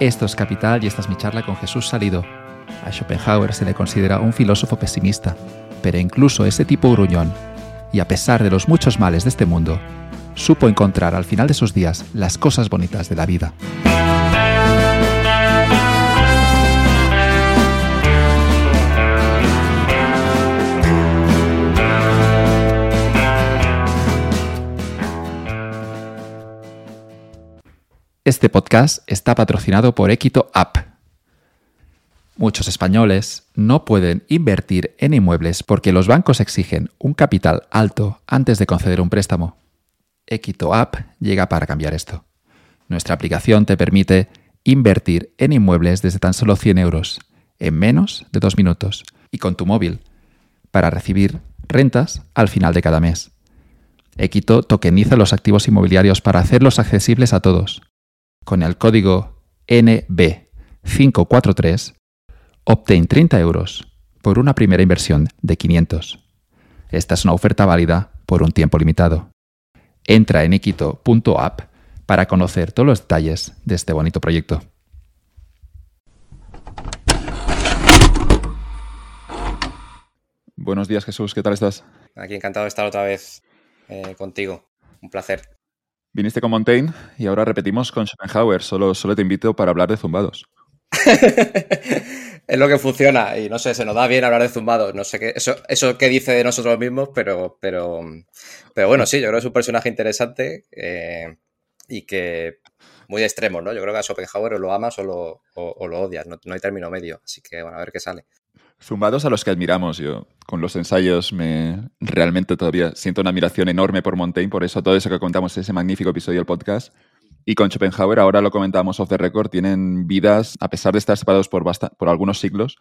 Esto es Capital y esta es mi charla con Jesús Salido. A Schopenhauer se le considera un filósofo pesimista, pero incluso ese tipo gruñón, y a pesar de los muchos males de este mundo, supo encontrar al final de sus días las cosas bonitas de la vida. Este podcast está patrocinado por Equito App. Muchos españoles no pueden invertir en inmuebles porque los bancos exigen un capital alto antes de conceder un préstamo. Equito App llega para cambiar esto. Nuestra aplicación te permite invertir en inmuebles desde tan solo 100 euros, en menos de dos minutos, y con tu móvil, para recibir rentas al final de cada mes. Equito tokeniza los activos inmobiliarios para hacerlos accesibles a todos con el código NB543, obtén 30 euros por una primera inversión de 500. Esta es una oferta válida por un tiempo limitado. Entra en equito.app para conocer todos los detalles de este bonito proyecto. Buenos días Jesús, ¿qué tal estás? Aquí encantado de estar otra vez eh, contigo. Un placer. Viniste con Montaigne y ahora repetimos con Schopenhauer. Solo, solo te invito para hablar de zumbados. es lo que funciona y no sé, se nos da bien hablar de zumbados. No sé qué, eso, eso qué dice de nosotros mismos, pero, pero, pero bueno, sí, yo creo que es un personaje interesante eh, y que muy extremo, ¿no? Yo creo que a Schopenhauer o lo amas o lo, o, odias, no, no, hay término medio. Así que bueno, a ver qué sale. Zumbados a los que admiramos. Yo con los ensayos me realmente todavía siento una admiración enorme por Montaigne, por eso todo eso que contamos ese magnífico episodio del podcast. Y con Schopenhauer, ahora lo comentamos off the record, tienen vidas, a pesar de estar separados por, por algunos siglos,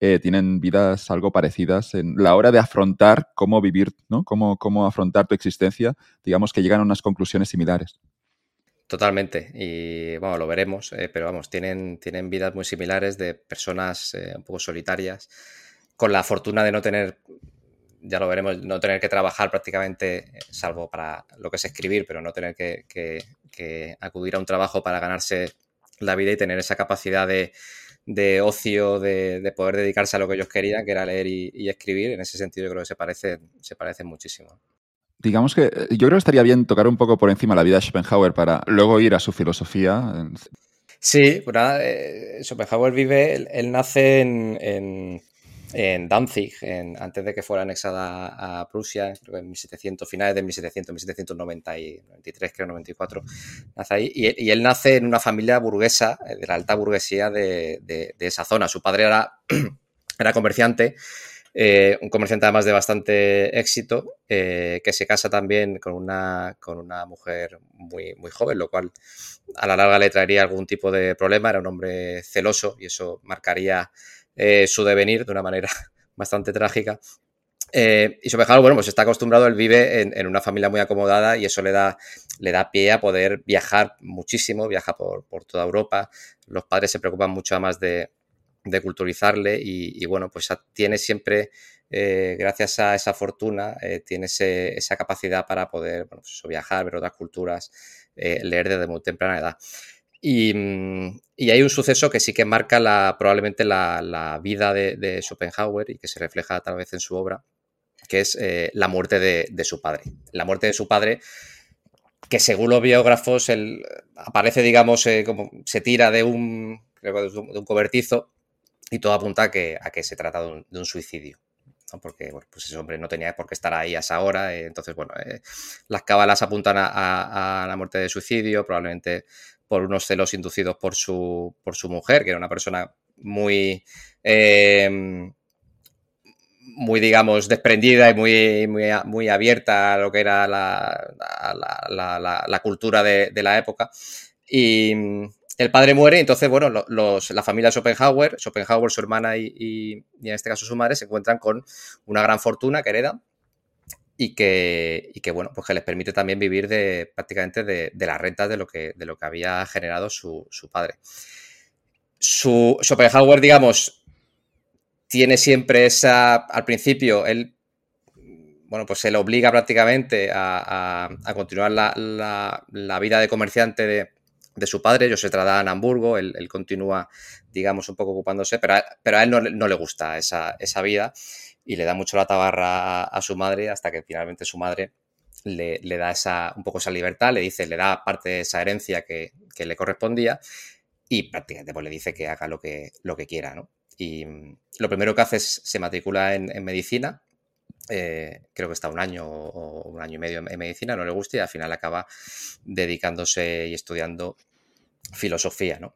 eh, tienen vidas algo parecidas en la hora de afrontar cómo vivir, ¿no? Cómo, cómo afrontar tu existencia, digamos que llegan a unas conclusiones similares. Totalmente. Y bueno, lo veremos, eh, pero vamos, tienen, tienen vidas muy similares de personas eh, un poco solitarias, con la fortuna de no tener, ya lo veremos, no tener que trabajar prácticamente, eh, salvo para lo que es escribir, pero no tener que, acudir a un trabajo para ganarse la vida y tener esa capacidad de, ocio, de, poder dedicarse a lo que ellos querían, que era leer y, y, escribir. En ese sentido, yo creo que se parecen, se parecen muchísimo digamos que eh, yo creo que estaría bien tocar un poco por encima la vida de Schopenhauer para luego ir a su filosofía. Sí, pues nada, eh, Schopenhauer vive, él, nace en, Danzig, antes de que fuera anexada a Prusia, creo que en 1700, finales de 1700, 1793, creo, 94, nace ahí. Y, él nace en una familia burguesa, eh, de la alta burguesía de, esa zona. Su padre era, era comerciante eh, un comerciante además de bastante éxito, eh, que se casa también con una, con una mujer muy, muy joven, lo cual a la larga le traería algún tipo de problema. Era un hombre celoso y eso marcaría eh, su devenir de una manera bastante trágica. y Schopenhauer, bueno, pues está acostumbrado, él vive en, una familia muy acomodada y eso le da, le da pie a poder viajar muchísimo, viaja por, por toda Europa. Los padres se preocupan mucho más de, de culturizarle y, bueno, pues tiene siempre, eh, gracias a esa fortuna, eh, tiene esa capacidad para poder pues viajar, ver otras culturas, eh, leer desde muy temprana edad. Mm, y, hay un suceso que sí que marca la, probablemente la, vida de, Schopenhauer y que se refleja tal vez en su obra, que es la muerte de, su padre. La muerte de su padre que según los biógrafos aparece, digamos, como se tira de un, de un cobertizo y todo apunta a que, a que se trata de un, suicidio. Porque bueno, pues ese hombre no tenía por qué estar ahí a esa hora. Eh, entonces, bueno, eh, las cábalas apuntan a, la muerte de suicidio, probablemente por unos celos inducidos por su, por su mujer, que era una persona muy, em, muy digamos, desprendida y muy, muy, muy, abierta a lo que era la, la, cultura de, de, la época. Y, el padre muere, entonces, bueno, la familia Schopenhauer, Schopenhauer, su hermana y, en este caso su madre, se encuentran con una gran fortuna que heredan y que, que bueno, pues que les permite también vivir de prácticamente de, las rentas de lo que, de lo que había generado su, padre. Su, Schopenhauer, digamos, tiene siempre esa, al principio, él, bueno, pues se le obliga prácticamente a, continuar la, la vida de comerciante de de su padre, ellos se trasladan a Hamburgo, él, continúa, digamos, un poco ocupándose, pero a, pero a él no, le gusta esa, vida y le da mucho la tabarra a, su madre hasta que finalmente su madre le, da esa, un poco esa libertad, le dice, le da parte de esa herencia que, le correspondía y prácticamente pues, le dice que haga lo que, lo que quiera, ¿no? Y mm, lo primero que hace es se matricula en, medicina, eh, creo que está un año o un año y medio en, medicina, no le gusta y al final acaba dedicándose y estudiando filosofía, ¿no?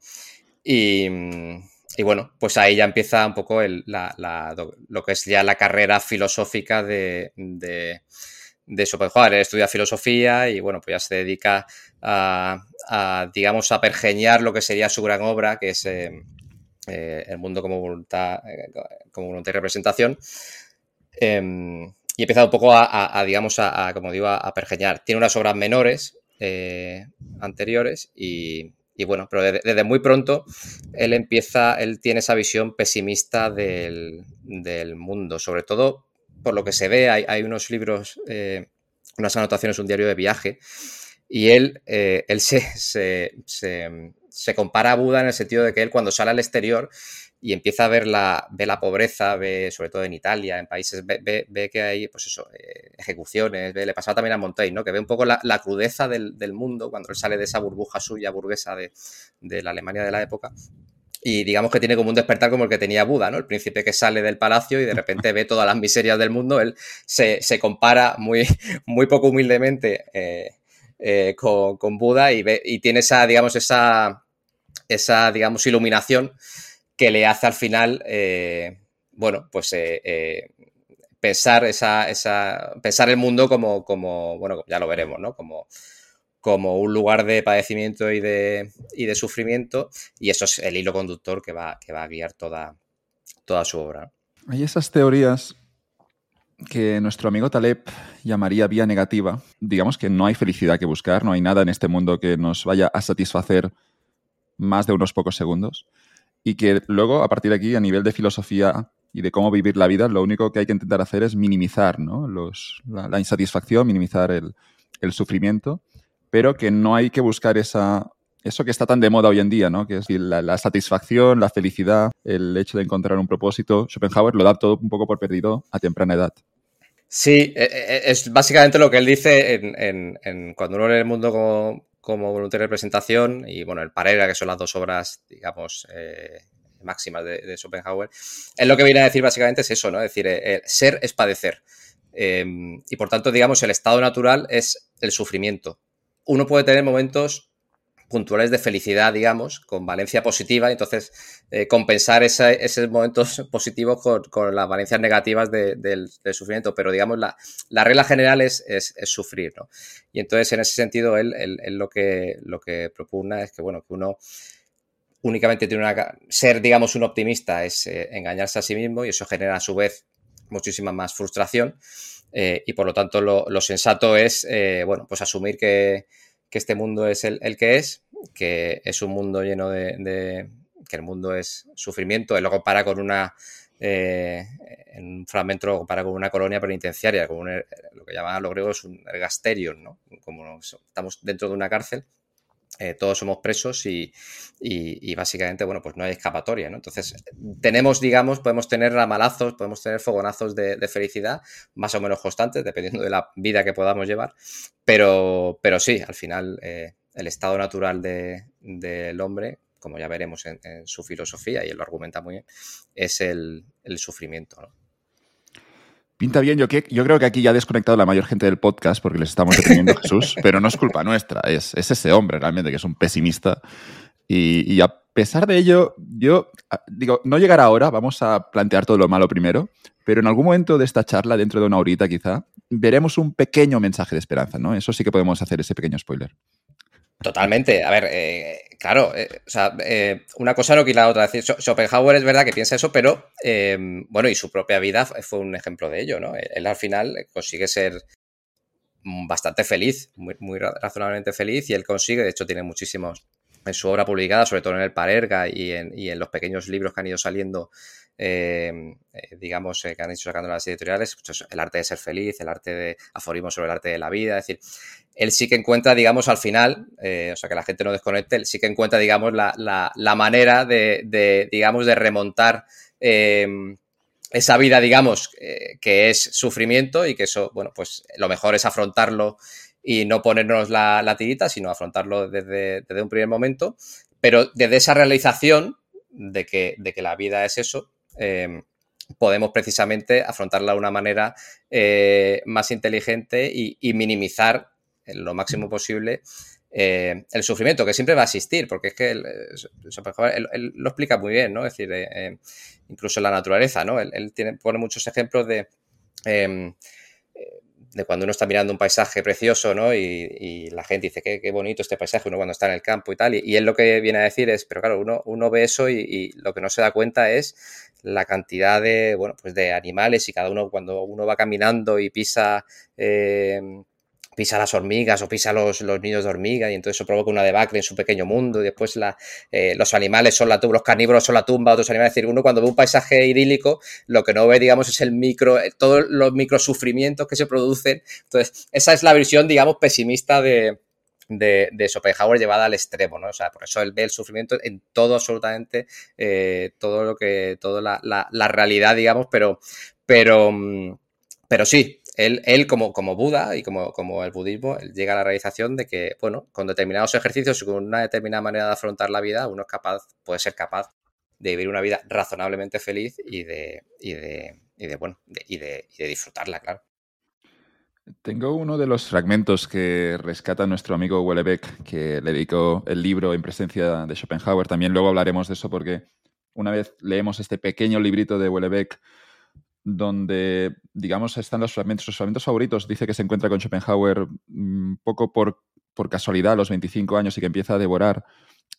Y, mm, bueno, pues ahí ya empieza un poco lo que es ya la carrera filosófica de, de, de estudia filosofía y bueno, pues ya se dedica a, digamos, a pergeñar lo que sería su gran obra, que es eh, eh, El mundo como voluntad, como voluntad y representación. Em, y empieza un poco a, digamos, a, como digo, a, pergeñar. Tiene unas obras menores anteriores y, bueno, pero desde, muy pronto él empieza, él tiene esa visión pesimista del, mundo, sobre todo por lo que se ve, hay, unos libros, unas anotaciones, un diario de viaje, y él, eh, él se, se, compara a Buda en el sentido de que él cuando sale al exterior y empieza a ver la, ve la pobreza, ve sobre todo en Italia, en países, ve, que hay pues eso, eh, ejecuciones, le pasaba también a Montaigne, ¿no? que ve un poco la, crudeza del, mundo cuando él sale de esa burbuja suya burguesa de, de la Alemania de la época y digamos que tiene como un despertar como el que tenía Buda, ¿no? El príncipe que sale del palacio y de repente ve todas las miserias del mundo, él se, se compara muy, muy poco humildemente eh, eh, con, Buda y, ve, y, tiene esa, digamos, esa, esa, digamos, iluminación que le hace al final, eh, bueno, pues eh, pensar, esa, esa, pensar el mundo como, como, bueno, ya lo veremos, ¿no? Como, como un lugar de padecimiento y de, y de sufrimiento y eso es el hilo conductor que va, que va a guiar toda, toda su obra. Hay esas teorías que nuestro amigo Taleb llamaría vía negativa. Digamos que no hay felicidad que buscar, no hay nada en este mundo que nos vaya a satisfacer más de unos pocos segundos. Y que luego, a partir de aquí, a nivel de filosofía y de cómo vivir la vida, lo único que hay que intentar hacer es minimizar Los, la, insatisfacción, minimizar el, sufrimiento, pero que no hay que buscar esa, eso que está tan de moda hoy en día, ¿no? que es la, la, satisfacción, la felicidad, el hecho de encontrar un propósito. Schopenhauer lo da todo un poco por perdido a temprana edad. Sí, e, e, es básicamente lo que él dice en, cuando uno lee el mundo como, como voluntaria de representación y bueno, el Parera, que son las dos obras, digamos, eh, máximas de, Schopenhauer. Él lo que viene a decir básicamente es eso, ¿no? Es decir, eh, ser es padecer. Em, y por tanto, digamos, el estado natural es el sufrimiento. Uno puede tener momentos puntuales de felicidad, digamos, con valencia positiva, entonces eh, compensar esos momentos positivos con, las valencias negativas del, sufrimiento, pero digamos, la, regla general es, sufrir, ¿no? Y entonces, en ese sentido, él, lo, que, lo que propugna es que, bueno, que uno únicamente tiene una... Ser, digamos, un optimista es eh, engañarse a sí mismo y eso genera, a su vez, muchísima más frustración eh, y, por lo tanto, lo, sensato es, bueno, pues asumir que que este mundo es el, que es, que es un mundo lleno de, que el mundo es sufrimiento. Él lo compara con una, eh, en un fragmento lo compara con una colonia penitenciaria, con lo que llaman los griegos un ergasterion, ¿no? Como estamos dentro de una cárcel eh, todos somos presos y, básicamente, bueno, pues no hay escapatoria, ¿no? Entonces, tenemos, digamos, podemos tener ramalazos, podemos tener fogonazos de, felicidad, más o menos constantes, dependiendo de la vida que podamos llevar, pero, pero sí, al final, eh, el estado natural del hombre, como ya veremos en, su filosofía, y él lo argumenta muy bien, es el, el sufrimiento, ¿no? Pinta bien, yo, yo creo que aquí ya ha desconectado la mayor gente del podcast porque les estamos deteniendo a Jesús, pero no es culpa nuestra, es, ese hombre realmente que es un pesimista. Y, a pesar de ello, yo digo, no llegará ahora, vamos a plantear todo lo malo primero, pero en algún momento de esta charla, dentro de una horita quizá, veremos un pequeño mensaje de esperanza, ¿no? Eso sí que podemos hacer ese pequeño spoiler. Totalmente. A ver, eh, claro, eh, o sea, eh, una cosa no quita la otra. decir, Schopenhauer es verdad que piensa eso, pero bueno, y su propia vida fue un ejemplo de ello, ¿no? Él al final consigue ser bastante feliz, muy, razonablemente feliz, y él consigue, de hecho, tiene muchísimos en su obra publicada, sobre todo en el Parerga y en, los pequeños libros que han ido saliendo, eh, eh, digamos, eh, que han ido sacando las editoriales, pues el arte de ser feliz, el arte de aforismo sobre el arte de la vida, es decir, él sí que encuentra, digamos, al final, o sea, que la gente no desconecte, él sí que encuentra, digamos, la, la, la manera de, de, digamos, de remontar esa vida, digamos, que es sufrimiento y que eso, bueno, pues lo mejor es afrontarlo y no ponernos la, la tirita, sino afrontarlo desde, desde, un primer momento, pero desde esa realización de que, de que la vida es eso, eh, podemos precisamente afrontarla de una manera eh, más inteligente y, minimizar lo máximo posible eh, el sufrimiento, que siempre va a existir, porque es que él, él, lo explica muy bien, ¿no? Es decir, eh, incluso en la naturaleza, ¿no? Él, tiene, pone muchos ejemplos de de cuando uno está mirando un paisaje precioso, ¿no? Y, la gente dice, qué, qué, bonito este paisaje, uno cuando está en el campo y tal. Y, él lo que viene a decir es, pero claro, uno, uno ve eso y, lo que no se da cuenta es la cantidad de, bueno, pues de animales y cada uno, cuando uno va caminando y pisa... Eh, pisa las hormigas o pisa los, los, niños de hormiga y entonces eso provoca una debacle en su pequeño mundo y después eh, los animales son la tumba, los carnívoros son la tumba, otros animales, es decir, uno cuando ve un paisaje idílico lo que no ve, digamos, es el micro, eh, todos los microsufrimientos que se producen, entonces esa es la visión, digamos, pesimista de, de, de, Schopenhauer llevada al extremo, ¿no? O sea, por eso él ve el sufrimiento en todo absolutamente, eh, todo lo que, toda la, la, la, realidad, digamos, pero, pero, mm, pero sí, él, él como, como, Buda y como, como, el budismo, él llega a la realización de que, bueno, con determinados ejercicios y con una determinada manera de afrontar la vida, uno es capaz, puede ser capaz de vivir una vida razonablemente feliz y de, y de, y de bueno, y, de, y de disfrutarla, claro. Tengo uno de los fragmentos que rescata nuestro amigo Wellebeck, que le dedicó el libro en presencia de Schopenhauer. También luego hablaremos de eso porque una vez leemos este pequeño librito de Wellebeck, donde, digamos, están los fragmentos, los fragmentos favoritos. Dice que se encuentra con Schopenhauer un mm, poco por, por, casualidad a los 25 años y que empieza a devorar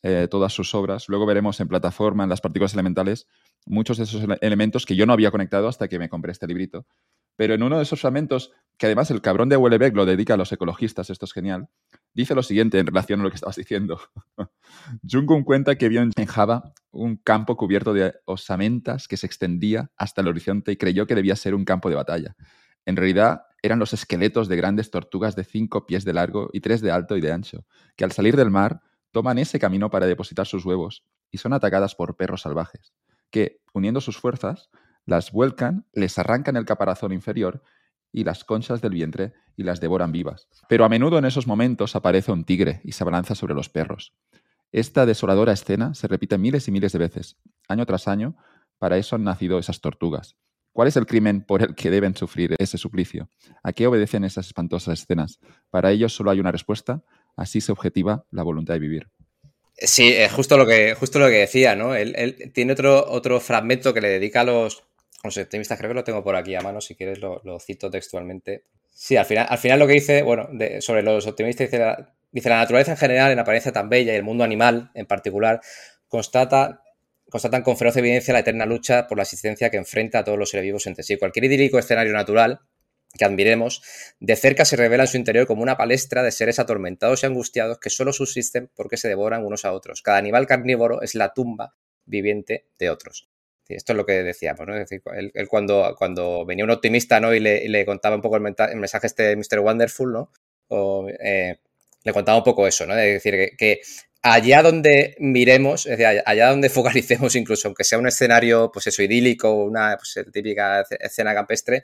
eh, todas sus obras. Luego veremos en plataforma, en las partículas elementales, muchos de esos elementos que yo no había conectado hasta que me compré este librito. Pero en uno de esos fragmentos, que además el cabrón de Wellebeck lo dedica a los ecologistas, esto es genial, dice lo siguiente en relación a lo que estabas diciendo. Jung cuenta que vio en Java un campo cubierto de osamentas que se extendía hasta el horizonte y creyó que debía ser un campo de batalla. En realidad eran los esqueletos de grandes tortugas de cinco pies de largo y tres de alto y de ancho, que al salir del mar toman ese camino para depositar sus huevos y son atacadas por perros salvajes, que, uniendo sus fuerzas, las vuelcan, les arrancan el caparazón inferior y las conchas del vientre y las devoran vivas. Pero a menudo en esos momentos aparece un tigre y se abalanza sobre los perros. Esta desoladora escena se repite miles y miles de veces, año tras año, para eso han nacido esas tortugas. ¿Cuál es el crimen por el que deben sufrir ese suplicio? ¿A qué obedecen esas espantosas escenas? Para ellos solo hay una respuesta, así se objetiva la voluntad de vivir. Sí, es justo lo que, justo lo que decía, ¿no? Él, él tiene otro, otro fragmento que le dedica a los, los optimistas, creo que lo tengo por aquí a mano, si quieres lo, cito textualmente. Sí, al final, al final lo que dice, bueno, de, sobre los optimistas, dice la, dice la naturaleza en general, en apariencia tan bella, y el mundo animal en particular, constata, constatan con feroz evidencia la eterna lucha por la existencia que enfrenta a todos los seres vivos entre sí. Cualquier idílico escenario natural que admiremos, de cerca se revela en su interior como una palestra de seres atormentados y angustiados que solo subsisten porque se devoran unos a otros. Cada animal carnívoro es la tumba viviente de otros. Esto es lo que decíamos, ¿no? Es decir, él, cuando, cuando, venía un optimista, ¿no? Y le, le contaba un poco el, mensaje este Mr. Wonderful, ¿no? O, eh, le contaba un poco eso, ¿no? Es decir, que, allá donde miremos, es decir, allá, donde focalicemos incluso, aunque sea un escenario, pues eso, idílico, una pues, típica escena campestre,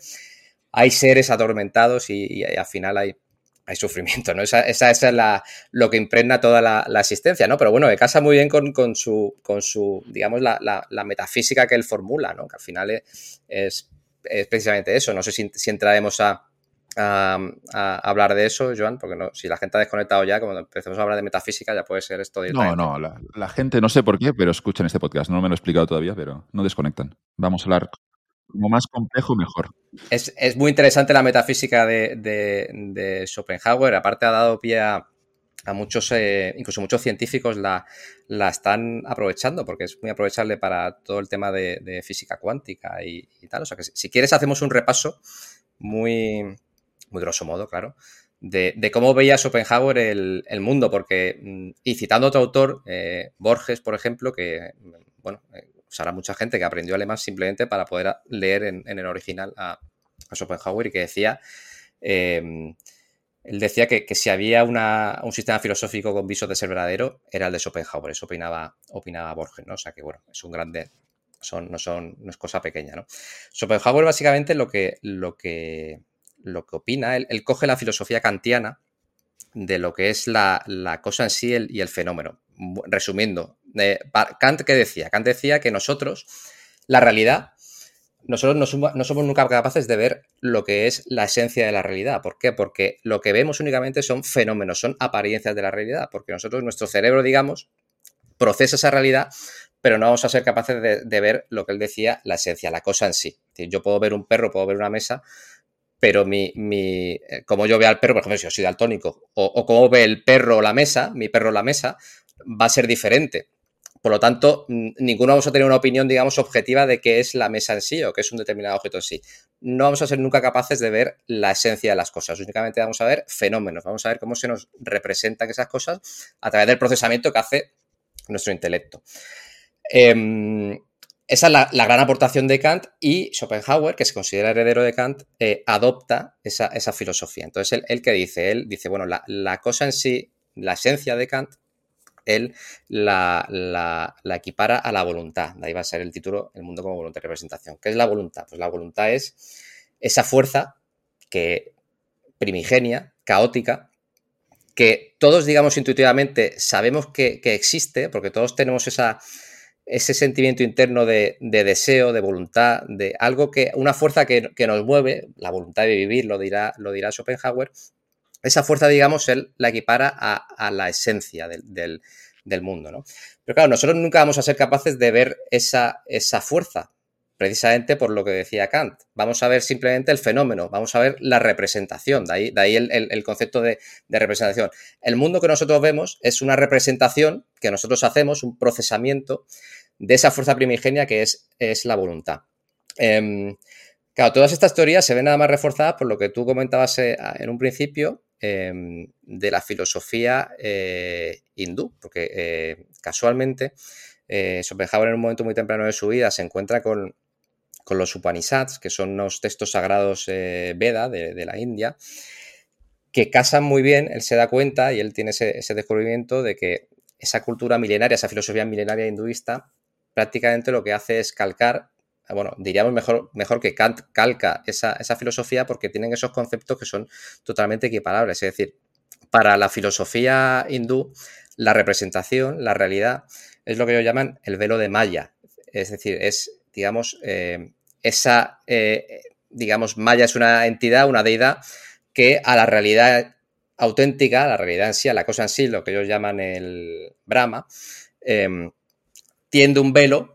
hay seres atormentados y, y al final hay, hay sufrimiento, ¿no? Esa, esa, esa es la, lo que impregna toda la, la, existencia, ¿no? Pero bueno, me casa muy bien con, con su, con su, digamos, la, la, la, metafísica que él formula, ¿no? Que al final es, es, es precisamente eso. No sé si, si entraremos a, a, a, hablar de eso, Joan, porque no, si la gente ha desconectado ya, cuando empecemos a hablar de metafísica, ya puede ser esto No, no, la, la gente, no sé por qué, pero escuchan este podcast. No me lo he explicado todavía, pero no desconectan. Vamos a hablar como más complejo, mejor. Es, es muy interesante la metafísica de, de, de, Schopenhauer. Aparte, ha dado pie a, a muchos, eh, incluso muchos científicos la, la, están aprovechando porque es muy aprovechable para todo el tema de, de física cuántica y, y, tal. O sea que si, quieres, hacemos un repaso muy, muy grosso modo, claro, de, cómo veía Schopenhauer el, mundo, porque, mm, y citando otro autor, eh, Borges, por ejemplo, que, bueno, usará mucha gente que aprendió alemán simplemente para poder leer en, el original a, Schopenhauer y que decía, em, él decía que, si había un sistema filosófico con visos de ser verdadero, era el de Schopenhauer, eso opinaba, opinaba Borges, ¿no? O sea que, bueno, es un grande, son, no, son, no es cosa pequeña, ¿no? Schopenhauer básicamente lo que, lo que lo que opina, él, coge la filosofía kantiana de lo que es la, cosa en sí y el fenómeno. Resumiendo, eh, Kant, ¿qué decía? Kant decía que nosotros, la realidad, nosotros no somos, nunca capaces de ver lo que es la esencia de la realidad. ¿Por qué? Porque lo que vemos únicamente son fenómenos, son apariencias de la realidad. Porque nosotros, nuestro cerebro, digamos, procesa esa realidad, pero no vamos a ser capaces de, ver lo que él decía, la esencia, la cosa en sí. Yo puedo ver un perro, puedo ver una mesa, pero mi, mi, eh, como yo veo al perro, por ejemplo, si yo soy daltónico, o, o como ve el perro la mesa, mi perro la mesa, va a ser diferente. Por lo tanto, ninguno vamos a tener una opinión, digamos, objetiva de qué es la mesa en sí o qué es un determinado objeto en sí. No vamos a ser nunca capaces de ver la esencia de las cosas. Únicamente vamos a ver fenómenos. Vamos a ver cómo se nos representan esas cosas a través del procesamiento que hace nuestro intelecto. Eh, esa es la, gran aportación de Kant y Schopenhauer, que se considera heredero de Kant, eh, adopta esa, filosofía. Entonces, él, que dice, él dice, bueno, la, cosa en sí, la esencia de Kant, él la, equipara a la voluntad. De ahí va a ser el título, El mundo como voluntad y representación. ¿Qué es la voluntad? Pues la voluntad es esa fuerza que primigenia, caótica, que todos, digamos, intuitivamente sabemos que existe, porque todos tenemos esa ese sentimiento interno de, deseo, de voluntad, de algo que, una fuerza que, nos mueve, la voluntad de vivir, lo dirá, lo dirá Schopenhauer, esa fuerza, digamos, él la equipara a, la esencia del, mundo, ¿no? Pero claro, nosotros nunca vamos a ser capaces de ver esa, esa fuerza, precisamente por lo que decía Kant. Vamos a ver simplemente el fenómeno, vamos a ver la representación, de ahí, el, concepto de, de, representación. El mundo que nosotros vemos es una representación que nosotros hacemos, un procesamiento de esa fuerza primigenia que es, es la voluntad. Em, claro, todas estas teorías se ven nada más reforzadas por lo que tú comentabas eh, en un principio em, de la filosofía eh, hindú, porque eh, casualmente Schopenhauer en un momento muy temprano de su vida se encuentra con, los Upanishads, que son unos textos sagrados Veda de, la India, que casan muy bien, él se da cuenta y él tiene ese, ese descubrimiento de que esa cultura milenaria, esa filosofía milenaria hinduista, prácticamente lo que hace es calcar, bueno, diríamos mejor, mejor que Kant calca esa, filosofía porque tienen esos conceptos que son totalmente equiparables. Es decir, para la filosofía hindú, la representación, la realidad, es lo que ellos llaman el velo de Maya. Es decir, es, digamos, eh, esa, eh, digamos, Maya es una entidad, una deidad que a la realidad auténtica, a la realidad en sí, a la cosa en sí, lo que ellos llaman el Brahma, eh, tiende un velo,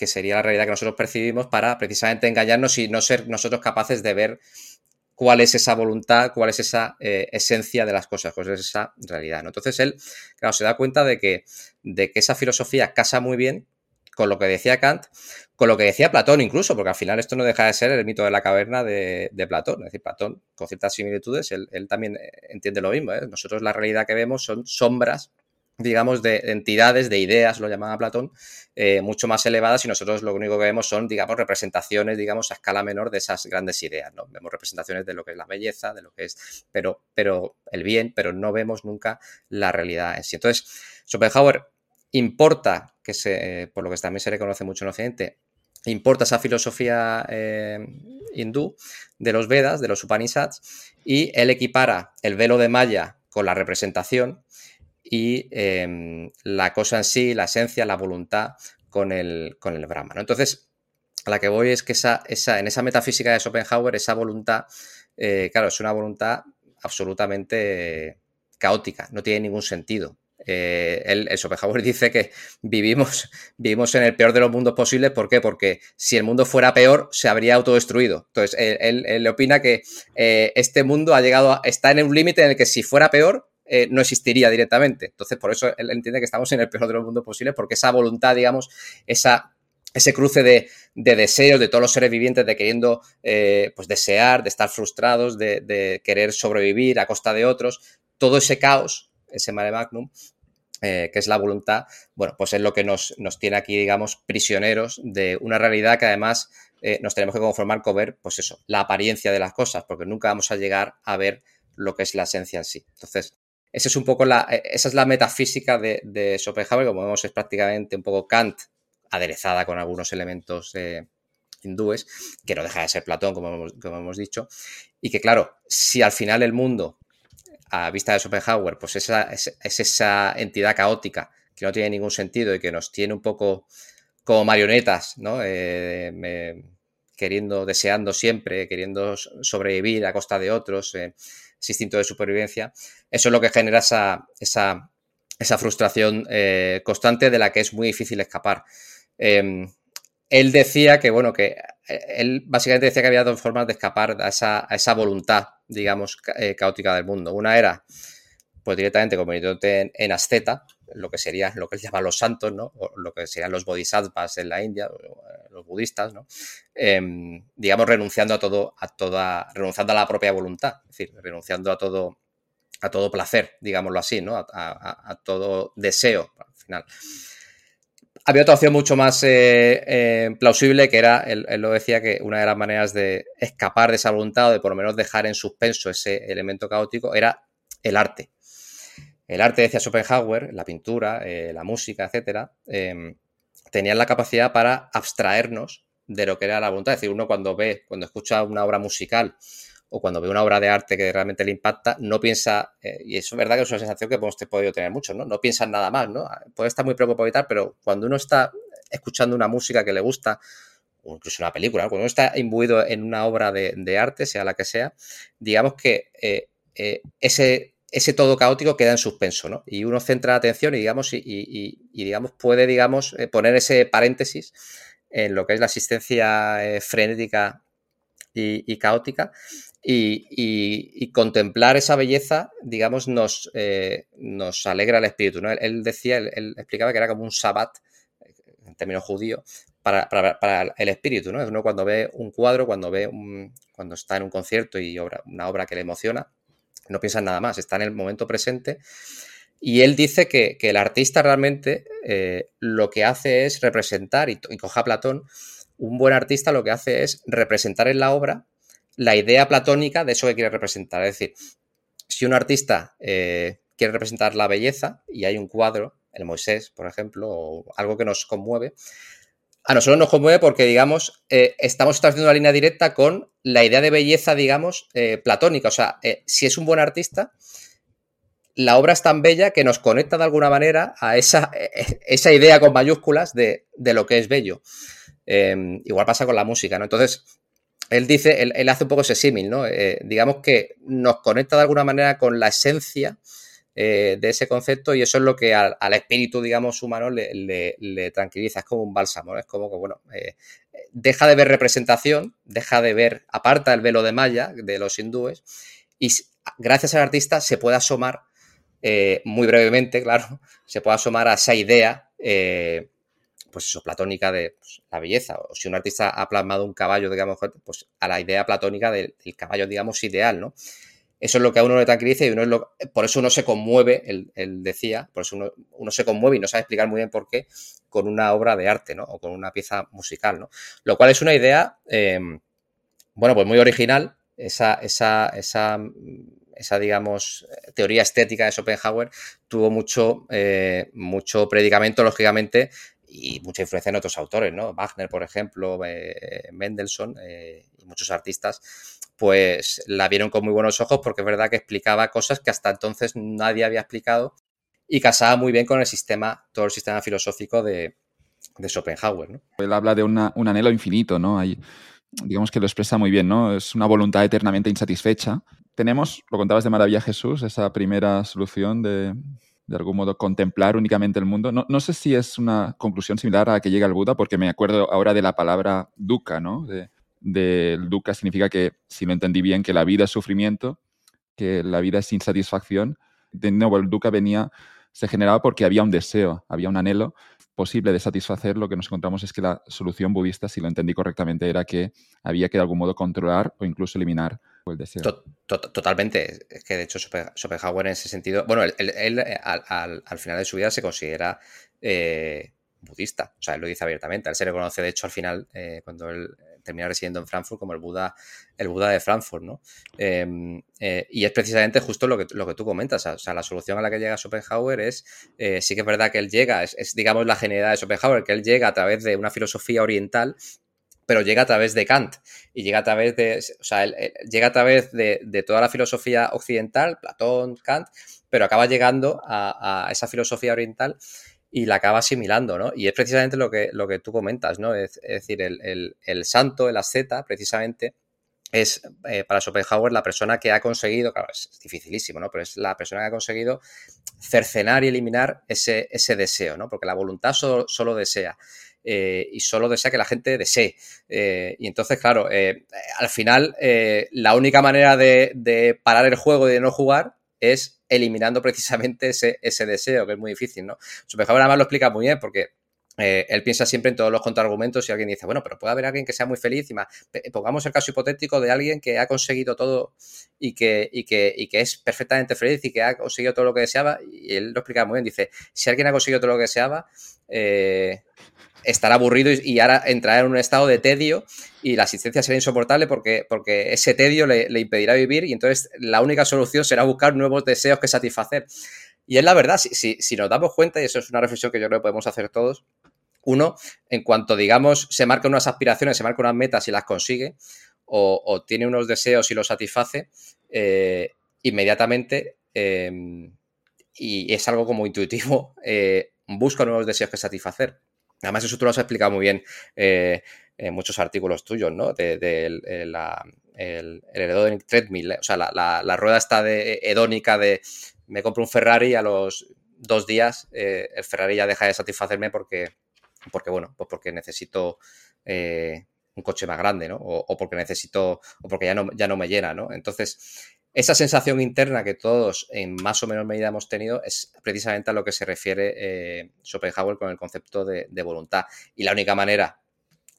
que sería la realidad que nosotros percibimos, para precisamente engañarnos y no ser nosotros capaces de ver cuál es esa voluntad, cuál es esa eh, esencia de las cosas, cuál es esa realidad. Entonces él, claro, se da cuenta de que, de que esa filosofía casa muy bien con lo que decía Kant, con lo que decía Platón incluso, porque al final esto no deja de ser el mito de la caverna de, Platón. Es decir, Platón, con ciertas similitudes, él, también eh, entiende lo mismo. ¿eh? Nosotros la realidad que vemos son sombras digamos, de entidades, de ideas, lo llamaba Platón, eh, mucho más elevadas y nosotros lo único que vemos son, digamos, representaciones, digamos, a escala menor de esas grandes ideas, ¿no? Vemos representaciones de lo que es la belleza, de lo que es, pero, pero el bien, pero no vemos nunca la realidad en sí. Entonces, Schopenhauer importa, que se, por lo que también se reconoce mucho en Occidente, importa esa filosofía eh, hindú de los Vedas, de los Upanishads, y él equipara el velo de Maya con la representación, y em, la cosa en sí, la esencia, la voluntad con el, con el Brahma. Entonces, a la que voy es que esa, esa, en esa metafísica de Schopenhauer, esa voluntad, eh, claro, es una voluntad absolutamente caótica, no tiene ningún sentido. Eh, el, Schopenhauer dice que vivimos, vivimos en el peor de los mundos posibles. ¿Por qué? Porque si el mundo fuera peor, se habría autodestruido. Entonces, él, él, opina que eh, este mundo ha llegado a, está en un límite en el que si fuera peor, eh, no existiría directamente. Entonces, por eso él entiende que estamos en el peor de los mundos posibles, porque esa voluntad, digamos, esa, ese cruce de, deseos de todos los seres vivientes, de queriendo eh, pues desear, de estar frustrados, de, querer sobrevivir a costa de otros, todo ese caos, ese mare magnum, eh, que es la voluntad, bueno, pues es lo que nos, nos, tiene aquí, digamos, prisioneros de una realidad que además nos tenemos que conformar con ver, pues eso, la apariencia de las cosas, porque nunca vamos a llegar a ver lo que es la esencia en sí. Entonces, esa es un poco la, esa es la metafísica de, de Schopenhauer, como vemos es prácticamente un poco Kant aderezada con algunos elementos eh, hindúes, que no deja de ser Platón, como hemos, dicho, y que claro, si al final el mundo, a vista de Schopenhauer, pues esa, es, esa entidad caótica que no tiene ningún sentido y que nos tiene un poco como marionetas, ¿no? Eh, queriendo, deseando siempre, queriendo sobrevivir a costa de otros, eh, ese instinto de supervivencia, eso es lo que genera esa, esa, esa frustración constante de la que es muy difícil escapar. Em, él decía que, bueno, que eh, él básicamente decía que había dos formas de escapar a esa, voluntad, digamos, eh, caótica del mundo. Una era, pues directamente convirtiéndote en, en, asceta, lo que sería lo que él llama los santos, ¿no? O lo que serían los bodhisattvas en la India, eh, los budistas, ¿no? Em, digamos, renunciando a todo, a toda, renunciando a la propia voluntad, es decir, renunciando a todo, a todo placer, digámoslo así, ¿no? a todo deseo, al final había otra opción mucho más eh, eh, plausible que era, él, lo decía, que una de las maneras de escapar de esa voluntad o de por lo menos dejar en suspenso ese elemento caótico era el arte. El arte, decía Schopenhauer, la pintura, eh, la música, etcétera, em, tenían la capacidad para abstraernos de lo que era la voluntad. Es decir, uno cuando ve, cuando escucha una obra musical o cuando ve una obra de arte que realmente le impacta, no piensa, eh, y eso es verdad que es una sensación que hemos podido tener muchos, ¿no? No piensa en nada más, ¿no? Puede estar muy preocupado y tal, pero cuando uno está escuchando una música que le gusta, o incluso una película, cuando uno está imbuido en una obra de, arte, sea la que sea, digamos que eh, eh, ese, ese todo caótico queda en suspenso, ¿no? Y uno centra la atención y, digamos, y, digamos, puede, digamos, poner ese paréntesis en lo que es la asistencia frenética y, caótica y, contemplar esa belleza, digamos, nos, eh, nos alegra el espíritu. ¿no? Él, decía, él, explicaba que era como un sabbat, en términos judíos, para, el espíritu. ¿no? Uno cuando ve un cuadro, cuando ve un, cuando está en un concierto y obra, una obra que le emociona, no piensa en nada más, está en el momento presente. Y él dice que, el artista realmente eh, lo que hace es representar, y coja Platón, un buen artista lo que hace es representar en la obra la idea platónica de eso que quiere representar. Es decir, si un artista eh, quiere representar la belleza y hay un cuadro, el Moisés, por ejemplo, o algo que nos conmueve, a nosotros nos conmueve porque, digamos, eh, estamos estableciendo una línea directa con la idea de belleza, digamos, eh, platónica. O sea, si es un buen artista, la obra es tan bella que nos conecta de alguna manera a esa, esa idea con mayúsculas de, de, lo que es bello. igual pasa con la música, ¿no? Entonces, él dice, él, hace un poco ese símil, ¿no? Eh, digamos que nos conecta de alguna manera con la esencia eh, de ese concepto y eso es lo que al, espíritu, digamos, humano le, tranquiliza, es como un bálsamo, es como que, bueno, eh, deja de ver representación, deja de ver, aparta el velo de Maya de los hindúes y gracias al artista se puede asomar, muy brevemente, claro, se puede asomar a esa idea pues eso, platónica de pues, la belleza. O si un artista ha plasmado un caballo, digamos, pues a la idea platónica del, caballo, digamos, ideal, ¿no? Eso es lo que a uno le tranquiliza y uno es lo, por eso uno se conmueve, él, decía, por eso uno, se conmueve y no sabe explicar muy bien por qué con una obra de arte, ¿no? O con una pieza musical, ¿no? Lo cual es una idea, em, bueno, pues muy original, esa, esa, esa, esa, digamos, teoría estética de Schopenhauer tuvo mucho, eh, mucho predicamento, lógicamente, y mucha influencia en otros autores, ¿no? Wagner, por ejemplo, eh, Mendelssohn eh, y muchos artistas, pues la vieron con muy buenos ojos porque es verdad que explicaba cosas que hasta entonces nadie había explicado y casaba muy bien con el sistema, todo el sistema filosófico de, de Schopenhauer, ¿no? Él habla de un anhelo infinito, ¿no? Hay, digamos que lo expresa muy bien, ¿no? Es una voluntad eternamente insatisfecha. Tenemos, lo contabas de Maravilla Jesús, esa primera solución de, de algún modo contemplar únicamente el mundo. No, no, sé si es una conclusión similar a la que llega el Buda, porque me acuerdo ahora de la palabra dukkha, ¿no? De, del dukkha significa que, si lo entendí bien, que la vida es sufrimiento, que la vida es insatisfacción. De nuevo, el dukkha venía se generaba porque había un deseo, había un anhelo posible de satisfacer, lo que nos encontramos es que la solución budista, si lo entendí correctamente, era que había que de algún modo controlar o incluso eliminar totalmente. Es que de hecho Schopenhauer en ese sentido, bueno, él, eh, al, final de su vida se considera eh, budista, o sea, él lo dice abiertamente. Él se reconoce, de hecho, al final, eh, cuando él termina residiendo en Frankfurt, como el Buda, el Buda de Frankfurt, ¿no? Em, y es precisamente justo lo que, lo que tú comentas. O sea, la solución a la que llega Schopenhauer es, sí que es verdad que él llega, es, digamos la genialidad de Schopenhauer, que él llega a través de una filosofía oriental pero llega a través de Kant y llega a través de, o sea, llega a través de, toda la filosofía occidental, Platón, Kant, pero acaba llegando a, esa filosofía oriental y la acaba asimilando, ¿no? Y es precisamente lo que, lo que tú comentas, ¿no? Es, decir, el, santo, el asceta, precisamente, es eh, para Schopenhauer la persona que ha conseguido, claro, es, dificilísimo, ¿no? Pero es la persona que ha conseguido cercenar y eliminar ese, ese deseo, ¿no? Porque la voluntad solo, desea. Eh, y solo desea que la gente desee. Eh, y entonces, claro, al final, la única manera de, de, parar el juego y de no jugar es eliminando precisamente ese, ese deseo, que es muy difícil, ¿no? Schopenhauer además lo explica muy bien porque eh, él piensa siempre en todos los contraargumentos y alguien dice, bueno, pero puede haber alguien que sea muy feliz y más. Pongamos el caso hipotético de alguien que ha conseguido todo y que, es perfectamente feliz y que ha conseguido todo lo que deseaba. Y él lo explica muy bien. Dice, si alguien ha conseguido todo lo que deseaba, eh, estará aburrido y, ahora entrará en un estado de tedio y la asistencia será insoportable porque, porque ese tedio le, impedirá vivir y entonces la única solución será buscar nuevos deseos que satisfacer. Y es la verdad, si, si, nos damos cuenta, y eso es una reflexión que yo creo que podemos hacer todos, uno, en cuanto, digamos, se marca unas aspiraciones, se marca unas metas y las consigue, o, tiene unos deseos y los satisface, eh, inmediatamente, em, y es algo como intuitivo, eh, busca nuevos deseos que satisfacer. Además, eso tú lo has explicado muy bien eh, en muchos artículos tuyos, ¿no? De, la, el, el treadmill, o sea, la, rueda está de, hedónica de me compro un Ferrari a los dos días el Ferrari ya deja de satisfacerme porque, porque bueno, pues porque necesito un coche más grande, ¿no? O, porque necesito, o porque ya no, ya no me llena, ¿no? Entonces, esa sensación interna que todos en más o menos medida hemos tenido es precisamente a lo que se refiere eh, Schopenhauer con el concepto de, voluntad. Y la única manera,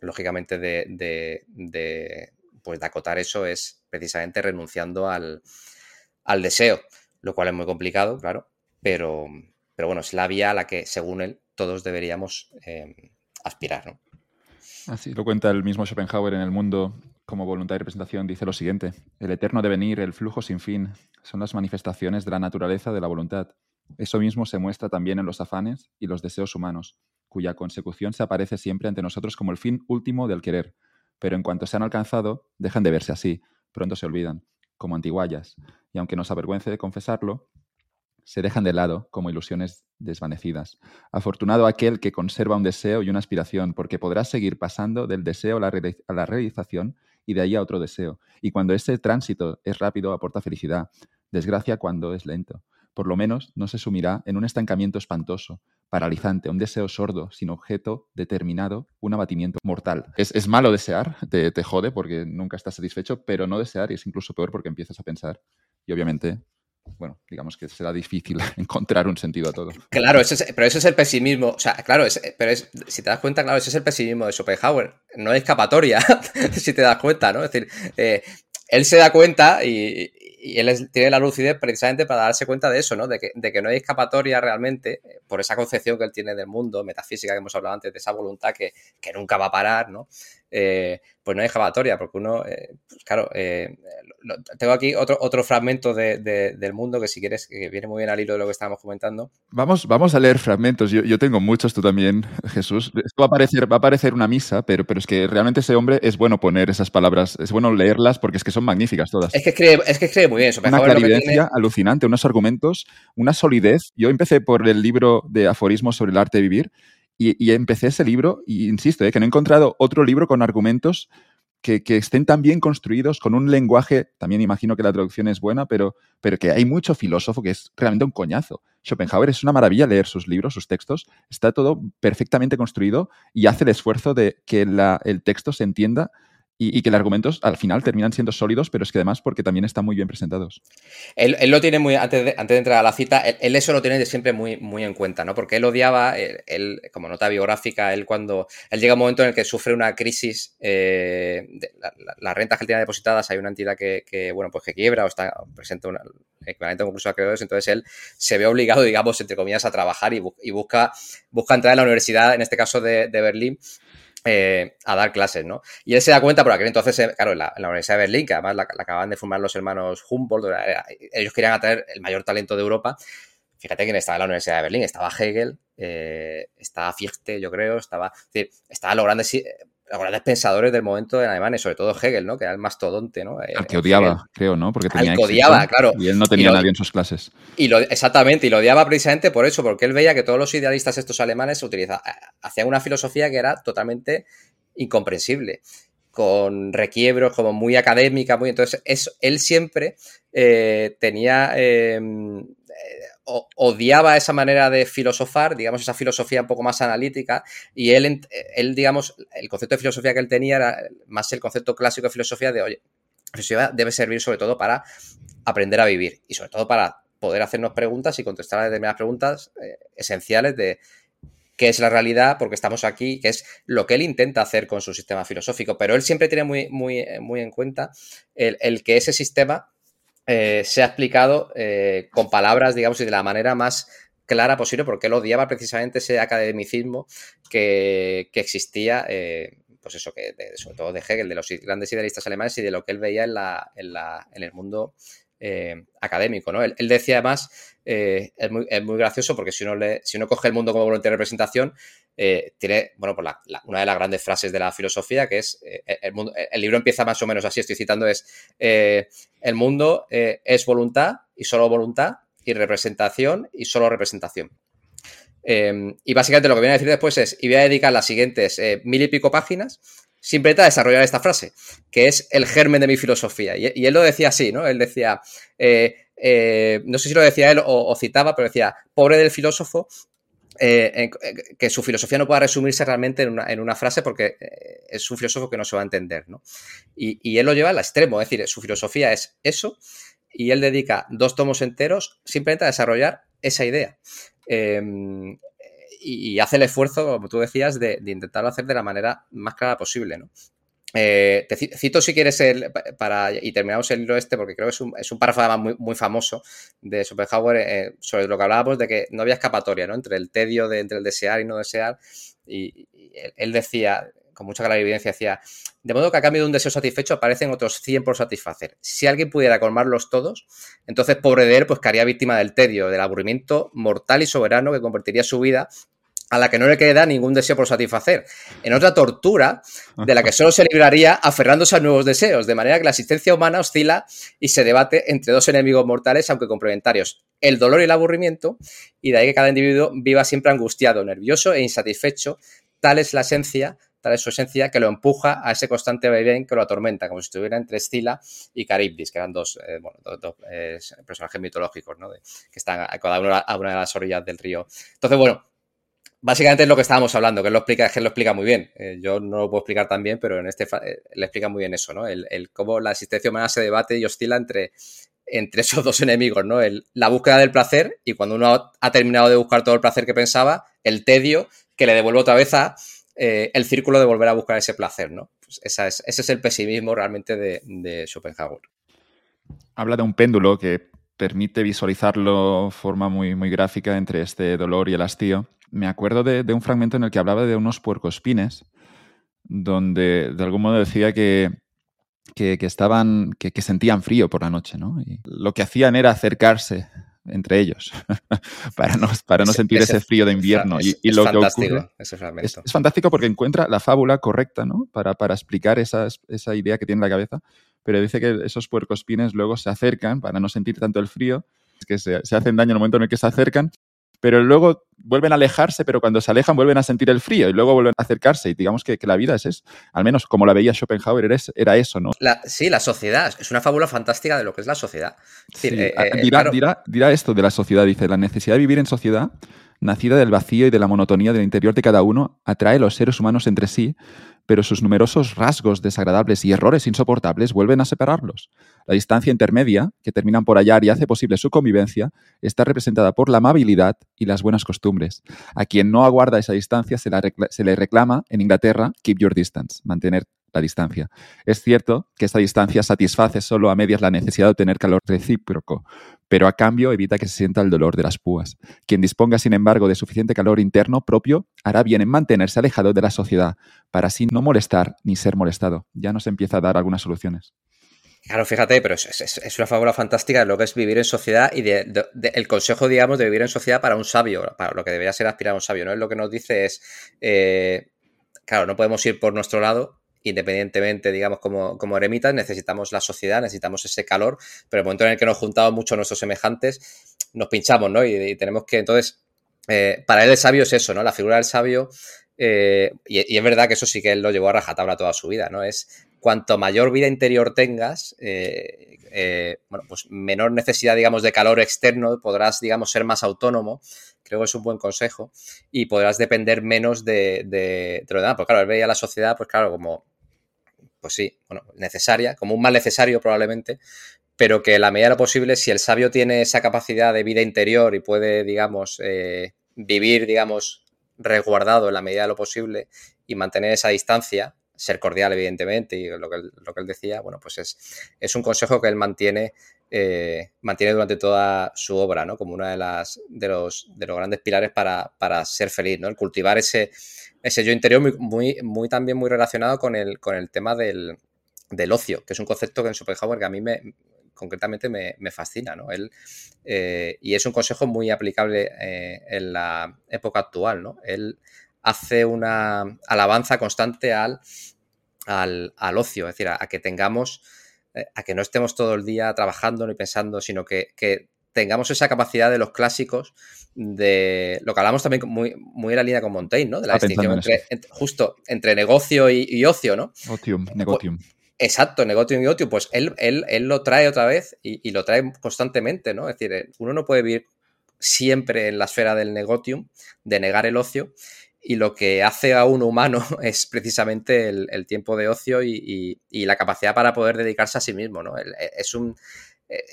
lógicamente, de, pues, acotar eso es precisamente renunciando al, deseo, lo cual es muy complicado, claro, pero, pero bueno, es la vía a la que, según él, todos deberíamos eh, aspirar. ¿no? Así lo cuenta el mismo Schopenhauer en El Mundo como voluntad y representación dice lo siguiente, el eterno devenir, el flujo sin fin, son las manifestaciones de la naturaleza de la voluntad. Eso mismo se muestra también en los afanes y los deseos humanos, cuya consecución se aparece siempre ante nosotros como el fin último del querer, pero en cuanto se han alcanzado, dejan de verse así, pronto se olvidan, como antiguallas, y aunque nos avergüence de confesarlo, se dejan de lado como ilusiones desvanecidas. Afortunado aquel que conserva un deseo y una aspiración, porque podrá seguir pasando del deseo a la, realización y de ahí a otro deseo. Y cuando ese tránsito es rápido, aporta felicidad. Desgracia cuando es lento. Por lo menos no se sumirá en un estancamiento espantoso, paralizante, un deseo sordo, sin objeto determinado, un abatimiento mortal. Es, malo desear, te, te jode porque nunca estás satisfecho, pero no desear es incluso peor porque empiezas a pensar. Y obviamente bueno, digamos que será difícil encontrar un sentido a todo. Claro, pero ese es el pesimismo. O sea, claro, pero si te das cuenta, claro, ese es el pesimismo de Schopenhauer. No hay escapatoria, si te das cuenta, ¿no? Es decir, eh, él se da cuenta y, él tiene la lucidez precisamente para darse cuenta de eso, ¿no? De que, de que no hay escapatoria realmente eh, por esa concepción que él tiene del mundo, metafísica que hemos hablado antes, de esa voluntad que, que nunca va a parar, ¿no? Eh, pues no hay escapatoria, porque uno, eh, pues claro, eh, tengo aquí otro, otro fragmento del mundo que si quieres, que viene muy bien al hilo de lo que estábamos comentando. Vamos, vamos a leer fragmentos, yo, tengo muchos, tú también, Jesús. Esto va a parecer, va a parecer una misa, pero, pero es que realmente ese hombre es bueno poner esas palabras, es bueno leerlas porque es que son magníficas todas. Es que escribe, es que escribe muy bien. Eso. Una clarividencia alucinante, unos argumentos, una solidez. Yo empecé por el libro de aforismos sobre el arte de vivir y, empecé ese libro, y insisto, eh, que no he encontrado otro libro con argumentos que, estén tan bien construidos, con un lenguaje, también imagino que la traducción es buena, pero, pero que hay mucho filósofo que es realmente un coñazo. Schopenhauer es una maravilla leer sus libros, sus textos, está todo perfectamente construido y hace el esfuerzo de que el texto se entienda y, que los argumentos al final terminan siendo sólidos, pero es que además porque también están muy bien presentados. Él, lo tiene muy, antes de, antes de, entrar a la cita, él, eso lo tiene siempre muy, muy en cuenta, ¿no? Porque él odiaba, él, como nota biográfica, él cuando, él llega a un momento en el que sufre una crisis, eh, las rentas que él tiene depositadas, hay una entidad que, bueno, pues que quiebra o está, presenta un equivalente concurso de acreedores, entonces él se ve obligado, digamos, entre comillas, a trabajar y, busca, busca entrar en la universidad, en este caso de Berlín, eh, a dar clases, ¿no? Y él se da cuenta por aquel entonces, eh, claro, en la, Universidad de Berlín, que además la, acaban de formar los hermanos Humboldt, ellos querían atraer el mayor talento de Europa. Fíjate quién estaba en la Universidad de Berlín, estaba Hegel, eh, estaba Fichte, yo creo, estaba, estaban los grandes los grandes pensadores del momento en Alemania, sobre todo Hegel, ¿no? Que era el mastodonte, ¿no? Al que odiaba, creo, ¿no? Porque tenía al que odiaba, claro. Y él no tenía nadie en sus clases. Y lo, exactamente, y lo odiaba precisamente por eso, porque él veía que todos los idealistas estos alemanes utilizaban, hacían una filosofía que era totalmente incomprensible con requiebros como muy académica, muy entonces él siempre eh, tenía odiaba esa manera de filosofar, digamos, esa filosofía un poco más analítica, y él, él, digamos, el concepto de filosofía que él tenía era más el concepto clásico de filosofía de, oye, filosofía debe servir sobre todo para aprender a vivir y sobre todo para poder hacernos preguntas y contestar a determinadas preguntas eh, esenciales de qué es la realidad, porque estamos aquí, que es lo que él intenta hacer con su sistema filosófico, pero él siempre tiene muy, muy, muy en cuenta el que ese sistema eh, se ha explicado eh, con palabras, digamos, y de la manera más clara posible, porque él odiaba precisamente ese academicismo que, existía, eh, pues eso, que sobre todo de Hegel, de los grandes idealistas alemanes y de lo que él veía en, la, en, la, en el mundo académico, ¿no? Él, decía además, es muy, es, muy, gracioso porque si uno, le, si uno coge el mundo como voluntad de representación, tiene, bueno, pues una de las grandes frases de la filosofía que es, el, el, libro empieza más o menos así, estoy citando, es, el mundo eh, es voluntad y solo voluntad y representación y solo representación. Em, y básicamente lo que viene a decir después es, y voy a dedicar las siguientes eh, mil y pico páginas simplemente a desarrollar esta frase, que es el germen de mi filosofía. Y, él lo decía así, ¿no? Él decía, eh, no sé si lo decía él o, citaba, pero decía, pobre del filósofo que su filosofía no pueda resumirse realmente en una, frase porque es un filósofo que no se va a entender, ¿no? Y, él lo lleva al extremo, es decir, su filosofía es eso y él dedica dos tomos enteros simplemente a desarrollar esa idea. Em, y, hace el esfuerzo, como tú decías, de, de, intentarlo hacer de la manera más clara posible, ¿no? Eh, te cito si quieres el, para, y terminamos el libro este porque creo que es un, es un párrafo muy, muy famoso de Schopenhauer eh, sobre lo que hablábamos de que no había escapatoria ¿no? entre el tedio de entre el desear y no desear y, él decía con mucha clara evidencia decía de modo que a cambio de un deseo satisfecho aparecen otros 100 por satisfacer si alguien pudiera colmarlos todos entonces pobre de él pues caería víctima del tedio del aburrimiento mortal y soberano que convertiría su vida a la que no le queda ningún deseo por satisfacer, en otra tortura de la que solo se libraría aferrándose a nuevos deseos, de manera que la existencia humana oscila y se debate entre dos enemigos mortales, aunque complementarios, el dolor y el aburrimiento, y de ahí que cada individuo viva siempre angustiado, nervioso e insatisfecho, tal es la esencia, tal es su esencia, que lo empuja a ese constante vaivén que lo atormenta, como si estuviera entre Escila y Caribdis, que eran dos, eh, bueno, dos, eh, personajes mitológicos, ¿no? que están cada uno a una de las orillas del río. Entonces, bueno, Básicamente es lo que estábamos hablando, que él lo explica, muy bien. Eh, yo no lo puedo explicar tan bien, pero en este eh, le explica muy bien eso, ¿no? El, cómo la existencia humana se debate y oscila entre, esos dos enemigos, ¿no? La búsqueda del placer y cuando uno ha, terminado de buscar todo el placer que pensaba, el tedio que le devuelve otra vez a eh, el círculo de volver a buscar ese placer, ¿no? Pues esa es, ese es el pesimismo realmente de, de Schopenhauer. Habla de un péndulo que permite visualizarlo de forma muy gráfica entre este dolor y el hastío me acuerdo de, un fragmento en el que hablaba de unos puercoespines, donde de algún modo decía que, que, estaban, que, sentían frío por la noche, ¿no? Y lo que hacían era acercarse entre ellos para no, para no sentir ese, frío de invierno. Es, y, lo fantástico es, es, fantástico porque encuentra la fábula correcta ¿no? para, para explicar esa, esa idea que tiene en la cabeza, pero dice que esos puercoespines luego se acercan para no sentir tanto el frío, que se, se hacen daño en el momento en el que se acercan pero luego vuelven a alejarse, pero cuando se alejan vuelven a sentir el frío y luego vuelven a acercarse. Y digamos que, la vida es eso. Al menos como la veía Schopenhauer, era, eso, ¿no? sí, la sociedad. Es una fábula fantástica de lo que es la sociedad. Eh, eh, dirá, dirá, dirá, esto de la sociedad. Dice, la necesidad de vivir en sociedad nacida del vacío y de la monotonía del interior de cada uno, atrae los seres humanos entre sí, pero sus numerosos rasgos desagradables y errores insoportables vuelven a separarlos. La distancia intermedia, que terminan por hallar y hace posible su convivencia, está representada por la amabilidad y las buenas costumbres. A quien no aguarda esa distancia se, se le reclama en Inglaterra keep your distance, mantener la distancia. Es cierto que esta distancia satisface solo a medias la necesidad de obtener calor recíproco, pero a cambio evita que se sienta el dolor de las púas. Quien disponga, sin embargo, de suficiente calor interno propio, hará bien en mantenerse alejado de la sociedad, para así no molestar ni ser molestado. Ya nos empieza a dar algunas soluciones. Claro, fíjate, pero es, una fábula fantástica de lo que es vivir en sociedad y de, el consejo, digamos, de vivir en sociedad para un sabio, para lo que debería ser aspirar a un sabio, ¿no? Es lo que nos dice es, eh, claro, no podemos ir por nuestro lado, independientemente, digamos, como, como eremitas, necesitamos la sociedad, necesitamos ese calor, pero el momento en el que nos juntamos mucho nuestros semejantes, nos pinchamos, ¿no? Y, tenemos que, entonces, eh, para él el sabio es eso, ¿no? La figura del sabio, eh, y, es verdad que eso sí que él lo llevó a rajatabla toda su vida, ¿no? Es cuanto mayor vida interior tengas, eh, bueno, pues menor necesidad, digamos, de calor externo, podrás, digamos, ser más autónomo creo que es un buen consejo y podrás depender menos de, de, de lo demás. Porque claro, él veía la sociedad, pues claro, como pues sí, bueno, necesaria, como un mal necesario probablemente, pero que la medida de lo posible, si el sabio tiene esa capacidad de vida interior y puede, digamos, eh, vivir, digamos, resguardado en la medida de lo posible y mantener esa distancia, ser cordial, evidentemente, y lo que, lo que él decía, bueno, pues es, es un consejo que él mantiene, eh, mantiene durante toda su obra, ¿no? Como uno de, las, de, los, de los grandes pilares para, para ser feliz, ¿no? El cultivar ese, ese yo interior muy, muy, también muy relacionado con el, con el tema del, ocio, que es un concepto que en Schopenhauer que a mí me, concretamente me, fascina, ¿no? Él, eh, y es un consejo muy aplicable eh, en la época actual, ¿no? Él hace una alabanza constante al, al, ocio, es decir, a, que tengamos, eh, a que no estemos todo el día trabajando ni pensando, sino que tengamos esa capacidad de los clásicos de lo que hablamos también muy, muy en la línea con Montaigne, ¿no? De la distinción entre, justo entre negocio y, ocio, ¿no? Otium, negotium. exacto, negotium y otium. Pues él, él, él lo trae otra vez y, lo trae constantemente, ¿no? Es decir, eh, uno no puede vivir siempre en la esfera del negotium, de negar el ocio, y lo que hace a uno humano es precisamente el, tiempo de ocio y, y, la capacidad para poder dedicarse a sí mismo, ¿no? Es un,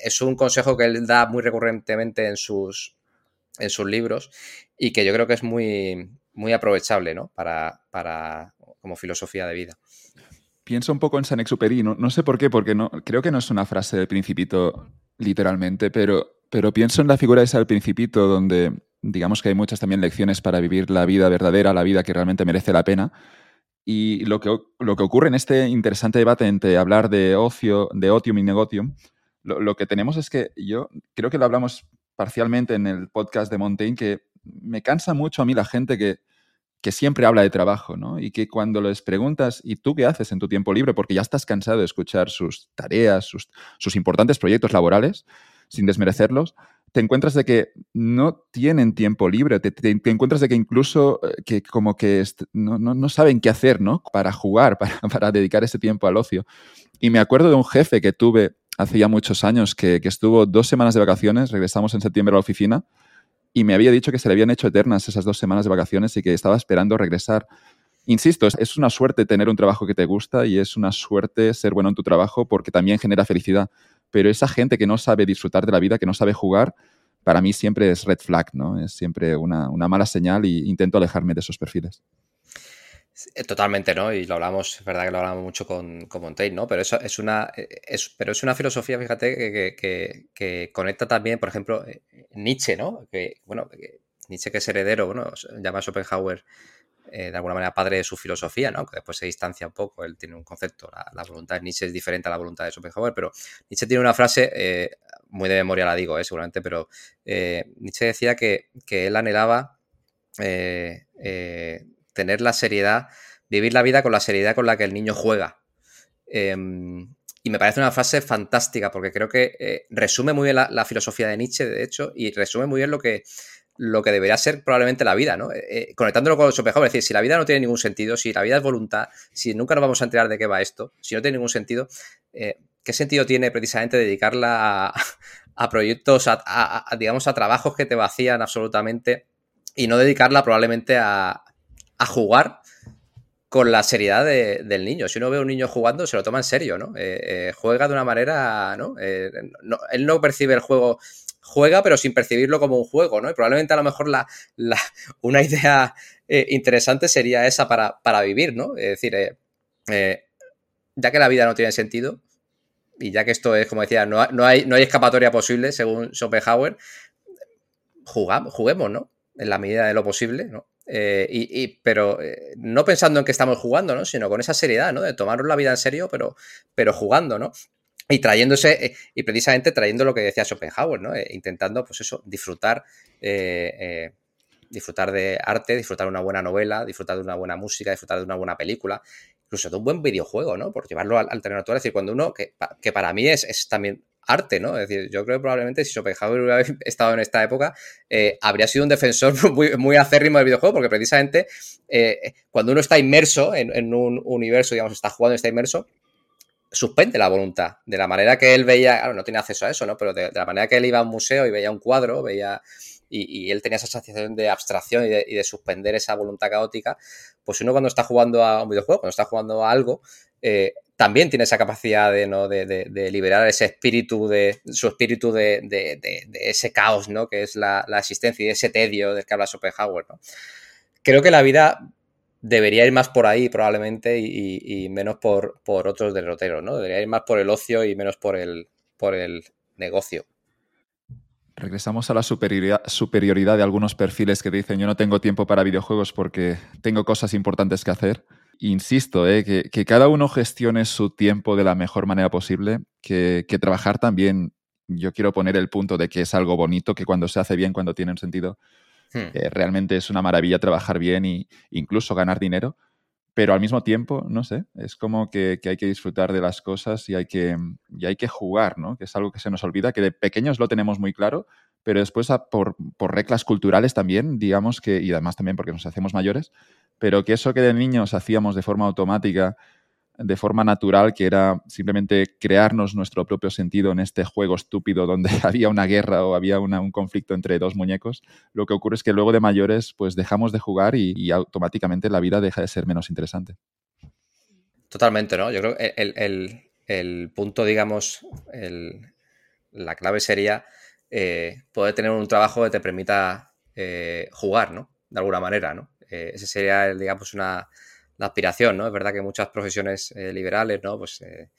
es un consejo que él da muy recurrentemente en sus, en sus libros y que yo creo que es muy, muy aprovechable ¿no? para, para como filosofía de vida. Pienso un poco en San Exupéry, no, no sé por qué, porque no, creo que no es una frase del principito literalmente, pero, pero pienso en la figura esa del principito donde digamos que hay muchas también lecciones para vivir la vida verdadera, la vida que realmente merece la pena. Y lo que, lo que ocurre en este interesante debate entre hablar de ocio, de otium y negotium, lo, que tenemos es que yo creo que lo hablamos parcialmente en el podcast de Montaigne, que me cansa mucho a mí la gente que, que siempre habla de trabajo, ¿no? Y que cuando les preguntas, ¿y tú qué haces en tu tiempo libre? Porque ya estás cansado de escuchar sus tareas, sus, sus importantes proyectos laborales, sin desmerecerlos, te encuentras de que no tienen tiempo libre, te, te, te encuentras de que incluso eh, que como que no, no, no, saben qué hacer, ¿no? Para jugar, para, para dedicar ese tiempo al ocio. Y me acuerdo de un jefe que tuve hace ya muchos años que, estuvo dos semanas de vacaciones, regresamos en septiembre a la oficina y me había dicho que se le habían hecho eternas esas dos semanas de vacaciones y que estaba esperando regresar. Insisto, es, es una suerte tener un trabajo que te gusta y es una suerte ser bueno en tu trabajo porque también genera felicidad. Pero esa gente que no sabe disfrutar de la vida, que no sabe jugar, para mí siempre es red flag, ¿no? Es siempre una, una mala señal y intento alejarme de esos perfiles. Eh, totalmente, ¿no? Y lo hablamos, es verdad que lo hablamos mucho con, con Montaigne, ¿no? Pero eso es una, eh, es, pero es una filosofía, fíjate, que, que, que, conecta también, por ejemplo, eh, Nietzsche, ¿no? Que, bueno, Nietzsche que es heredero, bueno, llama a Schopenhauer eh, de alguna manera padre de su filosofía, ¿no? Que después se distancia un poco, él tiene un concepto, la, voluntad de Nietzsche es diferente a la voluntad de Schopenhauer, pero Nietzsche tiene una frase, muy de memoria la digo, seguramente, pero Nietzsche decía que, que él anhelaba tener la seriedad, vivir la vida con la seriedad con la que el niño juega. Em, y me parece una frase fantástica porque creo que eh, resume muy bien la, filosofía de Nietzsche, de hecho, y resume muy bien lo que, lo que debería ser probablemente la vida, ¿no? Eh, eh conectándolo con Schopenhauer, es decir, si la vida no tiene ningún sentido, si la vida es voluntad, si nunca nos vamos a enterar de qué va esto, si no tiene ningún sentido, ¿qué sentido tiene precisamente dedicarla a, proyectos, a, digamos, a trabajos que te vacían absolutamente? y no dedicarla probablemente a, a jugar con la seriedad del niño. Si uno ve a un niño jugando, se lo toma en serio, ¿no? Eh, juega de una manera, ¿no? Él no percibe el juego juega, pero sin percibirlo como un juego, ¿no? Y probablemente a lo mejor la, una idea eh, interesante sería esa para, para, vivir, ¿no? Es decir, eh, eh, ya que la vida no tiene sentido, y ya que esto es, como decía, no, no, hay, no hay escapatoria posible, según Schopenhauer, jugamos, juguemos, ¿no? En la medida de lo posible, ¿no? Y, pero no pensando en que estamos jugando, ¿no? Sino con esa seriedad, ¿no? De tomarnos la vida en serio, pero, pero jugando, ¿no? Y trayéndose, eh, y precisamente trayendo lo que decía Schopenhauer, ¿no? Eh, intentando, pues eso, disfrutar, eh, disfrutar de arte, disfrutar de una buena novela, disfrutar de una buena música, disfrutar de una buena película, incluso de un buen videojuego, ¿no? Por llevarlo al, terreno actual. Es decir, cuando uno, que, que para mí es, es, también arte, ¿no? Es decir, yo creo que probablemente si Schopenhauer hubiera estado en esta época, habría sido un defensor muy, muy, acérrimo del videojuego, porque precisamente cuando uno está inmerso en, un universo, digamos, está jugando, está inmerso, suspende la voluntad. De la manera que él veía, claro, no tiene acceso a eso, ¿no? Pero de, la manera que él iba a un museo y veía un cuadro, veía. Y, él tenía esa sensación de abstracción y de, suspender esa voluntad caótica, pues uno cuando está jugando a un videojuego, cuando está jugando a algo, eh, también tiene esa capacidad de, ¿no? de, liberar ese espíritu, de su espíritu de, ese caos, ¿no? Que es la, la, existencia y ese tedio del que habla Schopenhauer, ¿no? Creo que la vida debería ir más por ahí probablemente y, menos por, por, otros derroteros, ¿no? Debería ir más por el ocio y menos por el, por el negocio. Regresamos a la superioridad, superioridad de algunos perfiles que dicen yo no tengo tiempo para videojuegos porque tengo cosas importantes que hacer. Insisto, ¿eh? que, cada uno gestione su tiempo de la mejor manera posible, que, que trabajar también, yo quiero poner el punto de que es algo bonito, que cuando se hace bien, cuando tiene un sentido, Hmm. Eh, realmente es una maravilla trabajar bien e incluso ganar dinero, pero al mismo tiempo, no sé, es como que, hay que disfrutar de las cosas y hay que, y hay que jugar, ¿no? Que es algo que se nos olvida, que de pequeños lo tenemos muy claro, pero después por, por reglas culturales también, digamos que, y además también porque nos hacemos mayores, pero que eso que de niños hacíamos de forma automática, de forma natural, que era simplemente crearnos nuestro propio sentido en este juego estúpido donde había una guerra o había un conflicto entre dos muñecos, lo que ocurre es que luego de mayores pues dejamos de jugar y, automáticamente la vida deja de ser menos interesante. Totalmente, ¿no? Yo creo que el, punto, digamos, la clave sería eh, poder tener un trabajo que te permita eh, jugar, ¿no? De alguna manera, ¿no? Eh, ese sería, digamos, una la aspiración, ¿no? Es verdad que muchas profesiones eh, liberales, ¿no? Pues eh,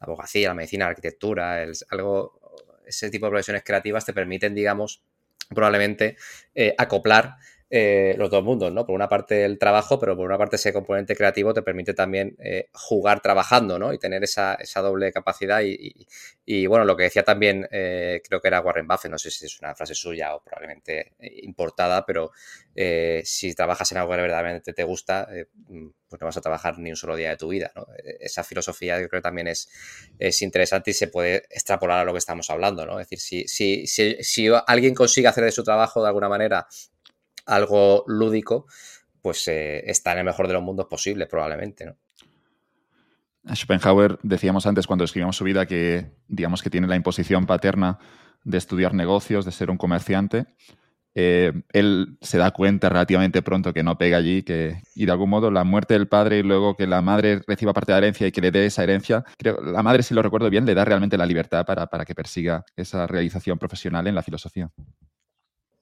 la abogacía, la medicina, la arquitectura, algo, ese tipo de profesiones creativas te permiten, digamos, probablemente eh, acoplar eh, los dos mundos, ¿no? Por una parte el trabajo, pero por una parte ese componente creativo te permite también eh, jugar trabajando, ¿no? Y tener esa, doble capacidad. Y, bueno, lo que decía también, eh, creo que era Warren Buffett, no sé si es una frase suya o probablemente importada, pero si trabajas en algo que verdaderamente te gusta, pues no vas a trabajar ni un solo día de tu vida, ¿no? Esa filosofía yo creo que también es, es interesante y se puede extrapolar a lo que estamos hablando, ¿no? Es decir, si, si, si, si alguien consigue hacer de su trabajo de alguna manera algo lúdico, pues eh, está en el mejor de los mundos posibles, probablemente, ¿no? Schopenhauer, decíamos antes cuando escribimos su vida que, digamos que tiene la imposición paterna de estudiar negocios, de ser un comerciante. Eh, él se da cuenta relativamente pronto que no pega allí que, y de algún modo la muerte del padre y luego que la madre reciba parte de la herencia y que le dé esa herencia, creo la madre, si lo recuerdo bien, le da realmente la libertad para, para que persiga esa realización profesional en la filosofía.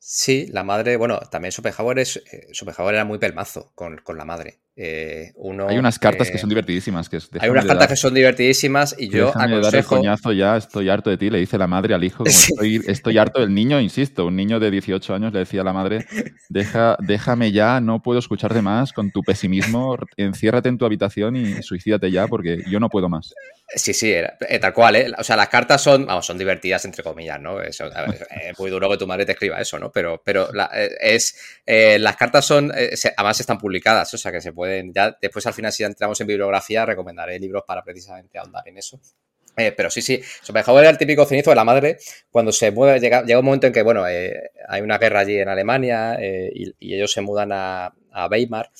Sí, la madre, bueno, también Schopenhauer, es, eh, era muy pelmazo con, la madre. Eh, uno, hay unas cartas que son divertidísimas. Que hay unas cartas que son divertidísimas y yo aconsejo... dar el coñazo ya, estoy harto de ti, le dice la madre al hijo. estoy, harto del niño, insisto, un niño de 18 años le decía a la madre, Deja, déjame ya, no puedo escucharte más con tu pesimismo, enciérrate en tu habitación y suicídate ya porque yo no puedo más. Sí, sí, eh, tal cual, ¿eh? O sea, las cartas son, vamos, son divertidas entre comillas, ¿no? es muy duro que tu madre te escriba eso, ¿no? Pero, pero eh, es, las cartas son, además están publicadas, o sea, que se ya después al final si entramos en bibliografía recomendaré libros para precisamente ahondar en eso. pero sí, sí, Schopenhauer era el típico cenizo de la madre cuando se mueve, llega, llega un momento en que, bueno, hay una guerra allí en Alemania y, ellos se mudan a, a Weimar.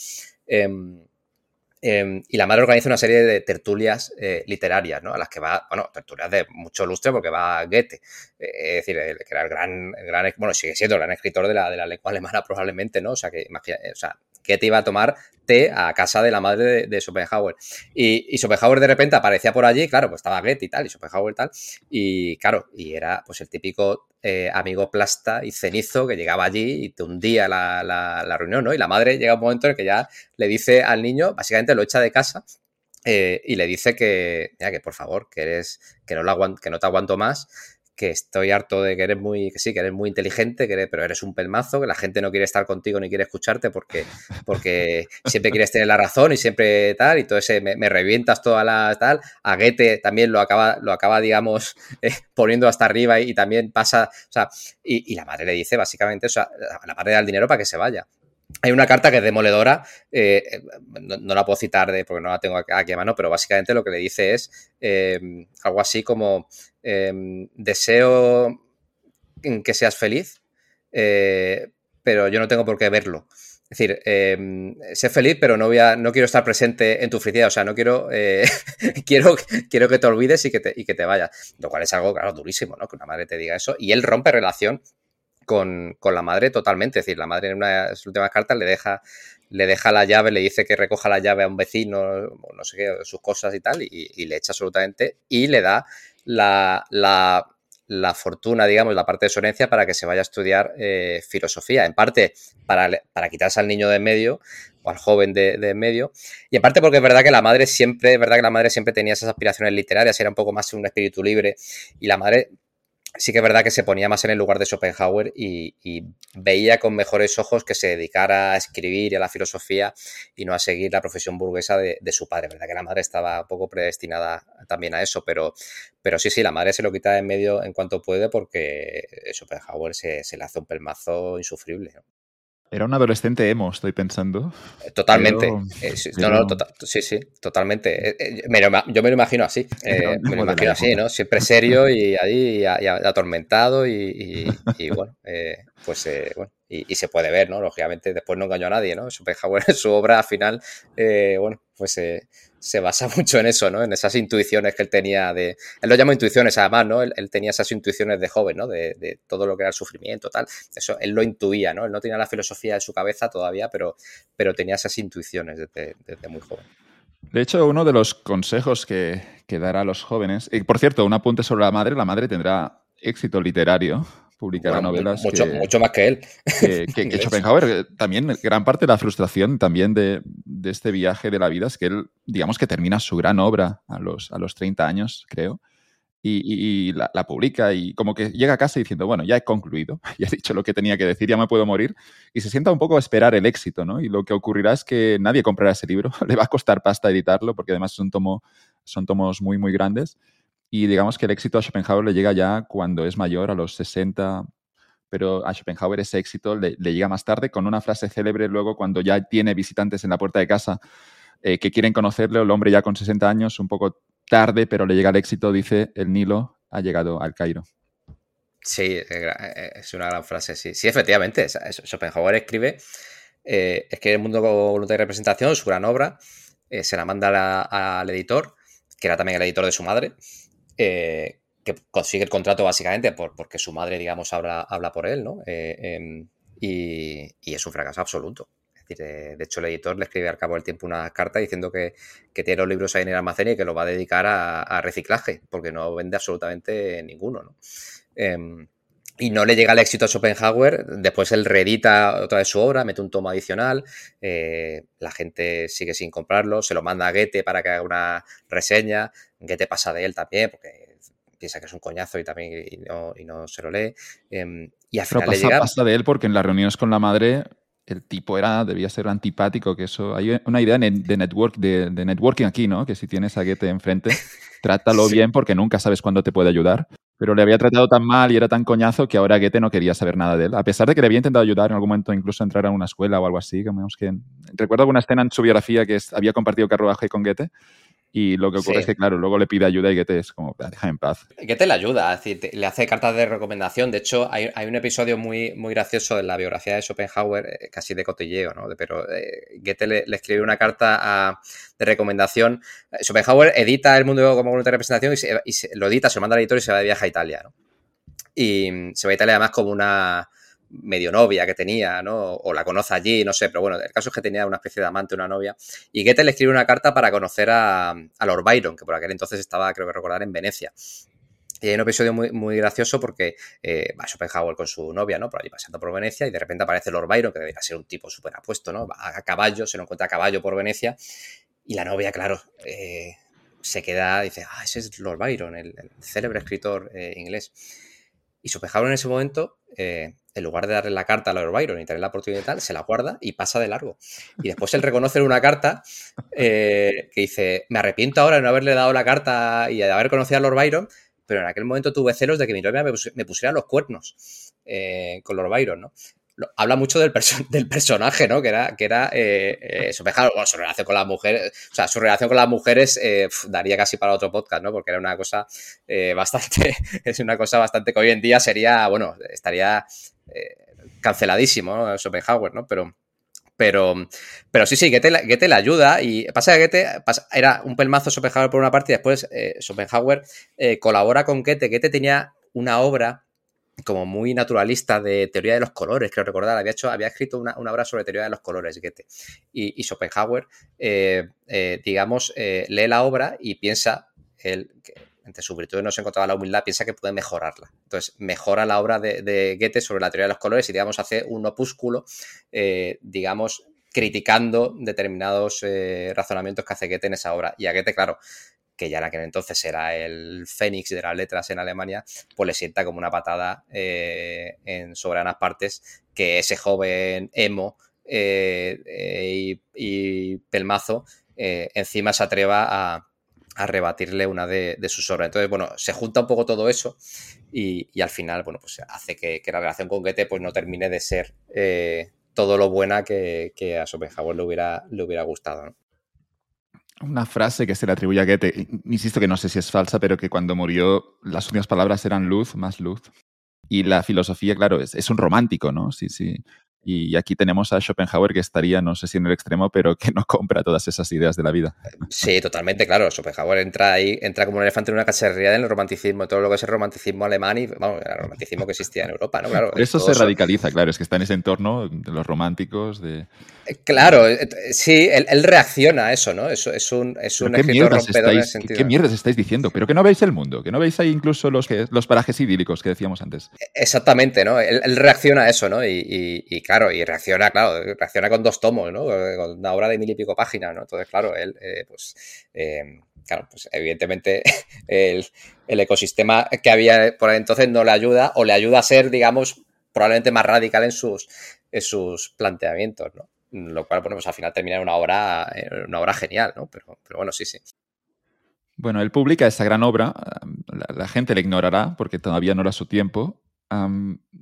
Em, y la madre organiza una serie de tertulias eh, literarias, ¿no? A las que va, bueno, tertulias de mucho lustre porque va Goethe, eh, es decir, que era el gran, gran, bueno, sigue siendo el gran escritor de la, de la lengua alemana probablemente, ¿no? O sea, que o sea, Goethe iba a tomar té a casa de la madre de, Schopenhauer. Y, y, Schopenhauer de repente aparecía por allí, claro, pues estaba Goethe y tal, y Schopenhauer tal, y claro, y era pues el típico eh, amigo plasta y cenizo que llegaba allí y te hundía la, la, reunión, ¿no? Y la madre llega un momento en el que ya le dice al niño, básicamente lo echa de casa eh, y le dice que, mira, que por favor, que eres, que no, lo que no te aguanto más, que estoy harto de que eres muy, que sí, que eres muy inteligente, que pero eres un pelmazo, que la gente no quiere estar contigo ni quiere escucharte porque, porque siempre quieres tener la razón y siempre tal, y todo ese, me, revientas toda la tal. A Goethe también lo acaba, lo acaba digamos, eh, poniendo hasta arriba y, también pasa, o sea, y, la madre le dice básicamente, o sea, la madre da el dinero para que se vaya. Hay una carta que es demoledora, eh, eh, no, la puedo citar de, porque no la tengo aquí a mano, pero básicamente lo que le dice es algo así como Em, deseo que seas feliz, eh, pero yo no tengo por qué verlo. Es decir, em, sé feliz, pero no, voy a, no quiero estar presente en tu felicidad. O sea, no quiero, eh, quiero, quiero que te olvides y que te, y que te vayas. Lo cual es algo, claro, durísimo, ¿no? Que una madre te diga eso. Y él rompe relación con, la madre totalmente. Es decir, la madre en una de sus últimas cartas le deja, le deja la llave, le dice que recoja la llave a un vecino, no sé qué, sus cosas y tal, y, y le echa absolutamente. Y le da la, la, fortuna, digamos, la parte de su herencia para que se vaya a estudiar eh, filosofía. En parte para, para, quitarse al niño de en medio o al joven de, de, en medio. Y en parte porque es verdad que la madre siempre, es verdad que la madre siempre tenía esas aspiraciones literarias, era un poco más un espíritu libre. Y la madre sí que es verdad que se ponía más en el lugar de Schopenhauer y, veía con mejores ojos que se dedicara a escribir y a la filosofía y no a seguir la profesión burguesa de, su padre. verdad que la madre estaba un poco predestinada también a eso, pero, sí, sí, la madre se lo quita en medio en cuanto puede porque Schopenhauer se, se le hace un pelmazo insufrible. Era un adolescente emo, estoy pensando. Eh, totalmente. Eh, sí, sí, totalmente. Eh, yo me lo imagino así. me lo imagino así, ¿no? Siempre serio y ahí atormentado y, bueno, pues bueno, y, se puede ver, ¿no? Lógicamente, después no engañó a nadie, ¿no? Schopenhauer en su obra final, bueno, pues se basa mucho en eso, ¿no? En esas intuiciones que él tenía de... Él lo llama intuiciones, además, ¿no? Él, tenía esas intuiciones de joven, ¿no? De, todo lo que era el sufrimiento, tal. Eso, él lo intuía, ¿no? Él no tenía la filosofía en su cabeza todavía, pero, pero tenía esas intuiciones desde, muy joven. De hecho, uno de los consejos que, que dará a los jóvenes... Y, por cierto, un apunte sobre la madre. La madre tendrá éxito literario publicará novelas. Mucho, mucho más que él. Que, Schopenhauer, también gran parte de la frustración también de, de, este viaje de la vida es que él, digamos que termina su gran obra a los, a los 30 años, creo, y, la, publica y como que llega a casa diciendo, bueno, ya he concluido, ya he dicho lo que tenía que decir, ya me puedo morir, y se sienta un poco a esperar el éxito, ¿no? Y lo que ocurrirá es que nadie comprará ese libro, le va a costar pasta editarlo, porque además son, tomo, son tomos muy, muy grandes y digamos que el éxito a Schopenhauer le llega ya cuando es mayor, a los 60, pero a Schopenhauer ese éxito le, llega más tarde con una frase célebre luego cuando ya tiene visitantes en la puerta de casa eh, que quieren conocerle, el hombre ya con 60 años, un poco tarde, pero le llega el éxito, dice, el Nilo ha llegado al Cairo. Sí, eh, es una gran frase, sí. Sí, efectivamente, Schopenhauer escribe, eh, es que el mundo voluntad de representación, su gran obra, se la manda al editor, que era también el editor de su madre, eh, que consigue el contrato básicamente por, porque su madre, digamos, habla, habla por él, ¿no? Eh, em, y, es un fracaso absoluto. Es decir, de hecho, el editor le escribe al cabo del tiempo una carta diciendo que, tiene los libros ahí en el almacén y que lo va a dedicar a, reciclaje, porque no vende absolutamente ninguno, ¿no? Y no le llega el éxito a Schopenhauer, después él reedita otra vez su obra, mete un tomo adicional, eh, la gente sigue sin comprarlo, se lo manda a Goethe para que haga una reseña, Goethe pasa de él también, porque piensa que es un coñazo y también y no, se lo lee. Em, y al final pasa, llega... pasa de él porque en las reuniones con la madre el tipo era, debía ser antipático, que eso, hay una idea de, network, de, de, networking aquí, ¿no? Que si tienes a Goethe enfrente, trátalo bien porque nunca sabes cuándo te puede ayudar. Pero le había tratado tan mal y era tan coñazo que ahora Goethe no quería saber nada de él. A pesar de que le había intentado ayudar en algún momento, incluso entrar a una escuela o algo así. recuerdo alguna escena en su biografía que había compartido carruaje con Goethe Y lo que ocurre es que, claro, luego le pide ayuda y Goethe es como, deja en paz. Goethe le ayuda, es decir, le hace cartas de recomendación. De hecho, hay, un episodio muy, muy gracioso en la biografía de Schopenhauer, eh, casi de cotilleo, ¿no? Pero eh, Goethe le, escribe una carta de recomendación. Schopenhauer edita El mundo como voluntad de representación y, lo edita, se lo manda al editor y se va de viaje a Italia, ¿no? Y se va a Italia además como una medio novia que tenía, ¿no? O la conoce allí, no sé, pero bueno, el caso es que tenía una especie de amante, una novia. Y Goethe le escribe una carta para conocer a, Lord Byron, que por aquel entonces estaba, creo que recordar, en Venecia. Y hay un episodio muy, muy gracioso porque eh, va Schopenhauer con su novia, ¿no? Por allí pasando por Venecia y de repente aparece Lord Byron, que debería ser un tipo súper apuesto, ¿no? Va a caballo, se lo encuentra a caballo por Venecia y la novia, claro, eh, se queda, dice, ah, ese es Lord Byron, el, célebre escritor eh, inglés. Y Schopenhauer en ese momento en lugar de darle la carta a Lord Byron y tener la oportunidad y tal, se la guarda y pasa de largo. Y después él reconoce una carta eh, que dice, me arrepiento ahora de no haberle dado la carta y de haber conocido a Lord Byron, pero en aquel momento tuve celos de que mi novia me, pusiera los cuernos eh, con Lord Byron, ¿no? habla mucho del, personaje, ¿no? Que era, que era eh, eh su relación con las mujeres, o sea, su relación con las mujeres daría casi para otro podcast, ¿no? Porque era una cosa bastante, es una cosa bastante que hoy en día sería, bueno, estaría canceladísimo, ¿no? Schopenhauer, ¿no? Pero, pero, pero sí, sí, Goethe, Goethe le ayuda y pasa que Goethe era un pelmazo Schopenhauer por una parte y después Schopenhauer colabora con Goethe. Goethe tenía una obra como muy naturalista de teoría de los colores, creo recordar. Había, hecho, había escrito una, obra sobre teoría de los colores, Goethe. Y, Schopenhauer, eh, eh, digamos, eh, lee la obra y piensa, él, entre sus virtudes no se encontraba la humildad, piensa que puede mejorarla. Entonces, mejora la obra de, Goethe sobre la teoría de los colores y, digamos, hace un opúsculo, digamos, criticando determinados razonamientos que hace Goethe en esa obra. Y a Goethe, claro, que ya en aquel entonces era el fénix de las letras en Alemania, pues le sienta como una patada eh, en soberanas partes que ese joven emo eh, eh, y, pelmazo encima se atreva a, rebatirle una de, sus obras. Entonces, bueno, se junta un poco todo eso y, al final, bueno, pues hace que, la relación con Goethe pues no termine de ser todo lo buena que, a Schopenhauer le hubiera, le hubiera gustado. una frase que se le atribuye a Goethe, insisto que no sé si es falsa, pero que cuando murió las últimas palabras eran luz, más luz. Y la filosofía, claro, es, es un romántico, ¿no? Sí, sí. Y aquí tenemos a Schopenhauer que estaría, no sé si en el extremo, pero que no compra todas esas ideas de la vida. Sí, totalmente, claro. Schopenhauer entra ahí, entra como un elefante en una cacharrería del romanticismo, todo lo que es el romanticismo alemán y, vamos, el romanticismo que existía en Europa, ¿no? Claro. Eso se radicaliza, claro, es que está en ese entorno de los románticos, de... Eh, claro, eh, sí, él, reacciona a eso, ¿no? Eso es un, es un escritor rompedor en ese sentido. ¿Qué mierdas estáis diciendo? Pero que no veis el mundo, que no veis ahí incluso los, que, los parajes idílicos que decíamos antes. Exactamente, ¿no? Él, reacciona a eso, ¿no? y, y claro, y reacciona, claro, reacciona con dos tomos, ¿no? Con una obra de mil y pico páginas, ¿no? Entonces, claro, él, eh, pues, eh, claro, pues evidentemente el, ecosistema que había por entonces no le ayuda o le ayuda a ser, digamos, probablemente más radical en sus, en sus planteamientos, ¿no? Lo cual, bueno, pues al final termina en una obra, una obra genial, ¿no? Pero, pero bueno, sí, sí. Bueno, él publica esa gran obra, la, gente le ignorará porque todavía no era su tiempo,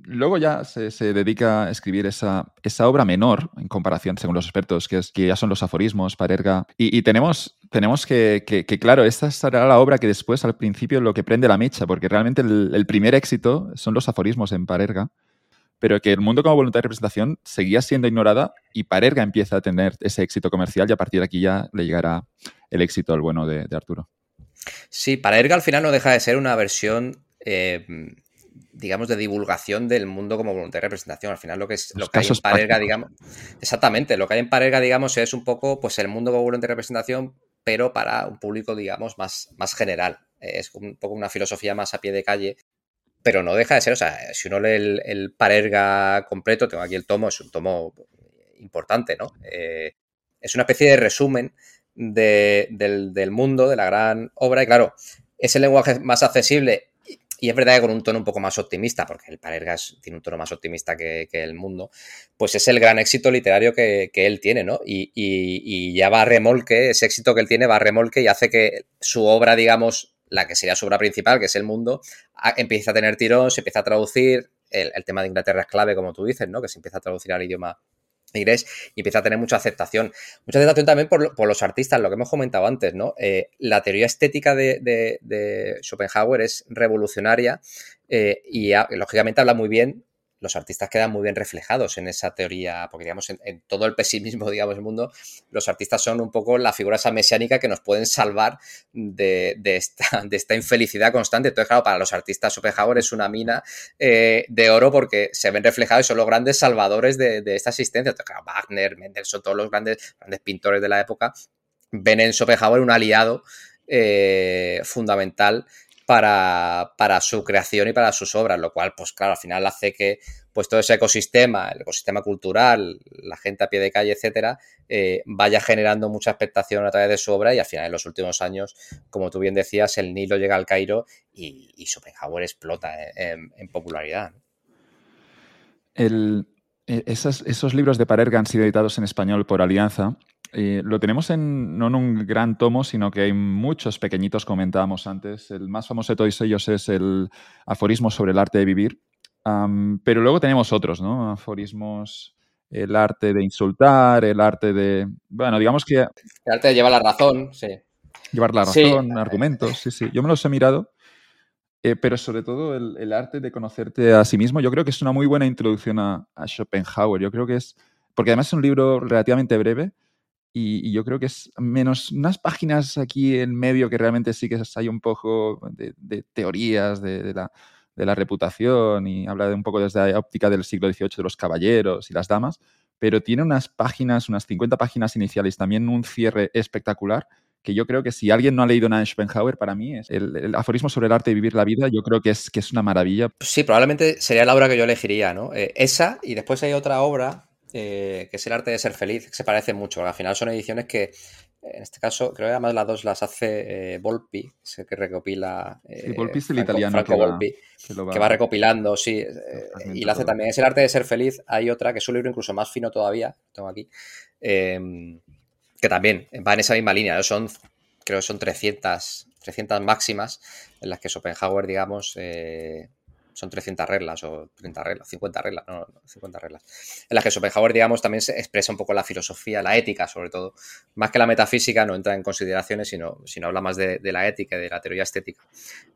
luego ya se, dedica a escribir esa, esa, obra menor, en comparación, según los expertos, que, es, que ya son los aforismos, Parerga. Y, tenemos, tenemos que, que, claro, esta será la obra que después, al principio, lo que prende la mecha, porque realmente el, primer éxito son los aforismos en Parerga, pero que el mundo como voluntad de representación seguía siendo ignorada y Parerga empieza a tener ese éxito comercial y a partir de aquí ya le llegará el éxito al bueno de, Arturo. Sí, Parerga al final no deja de ser una versión... Eh, digamos, de divulgación del mundo como voluntad de representación. Al final lo que es lo que hay en Parerga, digamos, exactamente, lo que hay en Parerga, digamos, es un poco pues el mundo como voluntad de representación, pero para un público, digamos, más, más general. Es un poco una filosofía más a pie de calle, pero no deja de ser, o sea, si uno lee el, Parerga completo, tengo aquí el tomo, es un tomo importante, ¿no? Eh, es una especie de resumen del, mundo, de la gran obra, y claro, es el lenguaje más accesible y es verdad que con un tono un poco más optimista, porque el Parergas tiene un tono más optimista que, el mundo, pues es el gran éxito literario que, él tiene, ¿no? Y, ya va a remolque, ese éxito que él tiene va a remolque y hace que su obra, digamos, la que sería su obra principal, que es el mundo, empiece a tener tirón, se empieza a traducir, el, tema de Inglaterra es clave, como tú dices, ¿no? Que se empieza a traducir al idioma inglés y empieza a tener mucha aceptación. Mucha aceptación también por, los artistas, lo que hemos comentado antes, ¿no? Eh, la teoría estética de, Schopenhauer es revolucionaria eh, y lógicamente habla muy bien los artistas quedan muy bien reflejados en esa teoría, porque digamos, en, todo el pesimismo, digamos, del mundo, los artistas son un poco la figura esa mesiánica que nos pueden salvar de, esta, infelicidad constante. Entonces, claro, para los artistas Schopenhauer es una mina eh, de oro porque se ven reflejados y son los grandes salvadores de, esta existencia. Entonces, Wagner, Mendelssohn, todos los grandes, grandes pintores de la época ven en Schopenhauer un aliado eh, fundamental para, su creación y para sus obras, lo cual, pues claro, al final hace que pues todo ese ecosistema, el ecosistema cultural, la gente a pie de calle, etcétera, eh, vaya generando mucha expectación a través de su obra y al final en los últimos años, como tú bien decías, el Nilo llega al Cairo y, y explota en, popularidad. E, esos, esos, libros de Parerga han sido editados en español por Alianza eh, lo tenemos en, no en un gran tomo, sino que hay muchos pequeñitos, comentábamos antes. El más famoso de todos ellos es el aforismo sobre el arte de vivir. pero luego tenemos otros, ¿no? Aforismos, el arte de insultar, el arte de... Bueno, digamos que... El arte de llevar la razón, sí. Llevar la razón, argumentos, sí, sí. Yo me los he mirado, eh, pero sobre todo el, arte de conocerte a sí mismo, yo creo que es una muy buena introducción a, a Schopenhauer. Yo creo que es... Porque además es un libro relativamente breve, y, yo creo que es menos unas páginas aquí en medio que realmente sí que hay un poco de, teorías de, la, de, la, reputación y habla de un poco desde la óptica del siglo XVIII de los caballeros y las damas, pero tiene unas páginas, unas 50 páginas iniciales, también un cierre espectacular que yo creo que si alguien no ha leído nada de Schopenhauer, para mí es el, aforismo sobre el arte de vivir la vida, yo creo que es, que es una maravilla. Sí, probablemente sería la obra que yo elegiría, ¿no? Eh, esa, y después hay otra obra eh, que es el arte de ser feliz, que se parece mucho. Al final son ediciones que, en este caso, creo que además las dos las hace eh, Volpi, que recopila. Eh, Volpi es el italiano. que, Volpi, va, que, va, recopilando, sí. Eh, y lo hace también. Es el arte de ser feliz. Hay otra que es un libro incluso más fino todavía, tengo aquí, em, que también va en esa misma línea. Son, creo que son 300, 300 máximas en las que Schopenhauer, digamos, son 300 reglas o 30 reglas, 50 reglas, no, 50 reglas, en las que Schopenhauer, digamos, también se expresa un poco la filosofía, la ética, sobre todo, más que la metafísica, no entra en consideraciones, sino, sino habla más de, la ética y de la teoría estética.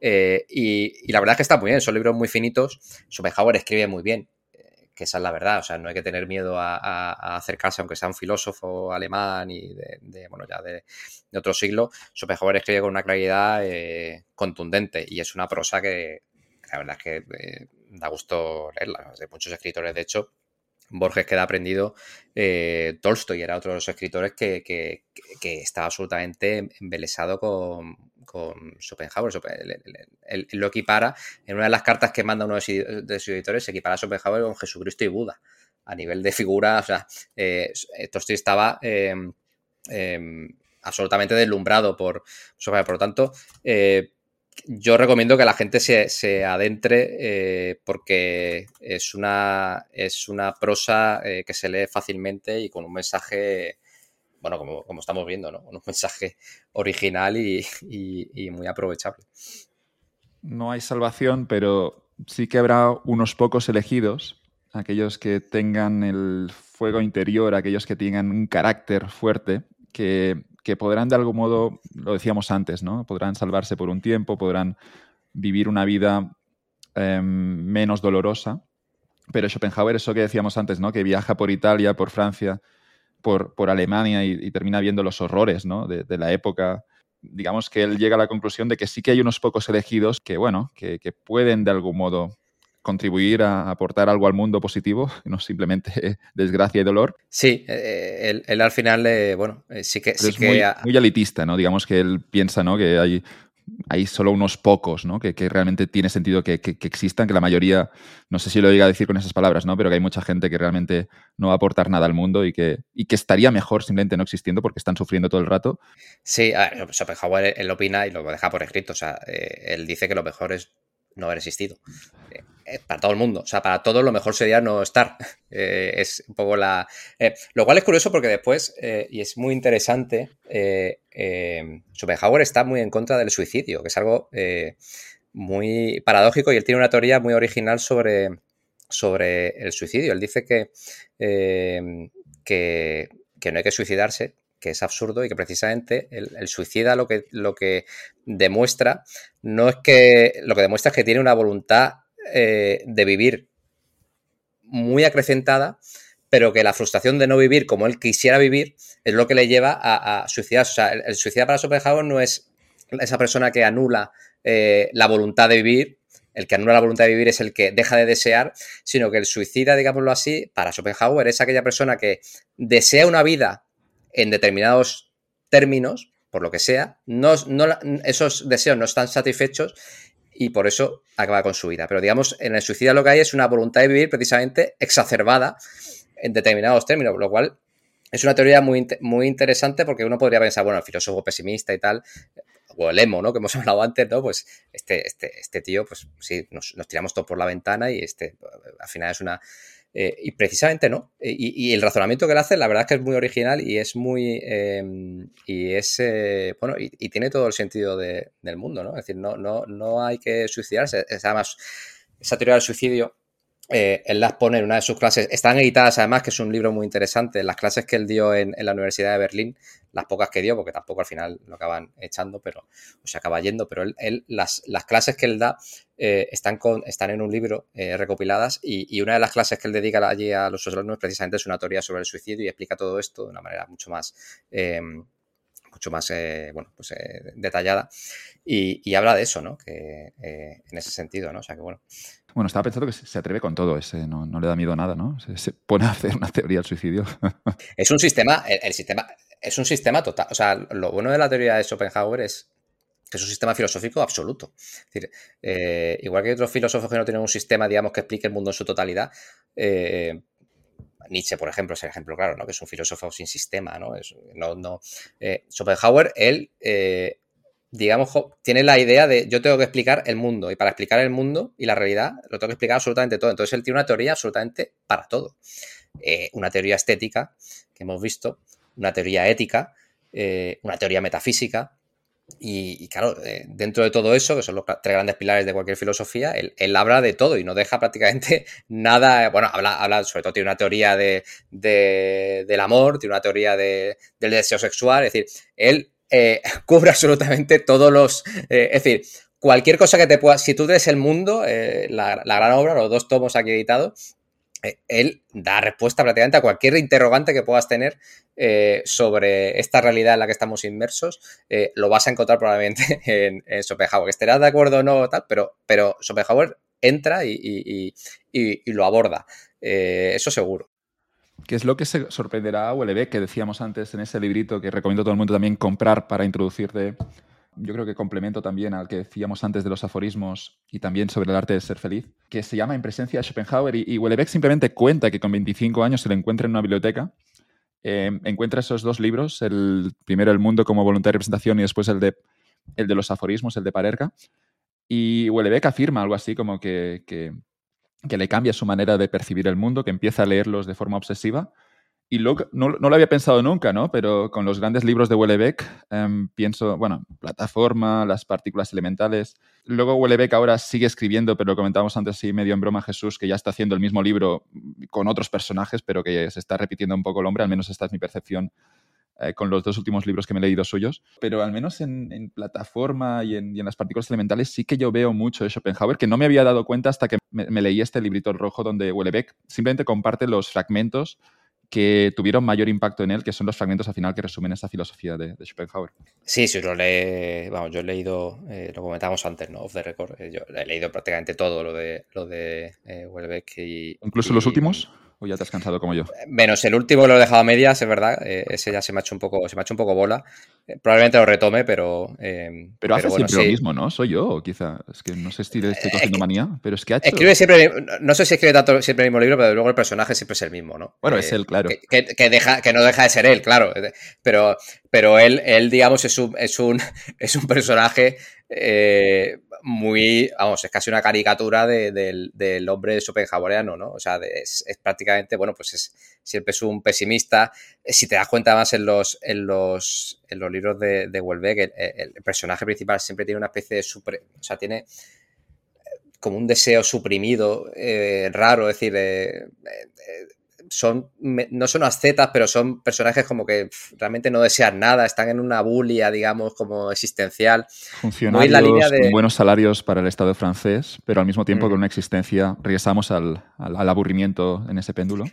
Eh, y, la verdad es que está muy bien, son libros muy finitos, Schopenhauer escribe muy bien, eh, que esa es la verdad, o sea, no hay que tener miedo a, acercarse, aunque sea un filósofo alemán y de, bueno, ya de, otro siglo, Schopenhauer escribe con una claridad eh, contundente y es una prosa que, la verdad es que eh, da gusto leerla. De muchos escritores, de hecho, Borges queda aprendido, eh, Tolstoy era otro de los escritores que, estaba absolutamente embelesado con, con Schopenhauer. Él, lo equipara, en una de las cartas que manda uno de sus, editores, se equipara a Schopenhauer con Jesucristo y Buda. A nivel de figura, o sea, eh, Tolstoy estaba em, absolutamente deslumbrado por Schopenhauer. Por lo tanto, yo recomiendo que la gente se, adentre eh, porque es una, es una prosa eh, que se lee fácilmente y con un mensaje, bueno, como, como estamos viendo, ¿no? Un mensaje original y, muy aprovechable. No hay salvación, pero sí que habrá unos pocos elegidos, aquellos que tengan el fuego interior, aquellos que tengan un carácter fuerte, que que podrán de algún modo, lo decíamos antes, ¿no? Podrán salvarse por un tiempo, podrán vivir una vida em, menos dolorosa. Pero Schopenhauer, eso que decíamos antes, ¿no? Que viaja por Italia, por Francia, por, Alemania y, termina viendo los horrores, ¿no? De, la época. Digamos que él llega a la conclusión de que sí que hay unos pocos elegidos que, bueno, que pueden de algún modo contribuir a aportar algo al mundo positivo, no simplemente desgracia y dolor. Sí, eh, eh, él, al final, bueno, eh, sí que... Sí es muy, muy, elitista, ¿no? Digamos que él piensa, ¿no? Que hay, hay solo unos pocos, ¿no? Que, realmente tiene sentido que, existan, que la mayoría, no sé si lo diga a decir con esas palabras, ¿no? Pero que hay mucha gente que realmente no va a aportar nada al mundo y que, y que estaría mejor simplemente no existiendo porque están sufriendo todo el rato. Sí, a ver, Schopenhauer él opina y lo deja por escrito, o sea, él dice que lo mejor es no haber existido. Eh, para todo el mundo. O sea, para todos lo mejor sería no estar. Eh, es un poco la. Eh, lo cual es curioso porque después, y es muy interesante, Schopenhauer está muy en contra del suicidio, que es algo muy paradójico y él tiene una teoría muy original sobre, sobre el suicidio. Él dice que que, no hay que suicidarse, que es absurdo y que precisamente el, suicida lo que, lo que demuestra no es que lo que demuestra es que tiene una voluntad eh, de vivir muy acrecentada, pero que la frustración de no vivir como él quisiera vivir es lo que le lleva a, suicidarse. O sea, el, suicida para Schopenhauer no es esa persona que anula eh, la voluntad de vivir, el que anula la voluntad de vivir es el que deja de desear, sino que el suicida, digámoslo así, para Schopenhauer es aquella persona que desea una vida en determinados términos, por lo que sea, esos deseos no están satisfechos y por eso acaba con su vida. Pero digamos, en el suicida lo que hay es una voluntad de vivir precisamente exacerbada en determinados términos, lo cual es una teoría muy, muy interesante porque uno podría pensar, bueno, el filósofo pesimista y tal, o el emo, ¿no? Que hemos hablado antes, ¿no? Pues este, este, este tío, pues sí, nos, tiramos todo por la ventana y este, al final es una... Eh, y precisamente no. Y, el razonamiento que él hace, la verdad es que es muy original y es muy... Em, y es... Eh, bueno, y, tiene todo el sentido del mundo, ¿no? Es decir, no, no, no hay que suicidarse. Es, además, esa teoría del suicidio eh, él las pone en una de sus clases. Están editadas, además, que es un libro muy interesante. Las clases que él dio en, la Universidad de Berlín, las pocas que dio, porque tampoco al final lo acaban echando, pero o se acaba yendo. Pero él, las, clases que él da eh, están, con, están en un libro eh, recopiladas y, una de las clases que él dedica allí a los alumnos precisamente es una teoría sobre el suicidio y explica todo esto de una manera mucho más mucho más bueno, pues, detallada y, habla de eso, ¿no? Que en ese sentido, ¿no? O sea que bueno, bueno, estaba pensando que se atreve con todo, ese, no, le da miedo a nada, ¿no? Se, pone a hacer una teoría del suicidio. Es un sistema, el, sistema, es un sistema total. O sea, lo bueno de la teoría de Schopenhauer es que es un sistema filosófico absoluto. Es decir, eh, igual que otros filósofos que no tienen un sistema, digamos, que explique el mundo en su totalidad, eh, Nietzsche, por ejemplo, es el ejemplo claro, ¿no? Que es un filósofo sin sistema, ¿no? eh, Schopenhauer, él digamos, tiene la idea de yo tengo que explicar el mundo y para explicar el mundo y la realidad lo tengo que explicar absolutamente todo. Entonces él tiene una teoría absolutamente para todo. Eh, una teoría estética que hemos visto, una teoría ética, eh, una teoría metafísica. Y, claro, eh, dentro de todo eso, que son los tres grandes pilares de cualquier filosofía, él, habla de todo y no deja prácticamente nada. Bueno, habla, habla sobre todo, tiene una teoría de, del amor, tiene una teoría de, del deseo sexual. Es decir, él eh, cubre absolutamente todos los... Eh, es decir, cualquier cosa que te pueda... Si tú eres el mundo, eh, la, gran obra, los dos tomos aquí editados, él da respuesta prácticamente a cualquier interrogante que puedas tener sobre esta realidad en la que estamos inmersos. lo vas a encontrar probablemente en, en Schopenhauer. Que estarás de acuerdo o no, tal, pero, pero Schopenhauer entra y lo aborda. eso seguro que es lo que se sorprenderá a Huelebeck, que decíamos antes en ese librito que recomiendo a todo el mundo también comprar para introducirte. Yo creo que complemento también al que decíamos antes de los aforismos y también sobre el arte de ser feliz, que se llama En presencia de Schopenhauer y, y simplemente cuenta que con 25 años se le encuentra en una biblioteca, eh, encuentra esos dos libros, el primero El mundo como voluntad de representación y después el de, el de los aforismos, el de Parerga, y Huelebeck afirma algo así como que que le cambia su manera de percibir el mundo, que empieza a leerlos de forma obsesiva. Y luego, no, lo había pensado nunca, ¿no? Pero con los grandes libros de Wellebeck em, pienso, bueno, plataforma, las partículas elementales. Luego Wellebeck ahora sigue escribiendo, pero lo comentábamos antes sí, medio en broma Jesús, que ya está haciendo el mismo libro con otros personajes, pero que se está repitiendo un poco el hombre, al menos esta es mi percepción eh, con los dos últimos libros que me he leído suyos, pero al menos en, plataforma y en, las partículas elementales sí que yo veo mucho de Schopenhauer, que no me había dado cuenta hasta que me, leí este librito rojo donde Wellebeck simplemente comparte los fragmentos que tuvieron mayor impacto en él, que son los fragmentos al final que resumen esa filosofía de, Schopenhauer. Sí, sí, lo lee, vamos, yo he leído, eh, lo comentábamos antes, ¿no? Off the record, eh, yo he leído prácticamente todo lo de, lo de Wellebeck y... ¿Incluso los últimos? ¿O ya te has cansado como yo? Menos el último que lo he dejado a medias, es verdad. Eh, ese ya se me ha hecho un poco, se me ha hecho un poco bola. Eh, probablemente lo retome, pero. Eh, pero hace siempre lo mismo, ¿no? Soy yo, quizá. Es que no sé si estoy cogiendo manía, pero es que ha hecho. Escribe siempre. No sé si escribe tanto siempre el mismo libro, pero luego el personaje siempre es el mismo, ¿no? Bueno, es él, claro. Que, deja, que no deja de ser él, claro. Pero, pero él, él digamos, es un, es un, es un personaje muy, vamos, es casi una caricatura del hombre schopenhaueriano, ¿no? O sea, es, prácticamente, bueno, pues es siempre es un pesimista. Si te das cuenta más en los, en los, en los libros de, de Welbeck, el, personaje principal siempre tiene una especie de super, o sea, tiene como un deseo suprimido, eh, raro, es decir, eh, eh, son, no son ascetas, pero son personajes como que realmente no desean nada, están en una bulia, digamos, como existencial. Funcionarios la línea de... buenos salarios para el Estado francés, pero al mismo tiempo mm. con una existencia, regresamos al, aburrimiento en ese péndulo.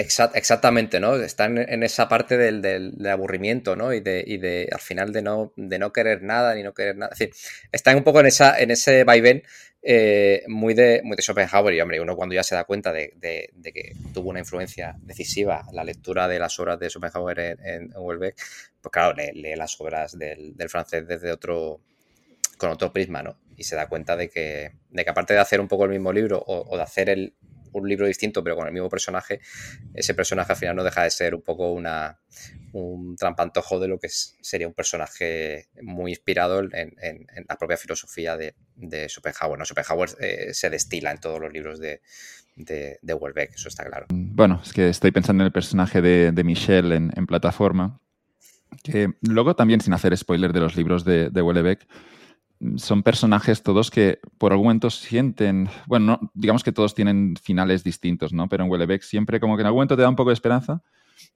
Exactamente, ¿no? Están en esa parte del, aburrimiento, ¿no? Y de, y de, al final de no, querer nada ni no querer nada. Es decir, están un poco en, esa, en ese vaivén eh, muy, de, muy de Schopenhauer y, hombre, uno cuando ya se da cuenta de, que tuvo una influencia decisiva la lectura de las obras de Schopenhauer en, en, pues claro, lee, las obras del, francés desde otro, con otro prisma, ¿no? Y se da cuenta de que aparte de hacer un poco el mismo libro o de hacer el, un libro distinto, pero con el mismo personaje, ese personaje al final no deja de ser un poco una, un trampantojo de lo que sería un personaje muy inspirado en, la propia filosofía de, de Schopenhauer. ¿no? Schopenhauer eh, se destila en todos los libros de, de, de eso está claro. Bueno, es que estoy pensando en el personaje de, de Michel en, plataforma, que luego también, sin hacer spoiler de los libros de, de Wellebeck, son personajes todos que por algún momento sienten, bueno, digamos que todos tienen finales distintos, ¿no? Pero en Wellebeck siempre como que en algún momento te da un poco de esperanza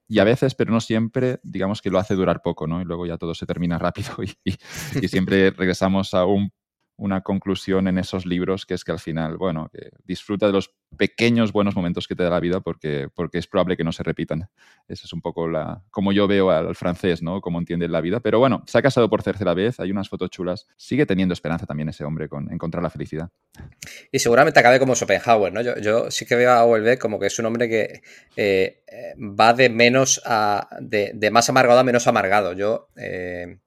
y a veces, pero no siempre, digamos que lo hace durar poco, ¿no? Y luego ya todo se termina rápido y siempre regresamos a un una conclusión en esos libros que es que al final, bueno, disfruta de los pequeños buenos momentos que te da la vida porque, porque es probable que no se repitan. Esa es un poco la, como yo veo al francés, ¿no? Cómo entiende la vida. Pero bueno, se ha casado por tercera vez, hay unas fotos chulas. Sigue teniendo esperanza también ese hombre con encontrar la felicidad. Y seguramente acabe como Schopenhauer, ¿no? Yo, sí que veo a Houellebecq como que es un hombre que eh, va de menos a, de, más amargado a menos amargado. Yo... Eh,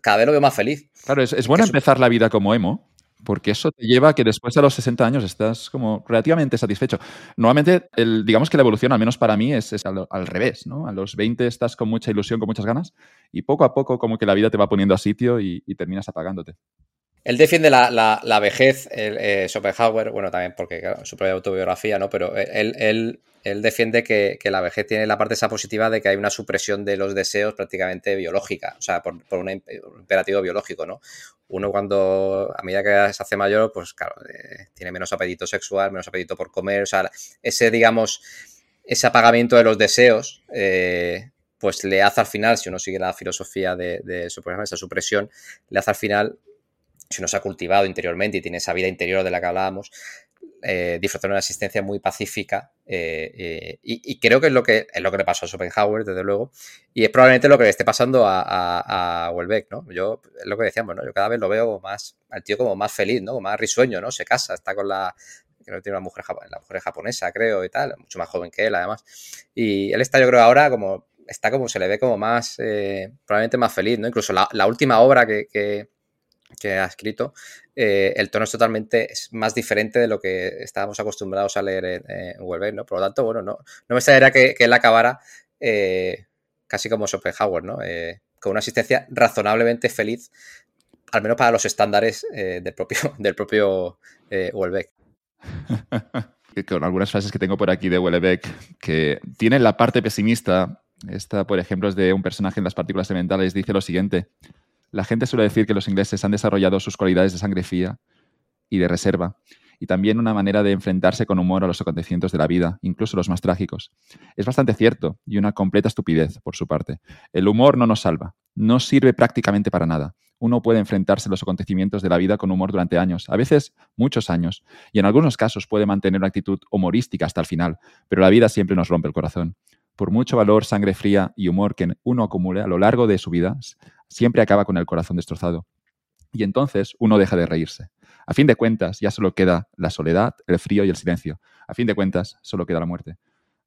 cada vez lo veo más feliz. Claro, es, bueno empezar la vida como emo, porque eso te lleva a que después a los 60 años estás como relativamente satisfecho. Normalmente, el, digamos que la evolución, al menos para mí, es, al, revés, ¿no? A los 20 estás con mucha ilusión, con muchas ganas, y poco a poco como que la vida te va poniendo a sitio y, terminas apagándote. Él defiende la, vejez, eh, Schopenhauer, bueno, también porque su propia autobiografía, ¿no? Pero él, él él defiende que, la vejez tiene la parte esa positiva de que hay una supresión de los deseos prácticamente biológica, o sea, por, un imperativo biológico, ¿no? Uno cuando, a medida que se hace mayor, pues claro, eh, tiene menos apetito sexual, menos apetito por comer, o sea, ese, digamos, ese apagamiento de los deseos, eh, pues le hace al final, si uno sigue la filosofía de, de esa supresión, le hace al final si uno se ha cultivado interiormente y tiene esa vida interior de la que hablábamos, eh, disfrutar una asistencia muy pacífica eh, eh, y, creo que es lo que es lo que le pasó a Schopenhauer, desde luego, y es probablemente lo que le esté pasando a, a, ¿no? Yo, es lo que decíamos, ¿no? Yo cada vez lo veo más, al tío como más feliz, ¿no? Más risueño, ¿no? Se casa, está con la, creo que tiene una mujer, la mujer japonesa, creo, y tal, mucho más joven que él, además. Y él está, yo creo, ahora como, está como, se le ve como más, probablemente más feliz, ¿no? Incluso la, última obra que que ha escrito, eh, el tono es totalmente más diferente de lo que estábamos acostumbrados a leer en, en ¿no? Por lo tanto, bueno, no, no me extrañaría que, que él acabara eh, casi como Schopenhauer, ¿no? Eh, con una asistencia razonablemente feliz, al menos para los estándares del propio, del propio con algunas frases que tengo por aquí de Houellebecq, que tiene la parte pesimista, esta, por ejemplo, es de un personaje en las partículas elementales, dice lo siguiente, la gente suele decir que los ingleses han desarrollado sus cualidades de sangre fría y de reserva, y también una manera de enfrentarse con humor a los acontecimientos de la vida, incluso los más trágicos. Es bastante cierto y una completa estupidez por su parte. El humor no nos salva, no sirve prácticamente para nada. Uno puede enfrentarse a los acontecimientos de la vida con humor durante años, a veces muchos años, y en algunos casos puede mantener una actitud humorística hasta el final, pero la vida siempre nos rompe el corazón. Por mucho valor, sangre fría y humor que uno acumule a lo largo de su vida, siempre acaba con el corazón destrozado. Y entonces uno deja de reírse. A fin de cuentas, ya solo queda la soledad, el frío y el silencio. A fin de cuentas, solo queda la muerte.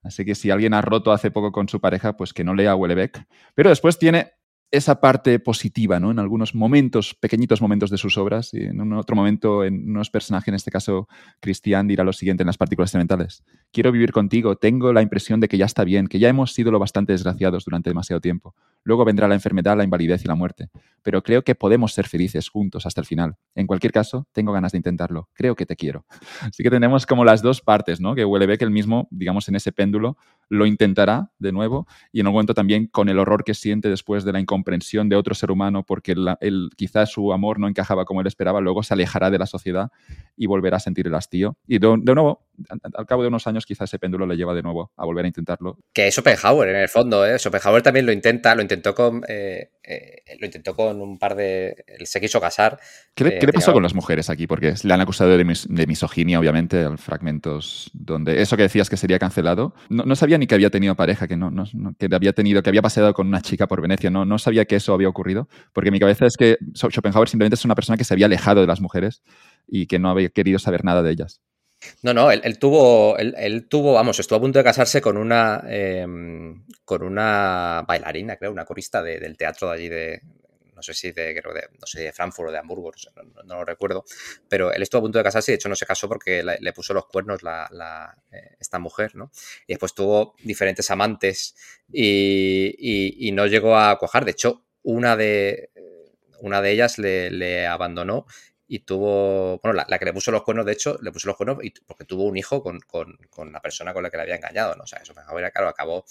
Así que si alguien ha roto hace poco con su pareja, pues que no lea Wellebeck. Pero después tiene esa parte positiva, ¿no? En algunos momentos, pequeñitos momentos de sus obras, y en otro momento, en unos personajes, en este caso, Cristian dirá lo siguiente en las partículas elementales. Quiero vivir contigo, tengo la impresión de que ya está bien, que ya hemos sido lo bastante desgraciados durante demasiado tiempo. Luego vendrá la enfermedad, la invalidez y la muerte. pero creo que podemos ser felices juntos hasta el final. En cualquier caso, tengo ganas de intentarlo. Creo que te quiero. Así que tenemos como las dos partes, ¿no? Que que el mismo, digamos, en ese péndulo, lo intentará de nuevo y en un momento también con el horror que siente después de la incomprensión de otro ser humano porque el, quizás su amor no encajaba como él esperaba, luego se alejará de la sociedad y volverá a sentir el hastío. Y de, nuevo, al cabo de unos años quizás ese péndulo le lleva de nuevo a volver a intentarlo. Que es Schopenhauer en el fondo, ¿eh? Schopenhauer también lo intenta, lo intentó con, eh, eh, lo intentó con un par de... Se quiso casar. ¿Qué, le, eh, pasó con las mujeres aquí? Porque le han acusado de, de misoginia, obviamente, fragmentos donde eso que decías que sería cancelado. No, sabía ni que había tenido pareja, que no, que había tenido, que había paseado con una chica por Venecia. No, no sabía que eso había ocurrido, porque mi cabeza es que Schopenhauer simplemente es una persona que se había alejado de las mujeres y que no había querido saber nada de ellas. No, no, él, tuvo, él, tuvo, vamos, estuvo a punto de casarse con una, em, con una bailarina, creo, una corista del teatro de allí de, no sé si de, creo no sé, de Frankfurt o de Hamburgo, no, lo recuerdo, pero él estuvo a punto de casarse y de hecho no se casó porque le, puso los cuernos la, eh, esta mujer, ¿no? Y después tuvo diferentes amantes y, no llegó a cuajar, de hecho, una de, una de ellas le abandonó y tuvo, bueno, la, que le puso los cuernos, de hecho, le puso los cuernos porque tuvo un hijo con, la persona con la que le había engañado, ¿no? O sea, eso, claro, acabó,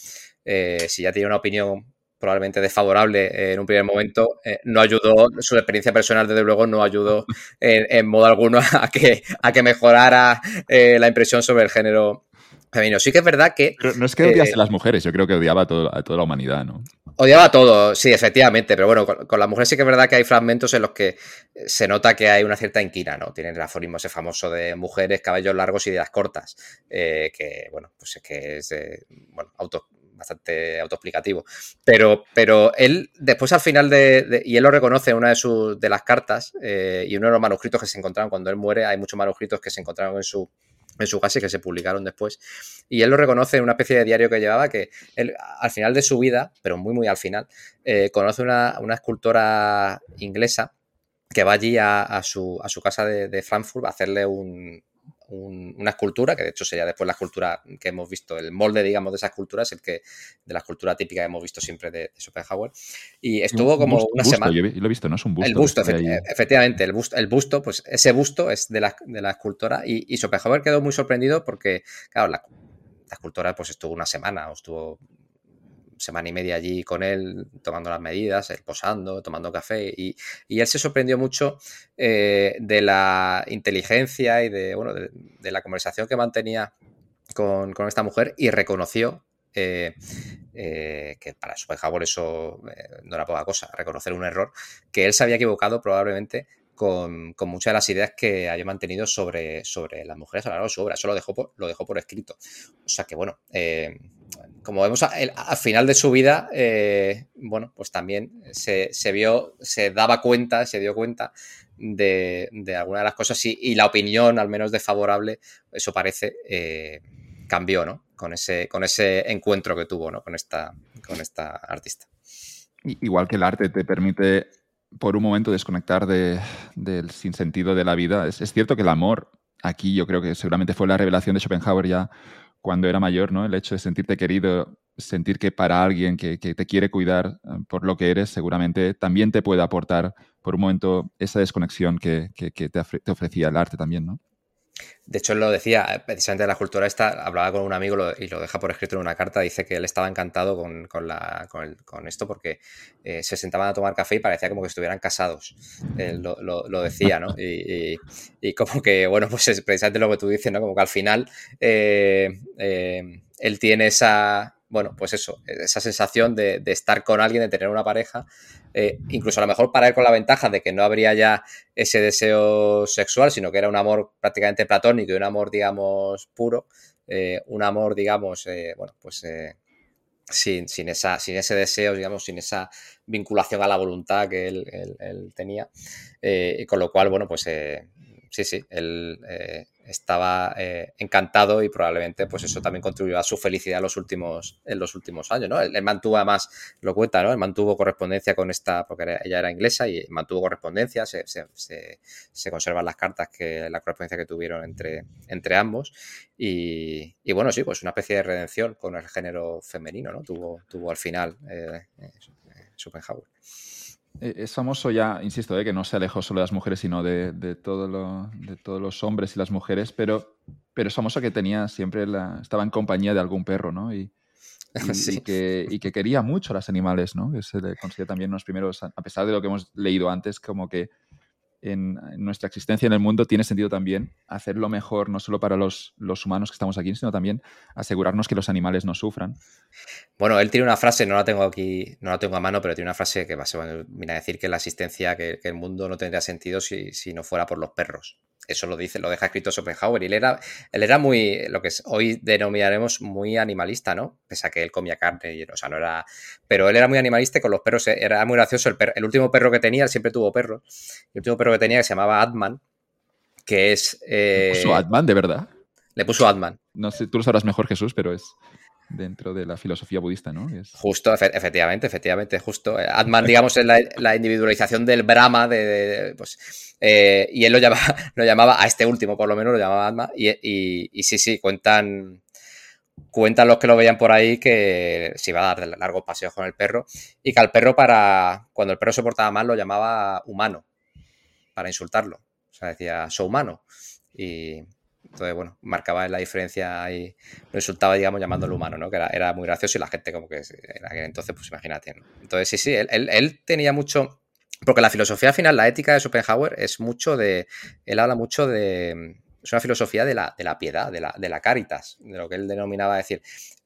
eh, si ya tenía una opinión probablemente desfavorable eh, en un primer momento, eh, no ayudó, su experiencia personal desde luego no ayudó en, modo alguno a que, a que mejorara la impresión sobre el género femenino. Sí que es verdad que... Pero no es que odiase a las mujeres, yo creo que odiaba a, todo, a toda la humanidad, ¿no? Odiaba todo, sí, efectivamente, pero bueno, con, las mujeres sí que es verdad que hay fragmentos en los que se nota que hay una cierta inquina, ¿no? Tienen el aforismo ese famoso de mujeres, cabellos largos y ideas cortas, eh, que, bueno, pues es que es, bueno, auto, bastante autoexplicativo. Pero, pero él, después al final de, y él lo reconoce en una de, sus, de las cartas eh, y uno de los manuscritos que se encontraron cuando él muere, hay muchos manuscritos que se encontraron en su en su casa y que se publicaron después. Y él lo reconoce en una especie de diario que llevaba que él, al final de su vida, pero muy, muy al final, eh, conoce una, una, escultora inglesa que va allí a, su, a su, casa de, de, Frankfurt a hacerle un, una escultura, que de hecho sería después la escultura que hemos visto, el molde, digamos, de esa escultura es el que, de la escultura típica que hemos visto siempre de, Schopenhauer. Y estuvo como una semana. Yo lo he visto, ¿no? Es un busto. El busto, efectivamente, el busto, el busto, pues ese busto es de la, de la escultora y, y, Schopenhauer quedó muy sorprendido porque, claro, la, la escultora pues estuvo una semana o estuvo semana y media allí con él, tomando las medidas, posando, tomando café, y, él se sorprendió mucho eh, de la inteligencia y de, bueno, de, la conversación que mantenía con, esta mujer y reconoció eh, eh, que para Schopenhauer eso no era poca cosa, reconocer un error, que él se había equivocado probablemente con, muchas de las ideas que había mantenido sobre, sobre las mujeres a lo largo de su obra. Eso lo dejó por, lo dejó por escrito. O sea que, bueno, como vemos al final de su vida, eh, bueno, pues también se, vio, se daba cuenta, se dio cuenta de, de algunas de las cosas y, la opinión, al menos desfavorable, eso parece, eh, cambió, ¿no? Con ese, con ese encuentro que tuvo, ¿no? Con esta, con esta artista. Igual que el arte te permite por un momento desconectar del sinsentido de la vida. Es, cierto que el amor, aquí yo creo que seguramente fue la revelación de Schopenhauer ya cuando era mayor, ¿no? El hecho de sentirte querido, sentir que para alguien que, te quiere cuidar eh, por lo que eres, seguramente también te puede aportar por un momento esa desconexión que, te, te ofrecía el arte también, ¿no? De hecho, él lo decía, eh, precisamente de la cultura esta, hablaba con un amigo y lo deja por escrito en una carta, dice que él estaba encantado con, con, esto porque eh, se sentaban a tomar café y parecía como que estuvieran casados. Él lo, decía, ¿no? Y, como que, bueno, pues es precisamente lo que tú dices, ¿no? Como que al final eh, él tiene esa, bueno, pues eso, esa sensación de, estar con alguien, de tener una pareja, eh, incluso a lo mejor para él con la ventaja de que no habría ya ese deseo sexual, sino que era un amor prácticamente platónico y un amor, digamos, puro, eh, un amor, digamos, eh, bueno, pues sin, sin, esa, sin ese deseo, digamos, sin esa vinculación a la voluntad que él, tenía, y con lo cual, bueno, pues sí, sí, él estaba eh, encantado y probablemente pues eso también contribuyó a su felicidad en los últimos, en los últimos años, ¿no? Él, mantuvo además, lo cuenta, ¿no? Él mantuvo correspondencia con esta, porque ella era inglesa y mantuvo correspondencia, se, se, conservan las cartas, que la correspondencia que tuvieron entre, entre ambos y, bueno, sí, pues una especie de redención con el género femenino, ¿no? Tuvo, tuvo al final eh, eh Schopenhauer. Eh, es famoso ya, insisto, eh, que no se alejó solo de las mujeres, sino de, todo de todos los hombres y las mujeres, pero, pero es famoso que tenía siempre la, estaba en compañía de algún perro, ¿no? Y, y, que, y, que, quería mucho a los animales, ¿no? Que se le considera también unos primeros, a pesar de lo que hemos leído antes, como que en, nuestra existencia en el mundo tiene sentido también hacerlo mejor, no solo para los, humanos que estamos aquí, sino también asegurarnos que los animales no sufran. Bueno, él tiene una frase, no la tengo aquí, no la tengo a mano, pero tiene una frase que va a decir que la existencia, que, el mundo no tendría sentido si, si no fuera por los perros eso lo dice, lo deja escrito Schopenhauer. Y él era, él era muy, lo que hoy denominaremos muy animalista, ¿no? Pese a que él comía carne, y, o sea, no era. Pero él era muy animalista y con los perros eh, era muy gracioso. El, el último perro que tenía, él siempre tuvo perros. El último perro que tenía que se llamaba Atman, que es. ¿Le puso eh, Atman, de verdad? Le puso Atman. No sé, tú lo sabrás mejor, Jesús, pero es dentro de la filosofía budista, ¿no? Justo, efectivamente, efectivamente, justo. Atman, digamos, es la, individualización del Brahma, de, pues, eh, y él lo llamaba, lo llamaba, a este último por lo menos, lo llamaba Atman, y, sí, sí, cuentan, cuentan los que lo veían por ahí que se iba a dar largos paseos con el perro, y que al perro para, cuando el perro se portaba mal, lo llamaba humano, para insultarlo. O sea, decía, soy humano. Y, entonces, bueno, marcaba la diferencia y lo insultaba, digamos, llamándolo humano, ¿no? Que era, muy gracioso y la gente como que en aquel entonces, pues imagínate. Entonces, sí, sí, él, tenía mucho... Porque la filosofía final, la ética de Schopenhauer es mucho de... Él habla mucho de... Es una filosofía de la, de la piedad, de la, de la caritas, de lo que él denominaba decir.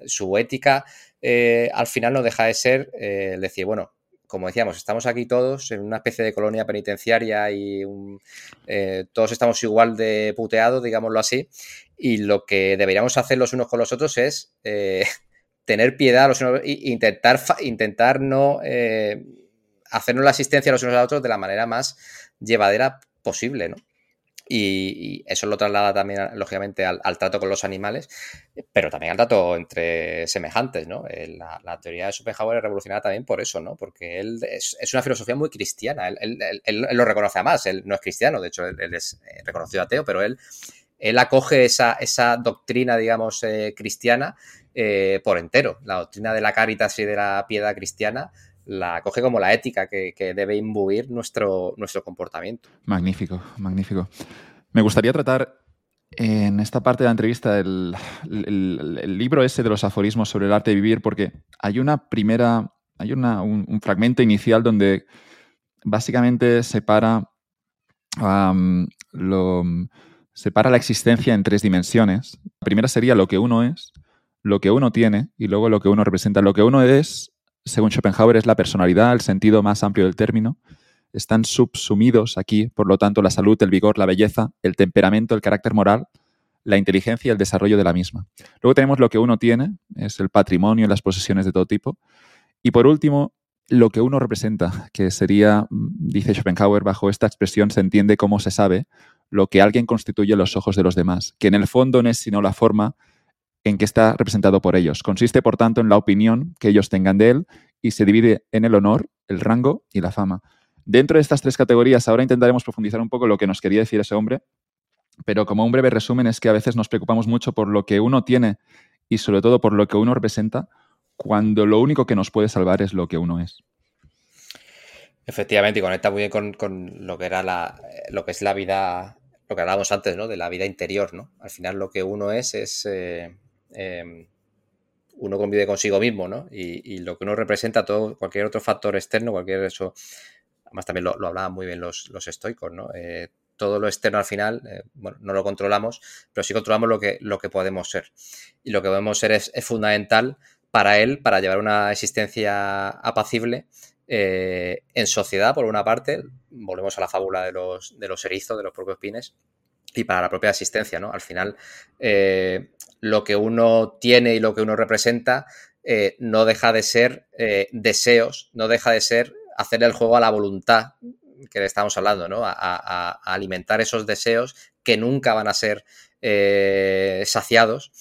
Su ética eh, al final no deja de ser eh, decir, bueno, como decíamos, estamos aquí todos en una especie de colonia penitenciaria y eh, todos estamos igual de puteados, digámoslo así, y lo que deberíamos hacer los unos con los otros es eh, tener piedad los unos e intentar, intentar no eh, hacernos la asistencia los unos a los otros de la manera más llevadera posible, ¿no? Y, eso lo traslada también, lógicamente, al, trato con los animales, pero también al trato entre semejantes, ¿no? Eh, la, teoría de Schopenhauer es revolucionada también por eso, ¿no? Porque él es, una filosofía muy cristiana, él, lo reconoce a más, él no es cristiano, de hecho, él, es eh, reconocido ateo, pero él, él acoge esa, esa doctrina, digamos, eh, cristiana por entero, la doctrina de la caritas y de la piedad cristiana, la coge como la ética que, debe imbuir nuestro, nuestro comportamiento. Magnífico, magnífico. Me gustaría tratar en esta parte de la entrevista el, libro ese de los aforismos sobre el arte de vivir, porque hay una primera, hay un, fragmento inicial donde básicamente separa, lo, separa la existencia en tres dimensiones. La primera sería lo que uno es, lo que uno tiene y luego lo que uno representa. Lo que uno es según Schopenhauer, es la personalidad, el sentido más amplio del término. Están subsumidos aquí, por lo tanto, la salud, el vigor, la belleza, el temperamento, el carácter moral, la inteligencia y el desarrollo de la misma. Luego tenemos lo que uno tiene, es el patrimonio las posesiones de todo tipo. Y por último, lo que uno representa, que sería, dice Schopenhauer, bajo esta expresión se entiende cómo se sabe lo que alguien constituye en los ojos de los demás, que en el fondo no es sino la forma en que está representado por ellos. Consiste, por tanto, en la opinión que ellos tengan de él y se divide en el honor, el rango y la fama. Dentro de estas tres categorías, ahora intentaremos profundizar un poco lo que nos quería decir ese hombre, pero como un breve resumen es que a veces nos preocupamos mucho por lo que uno tiene y sobre todo por lo que uno representa, cuando lo único que nos puede salvar es lo que uno es. Efectivamente, y conecta muy bien con, lo que era la, lo que es la vida, lo que hablábamos antes, ¿no? De la vida interior, ¿no? Al final lo que uno es es eh, Em, uno convive consigo mismo, ¿no? Y, lo que uno representa, todo, cualquier otro factor externo, cualquier eso, además también lo, hablaban muy bien los, los estoicos, ¿no? Eh, todo lo externo al final, eh, no lo controlamos, pero sí controlamos lo que, lo que podemos ser. Y lo que podemos ser es, fundamental para él, para llevar una existencia apacible eh, en sociedad, por una parte, volvemos a la fábula de los, de los erizos, de los propios pines, y para la propia existencia, ¿no? Al final, lo que uno tiene y lo que uno representa eh, no deja de ser eh, deseos, no deja de ser hacer el juego a la voluntad que le estamos hablando, ¿no? A, alimentar esos deseos que nunca van a ser eh, saciados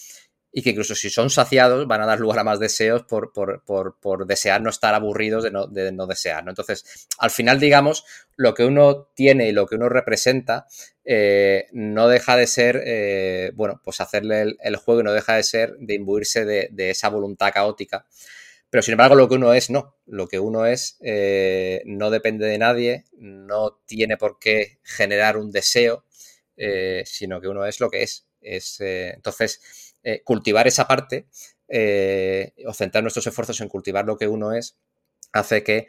y que incluso si son saciados van a dar lugar a más deseos por, por, desear no estar aburridos de no, de no, desear. ¿no? Entonces, al final, digamos, lo que uno tiene y lo que uno representa eh, no deja de ser, eh, bueno, pues hacerle el, juego y no deja de ser de imbuirse de, esa voluntad caótica pero sin embargo lo que uno es no. Lo que uno es eh, no depende de nadie, no tiene por qué generar un deseo, sino que uno es lo que es. es eh, cultivar esa parte o centrar nuestros esfuerzos en cultivar lo que uno es hace que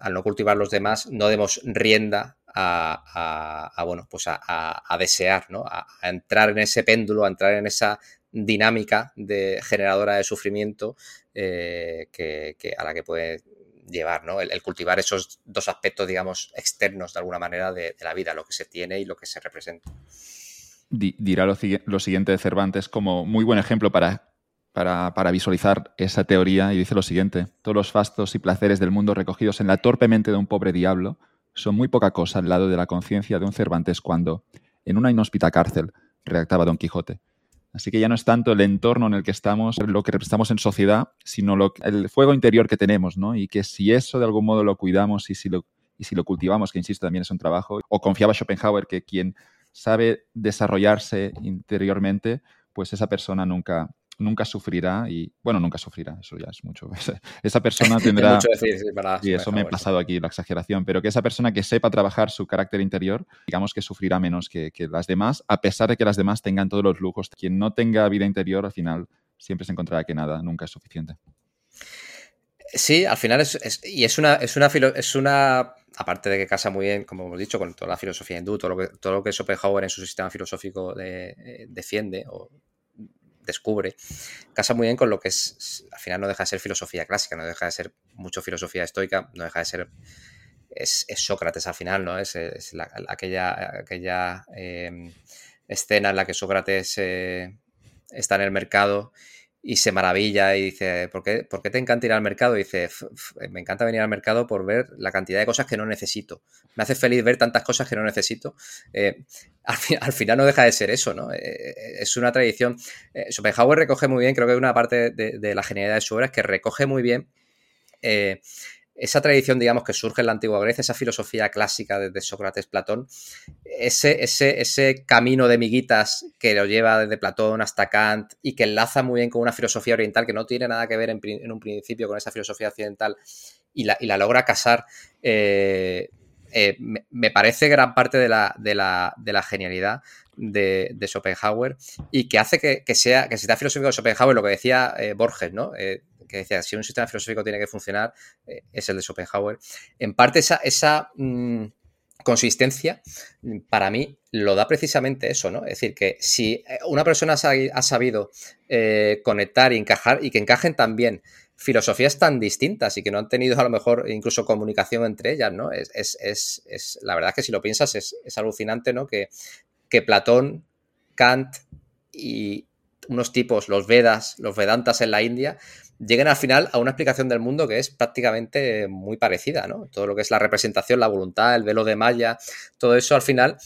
al no cultivar los demás no demos rienda a, bueno, pues a, desear, ¿no? A, entrar en ese péndulo, a entrar en esa dinámica de generadora de sufrimiento eh, que, a la que puede llevar, ¿no? El, cultivar esos dos aspectos, digamos, externos de alguna manera de, la vida, lo que se tiene y lo que se representa. Dirá lo, siguiente de Cervantes como muy buen ejemplo para, para, visualizar esa teoría y dice lo siguiente, todos los fastos y placeres del mundo recogidos en la torpe mente de un pobre diablo son muy poca cosa al lado de la conciencia de un Cervantes cuando, en una inhóspita cárcel, redactaba Don Quijote. Así que ya no es tanto el entorno en el que estamos, lo que representamos en sociedad, sino lo, el fuego interior que tenemos, ¿no? Y que si eso de algún modo lo cuidamos y si lo, y si lo cultivamos, que insisto también es un trabajo, o confiaba Schopenhauer que quien sabe desarrollarse interiormente, pues esa persona nunca, nunca sufrirá y, bueno, nunca sufrirá, eso ya es mucho. Esa persona tendrá... mucho decir, y eso me he pasado aquí, la exageración, pero que esa persona que sepa trabajar su carácter interior, digamos que sufrirá menos que, las demás, a pesar de que las demás tengan todos los lujos. Quien no tenga vida interior, al final, siempre se encontrará que nada, nunca es suficiente. Sí, al final es, y es una, es una, es una, aparte de que casa muy bien, como hemos dicho, con toda la filosofía hindú, todo lo que, todo lo que Schopenhauer en su sistema filosófico eh, defiende o descubre, casa muy bien con lo que es, al final no deja de ser filosofía clásica, no deja de ser mucho filosofía estoica, no deja de ser, es, Sócrates al final, ¿no? Es, aquella, em, escena en la que Sócrates eh, está en el mercado y se maravilla y dice, ¿por qué, ¿por qué te encanta ir al mercado? Y dice, me encanta venir al mercado por ver la cantidad de cosas que no necesito. Me hace feliz ver tantas cosas que no necesito. Eh, al, final no deja de ser eso, ¿no? Eh, es una tradición. Eh, recoge muy bien, creo que una parte de, de, la genialidad de su obra es que recoge muy bien esa tradición, digamos, que surge en la antigua Grecia, esa filosofía clásica desde Sócrates, Platón, ese, ese, ese camino de miguitas que lo lleva desde Platón hasta Kant y que enlaza muy bien con una filosofía oriental que no tiene nada que ver en, un principio con esa filosofía occidental y la, logra casar, eh, eh, me, parece gran parte de la, de la, genialidad de, Schopenhauer y que hace que, sea, que sea filosófico de Schopenhauer, lo que decía eh, Borges, ¿no? Que decía, si un sistema filosófico tiene que funcionar, eh, es el de Schopenhauer. En parte esa, esa mm, consistencia, para mí, lo da precisamente eso, ¿no? Es decir, que si eh, una persona ha sabido eh, conectar y encajar y que encajen también filosofías tan distintas y que no han tenido a lo mejor incluso comunicación entre ellas, ¿no? Es, es, la verdad es que si lo piensas es, alucinante, ¿no? Que Platón, Kant y unos tipos, los Vedas, los Vedantas en la India, lleguen al final a una explicación del mundo que es prácticamente muy parecida, ¿no? Todo lo que es la representación, la voluntad, el velo de Maya, todo eso al final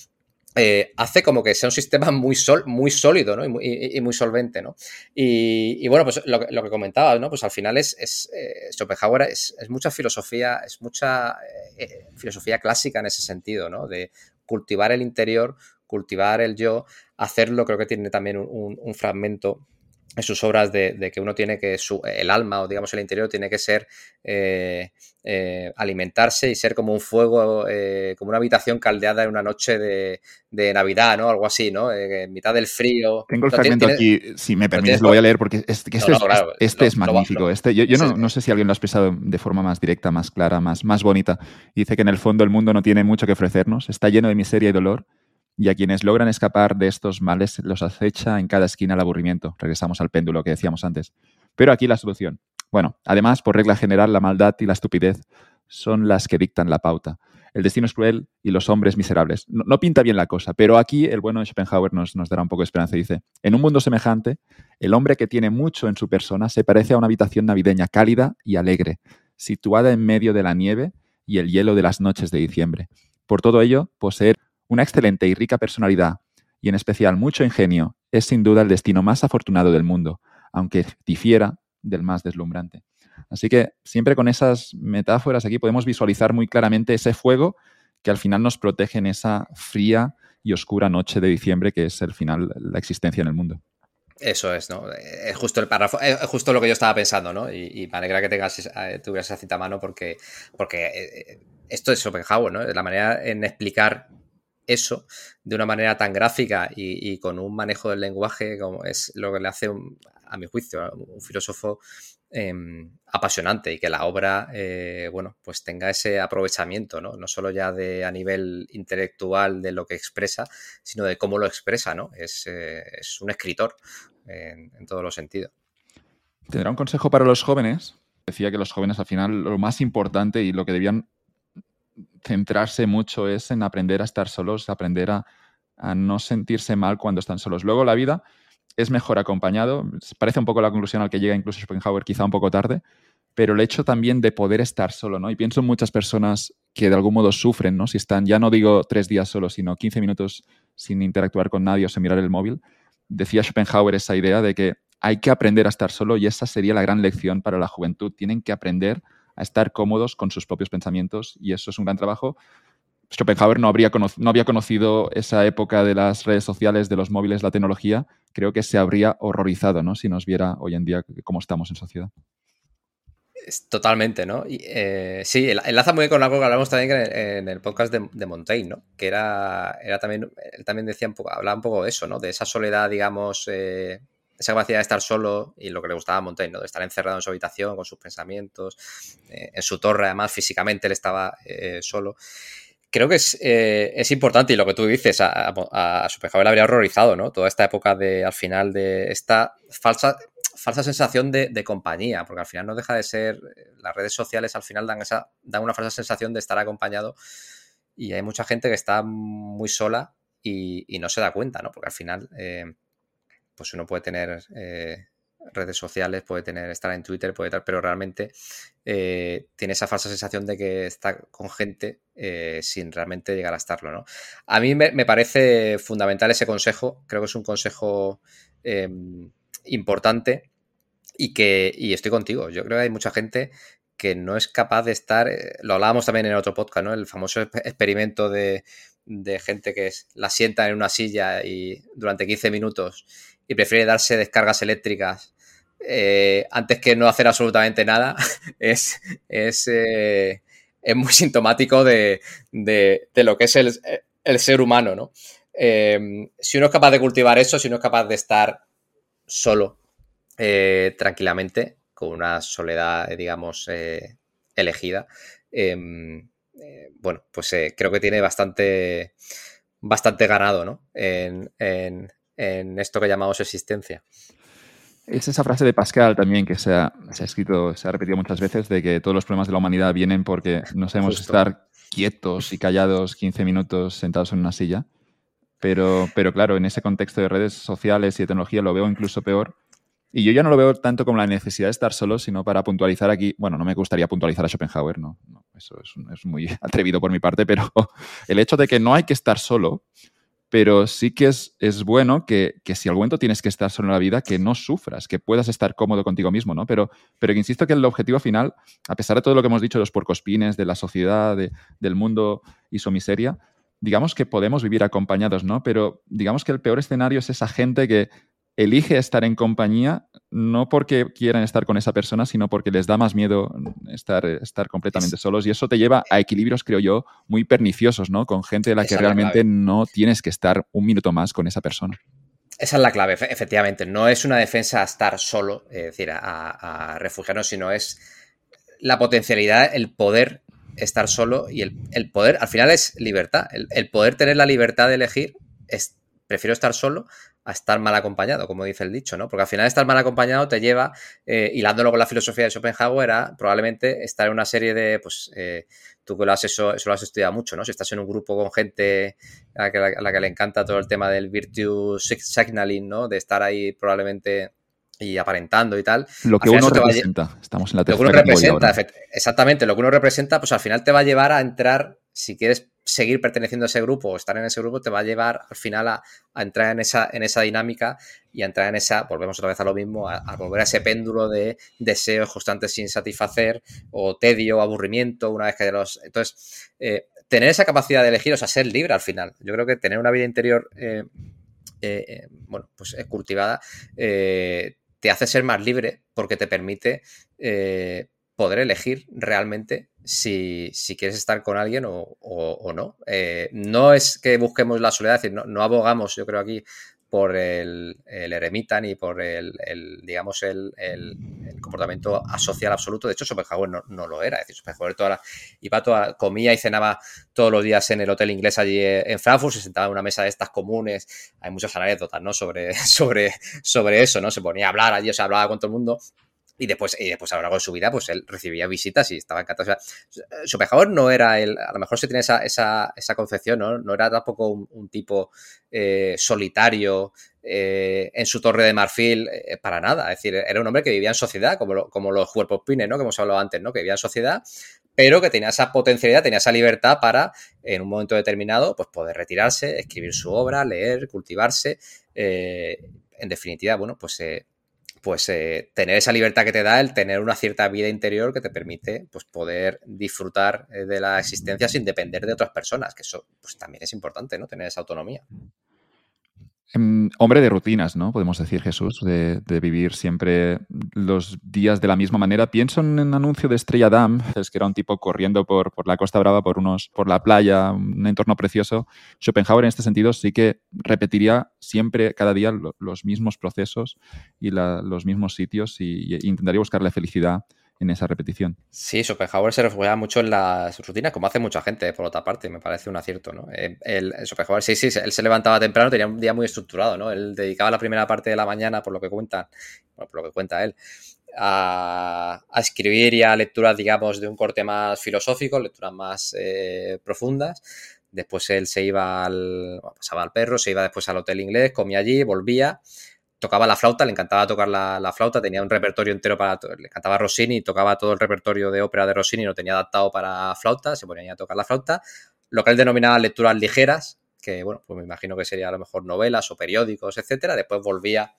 eh, hace como que sea un sistema muy, sol, muy sólido ¿no? y, muy, solvente. ¿no? Y, bueno, pues lo, que comentaba, ¿no? pues al final es, es eh, Schopenhauer es, mucha filosofía, es mucha eh, filosofía clásica en ese sentido, ¿no? de cultivar el interior, cultivar el yo, hacerlo, creo que tiene también un fragmento en sus obras de, que uno tiene que, su, el alma o digamos el interior tiene que ser, eh, eh, alimentarse y ser como un fuego, eh, como una habitación caldeada en una noche de, Navidad, ¿no? Algo así, ¿no? en mitad del frío. Tengo el fragmento aquí, si me permites, lo voy a leer porque este, es, este es magnífico. este, yo, no, no, sé si alguien lo ha expresado de forma más directa, más clara, más, más bonita. Dice que en el fondo el mundo no tiene mucho que ofrecernos, está lleno de miseria y dolor y a quienes logran escapar de estos males los acecha en cada esquina el aburrimiento. Regresamos al péndulo que decíamos antes. Pero aquí la solución. Bueno, además, por regla general, la maldad y la estupidez son las que dictan la pauta. El destino es cruel y los hombres miserables. No, pinta bien la cosa, pero aquí el bueno de Schopenhauer nos, nos dará un poco de esperanza. Dice, en un mundo semejante, el hombre que tiene mucho en su persona se parece a una habitación navideña cálida y alegre, situada en medio de la nieve y el hielo de las noches de diciembre. Por todo ello, poseer una excelente y rica personalidad, y en especial mucho ingenio, es sin duda el destino más afortunado del mundo, aunque difiera del más deslumbrante. Así que siempre con esas metáforas aquí podemos visualizar muy claramente ese fuego que al final nos protege en esa fría y oscura noche de diciembre que es el final la existencia en el mundo. Eso es, ¿no? Es justo el párrafo, es justo lo que yo estaba pensando, ¿no? Y, me alegra que tengas, eh, tuvieras esa cita a mano porque, porque eh, esto es Schopenhauer, ¿no? La manera en explicar eso de una manera tan gráfica y, con un manejo del lenguaje como es lo que le hace, a mi juicio, un filósofo em, apasionante y que la obra, eh, bueno, pues tenga ese aprovechamiento, ¿no? No solo ya de a nivel intelectual de lo que expresa, sino de cómo lo expresa, ¿no? Es, eh, un escritor en, en todos los sentidos. ¿Tendrá un consejo para los jóvenes? Decía que los jóvenes al final lo más importante y lo que debían centrarse mucho es en aprender a estar solos, aprender a, no sentirse mal cuando están solos. Luego la vida es mejor acompañado. Parece un poco la conclusión al que llega incluso Schopenhauer, quizá un poco tarde, pero el hecho también de poder estar solo, ¿no? Y pienso en muchas personas que de algún modo sufren, ¿no? Si están, ya no digo tres días solos, sino 15 minutos sin interactuar con nadie o sin mirar el móvil. Decía Schopenhauer esa idea de que hay que aprender a estar solo y esa sería la gran lección para la juventud. Tienen que aprender estar cómodos con sus propios pensamientos y eso es un gran trabajo. Schopenhauer no, habría no había conocido esa época de las redes sociales, de los móviles, la tecnología. Creo que se habría horrorizado ¿no? si nos viera hoy en día cómo estamos en sociedad. Totalmente, ¿no? Y, eh, sí, enlaza muy bien con algo que hablamos también en, el podcast de, Montaigne, ¿no? Que era, era también, él también decía un poco, hablaba un poco de eso, ¿no? De esa soledad, digamos, eh, esa capacidad de estar solo y lo que le gustaba a Montaigne, ¿no? de estar encerrado en su habitación con sus pensamientos, eh, en su torre, además físicamente él estaba eh, solo. Creo que es, eh, es, importante y lo que tú dices, a, a, Schopenhauer le habría horrorizado, ¿no? Toda esta época de, al final, de esta falsa, falsa sensación de, de, compañía, porque al final no deja de ser, las redes sociales al final dan, esa, dan una falsa sensación de estar acompañado y hay mucha gente que está muy sola y, y no se da cuenta, ¿no? Porque al final pues uno puede tener eh, redes sociales, puede tener estar en Twitter, puede estar, pero realmente eh, tiene esa falsa sensación de que está con gente eh, sin realmente llegar a estarlo, ¿no? A mí me, parece fundamental ese consejo, creo que es un consejo em, importante y que y estoy contigo. Yo creo que hay mucha gente que no es capaz de estar, lo hablábamos también en otro podcast, ¿no? El famoso experimento de, de gente que la sienta en una silla y durante 15 minutos y prefiere darse descargas eléctricas eh, antes que no hacer absolutamente nada, es, es, eh, es muy sintomático de, lo que es el, ser humano, ¿no? Em, si uno es capaz de cultivar eso, si uno es capaz de estar solo, eh, tranquilamente, con una soledad, digamos, elegida, em, bueno, pues creo que tiene bastante, bastante ganado, ¿no? en esto que llamamos existencia. Es esa frase de Pascal también que se ha, escrito, se ha repetido muchas veces, de que todos los problemas de la humanidad vienen porque no sabemos estar quietos y callados 15 minutos sentados en una silla. Pero, pero claro, en ese contexto de redes sociales y de tecnología lo veo incluso peor. Y yo ya no lo veo tanto como la necesidad de estar solo, sino para puntualizar aquí. Bueno, no me gustaría puntualizar a Schopenhauer, no. eso es, es muy atrevido por mi parte, pero el hecho de que no hay que estar solo pero sí que es, es bueno que, que, si algún momento tienes que estar solo en la vida, que no sufras, que puedas estar cómodo contigo mismo, ¿no? Pero, pero que insisto que el objetivo final, a pesar de todo lo que hemos dicho de los porcospines, de la sociedad, de, del mundo y su miseria, digamos que podemos vivir acompañados, ¿no? Pero digamos que el peor escenario es esa gente que elige estar en compañía no porque quieran estar con esa persona, sino porque les da más miedo estar, estar completamente solos. Y eso te lleva a equilibrios, creo yo, muy perniciosos, ¿no? Con gente de la que realmente no tienes que estar un minuto más con esa persona. Esa es la clave, efectivamente. No es una defensa a estar solo, es decir, a, refugiarnos, sino es la potencialidad, el poder estar solo y el, poder, al final es libertad. El, el, poder tener la libertad de elegir es, prefiero estar solo a estar mal acompañado, como dice el dicho, ¿no? Porque al final estar mal acompañado te lleva, eh, hilándolo con la filosofía de Schopenhauer, a probablemente estar en una serie de, pues, eh, tú que lo has, eso, eso, lo has estudiado mucho, ¿no? Si estás en un grupo con gente a la, que, a la que le encanta todo el tema del virtue signaling, ¿no? De estar ahí probablemente y aparentando y tal. Lo que uno representa. Estamos en la tercera Lo que uno representa, exactamente. Lo que uno representa, pues al final te va a llevar a entrar, si quieres seguir perteneciendo a ese grupo o estar en ese grupo te va a llevar al final a, entrar en esa, en esa dinámica y a entrar en esa, volvemos otra vez a lo mismo, a, volver a ese péndulo de deseos constantes sin satisfacer o tedio, aburrimiento, una vez que los... Entonces, eh, tener esa capacidad de elegir, o sea, ser libre al final. Yo creo que tener una vida interior... Eh, bueno, pues cultivada, te hace ser más libre porque te permite poder elegir realmente si, quieres estar con alguien o, no. no es que busquemos la soledad, es decir, no, no abogamos, yo creo aquí, por el, eremita ni por el, digamos, el, comportamiento asocial absoluto. De hecho, Schopenhauer no, no lo era. Es decir, Schopenhauer toda iba toda, comía y cenaba todos los días en el hotel inglés allí en Frankfurt, se sentaba en una mesa de estas comunes. Hay muchas anécdotas, ¿no? Sobre, sobre, sobre eso, ¿no? Se ponía a hablar allí, o sea, hablaba con todo el mundo. Y después, y después a lo largo de su vida, pues él recibía visitas y estaba encantado. O sea, Schopenhauer no era el, a lo mejor se tiene esa, esa, esa concepción, ¿no? No era tampoco un, tipo eh, solitario eh, en su torre de marfil eh, para nada. Es decir, era un hombre que vivía en sociedad, como, como los cuerpos pines, ¿no? Que hemos hablado antes, ¿no? Que vivía en sociedad, pero que tenía esa potencialidad, tenía esa libertad para, en un momento determinado, pues poder retirarse, escribir su obra, leer, cultivarse. en definitiva, bueno, pues pues eh, tener esa libertad que te da el tener una cierta vida interior que te permite pues, poder disfrutar eh, de la existencia sin depender de otras personas, que eso pues, también es importante, ¿no? Tener esa autonomía. Em, hombre de rutinas, ¿no? Podemos decir, Jesús, de, vivir siempre los días de la misma manera. Pienso en un anuncio de Estrella Damm, es que era un tipo corriendo por, la Costa Brava, por la playa, un entorno precioso. Schopenhauer en este sentido sí que repetiría siempre, cada día, los mismos procesos y los mismos sitios y, y intentaría buscar la felicidad en esa repetición. Sí, Schopenhauer se refugia mucho en las rutinas, como hace mucha gente, por otra parte, me parece un acierto, ¿no? Eh, el, Schopenhauer, sí, sí, él se levantaba temprano, tenía un día muy estructurado, ¿no? Él dedicaba la primera parte de la mañana, por lo que cuenta, por lo que cuenta él, a, escribir y a lecturas, digamos, de un corte más filosófico, lecturas más eh, profundas. Después él se iba al, pasaba al perro, se iba después al hotel inglés, comía allí, volvía tocaba la flauta, le encantaba tocar la, flauta, tenía un repertorio entero para... Le encantaba Rossini, tocaba todo el repertorio de ópera de Rossini, lo tenía adaptado para flauta, se ponía a tocar la flauta. Lo que él denominaba lecturas ligeras, que bueno, pues me imagino que sería a lo mejor novelas o periódicos, etcétera. Después volvía,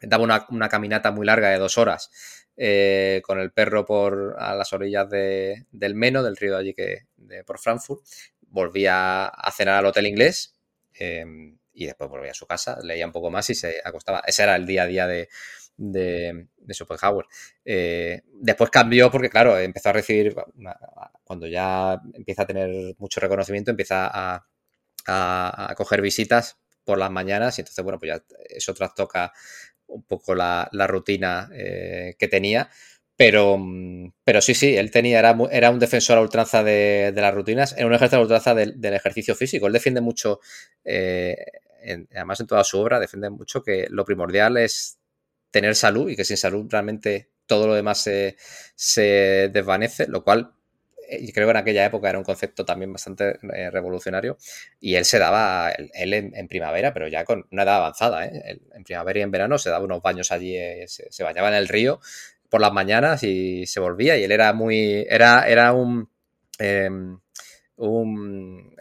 daba una, caminata muy larga de dos horas eh, con el perro por a las orillas del Meno, del río de allí que, por Frankfurt. Volvía a cenar al hotel inglés. Eh, y después volvía a su casa, leía un poco más y se acostaba. Ese era el día a día de, de, Schopenhauer. Eh, después cambió porque, claro, empezó a recibir, cuando ya empieza a tener mucho reconocimiento, empieza a, a, coger visitas por las mañanas y entonces, bueno, pues ya eso trastoca un poco la, rutina eh, que tenía. Pero, pero sí, sí, él tenía, era, era un defensor a ultranza de, las rutinas, era un ejército a ultranza del, ejercicio físico. Él defiende mucho, eh, además en toda su obra, defiende mucho que lo primordial es tener salud y que sin salud realmente todo lo demás se, desvanece, lo cual eh, creo que en aquella época era un concepto también bastante eh, revolucionario y él se daba, él, en, primavera, pero ya con una edad avanzada, en primavera y en verano se daba unos baños allí, se, bañaba en el río por las mañanas y se volvía y él era muy, era, era un, em, un,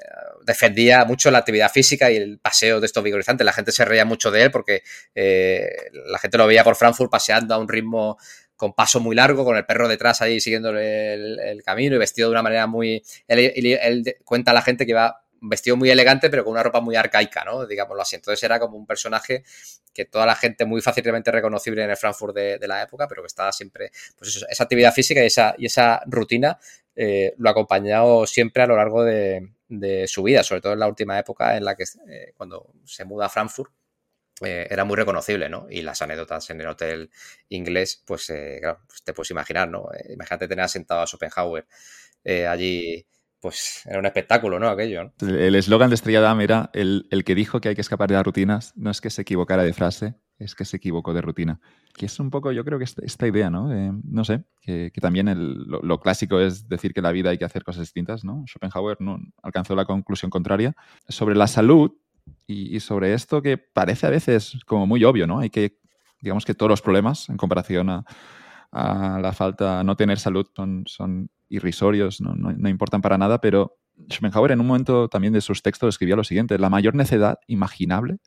defendía mucho la actividad física y el paseo de estos vigorizantes. La gente se reía mucho de él porque eh, la gente lo veía por Frankfurt paseando a un ritmo con paso muy largo, con el perro detrás ahí siguiéndole el, camino y vestido de una manera muy... Él, él, cuenta a la gente que va vestido muy elegante, pero con una ropa muy arcaica, ¿no? Digámoslo así. Entonces era como un personaje que toda la gente muy fácilmente reconocible en el Frankfurt de, la época, pero que estaba siempre, pues eso, esa actividad física y esa, y esa rutina eh, lo ha acompañado siempre a lo largo de, su vida, sobre todo en la última época en la que eh, cuando se muda a Frankfurt. Eh, era muy reconocible, ¿no? Y las anécdotas en el hotel inglés, pues, pues te puedes imaginar, ¿no? imagínate tener sentado a Schopenhauer allí pues era un espectáculo, ¿no? Aquello. El eslogan de Estrella Damm era el, que dijo que hay que escapar de las rutinas, no es que se equivocara de frase, es que se equivocó de rutina. Que es un poco, yo creo que esta, idea, ¿no? no sé, que, también lo, clásico es decir que la vida hay que hacer cosas distintas, ¿no? Schopenhauer no alcanzó la conclusión contraria. Sobre la salud y, sobre esto que parece a veces como muy obvio, ¿no? Hay que, digamos que todos los problemas en comparación a, a la falta, no tener salud son, son irrisorios, no, no, importan para nada, pero Schopenhauer en un momento también de sus textos escribía lo siguiente, la mayor necedad imaginable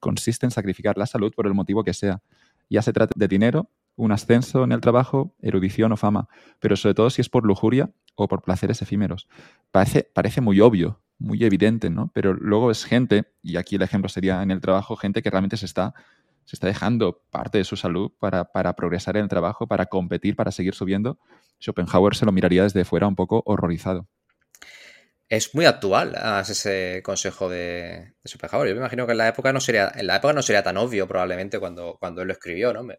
consiste en sacrificar la salud por el motivo que sea, ya se trata de dinero, un ascenso en el trabajo, erudición o fama, pero sobre todo si es por lujuria o por placeres efímeros. Parece, parece muy obvio, muy evidente, ¿no? Pero luego es gente, y aquí el ejemplo sería en el trabajo, gente que realmente se está, se está dejando parte de su salud para, para progresar en el trabajo, para competir, para seguir subiendo. Schopenhauer se lo miraría desde fuera un poco horrorizado. Es muy actual ese consejo de, Schopenhauer. Yo me imagino que en la época no sería, en la época no sería tan obvio probablemente cuando, cuando él lo escribió, ¿no? Me,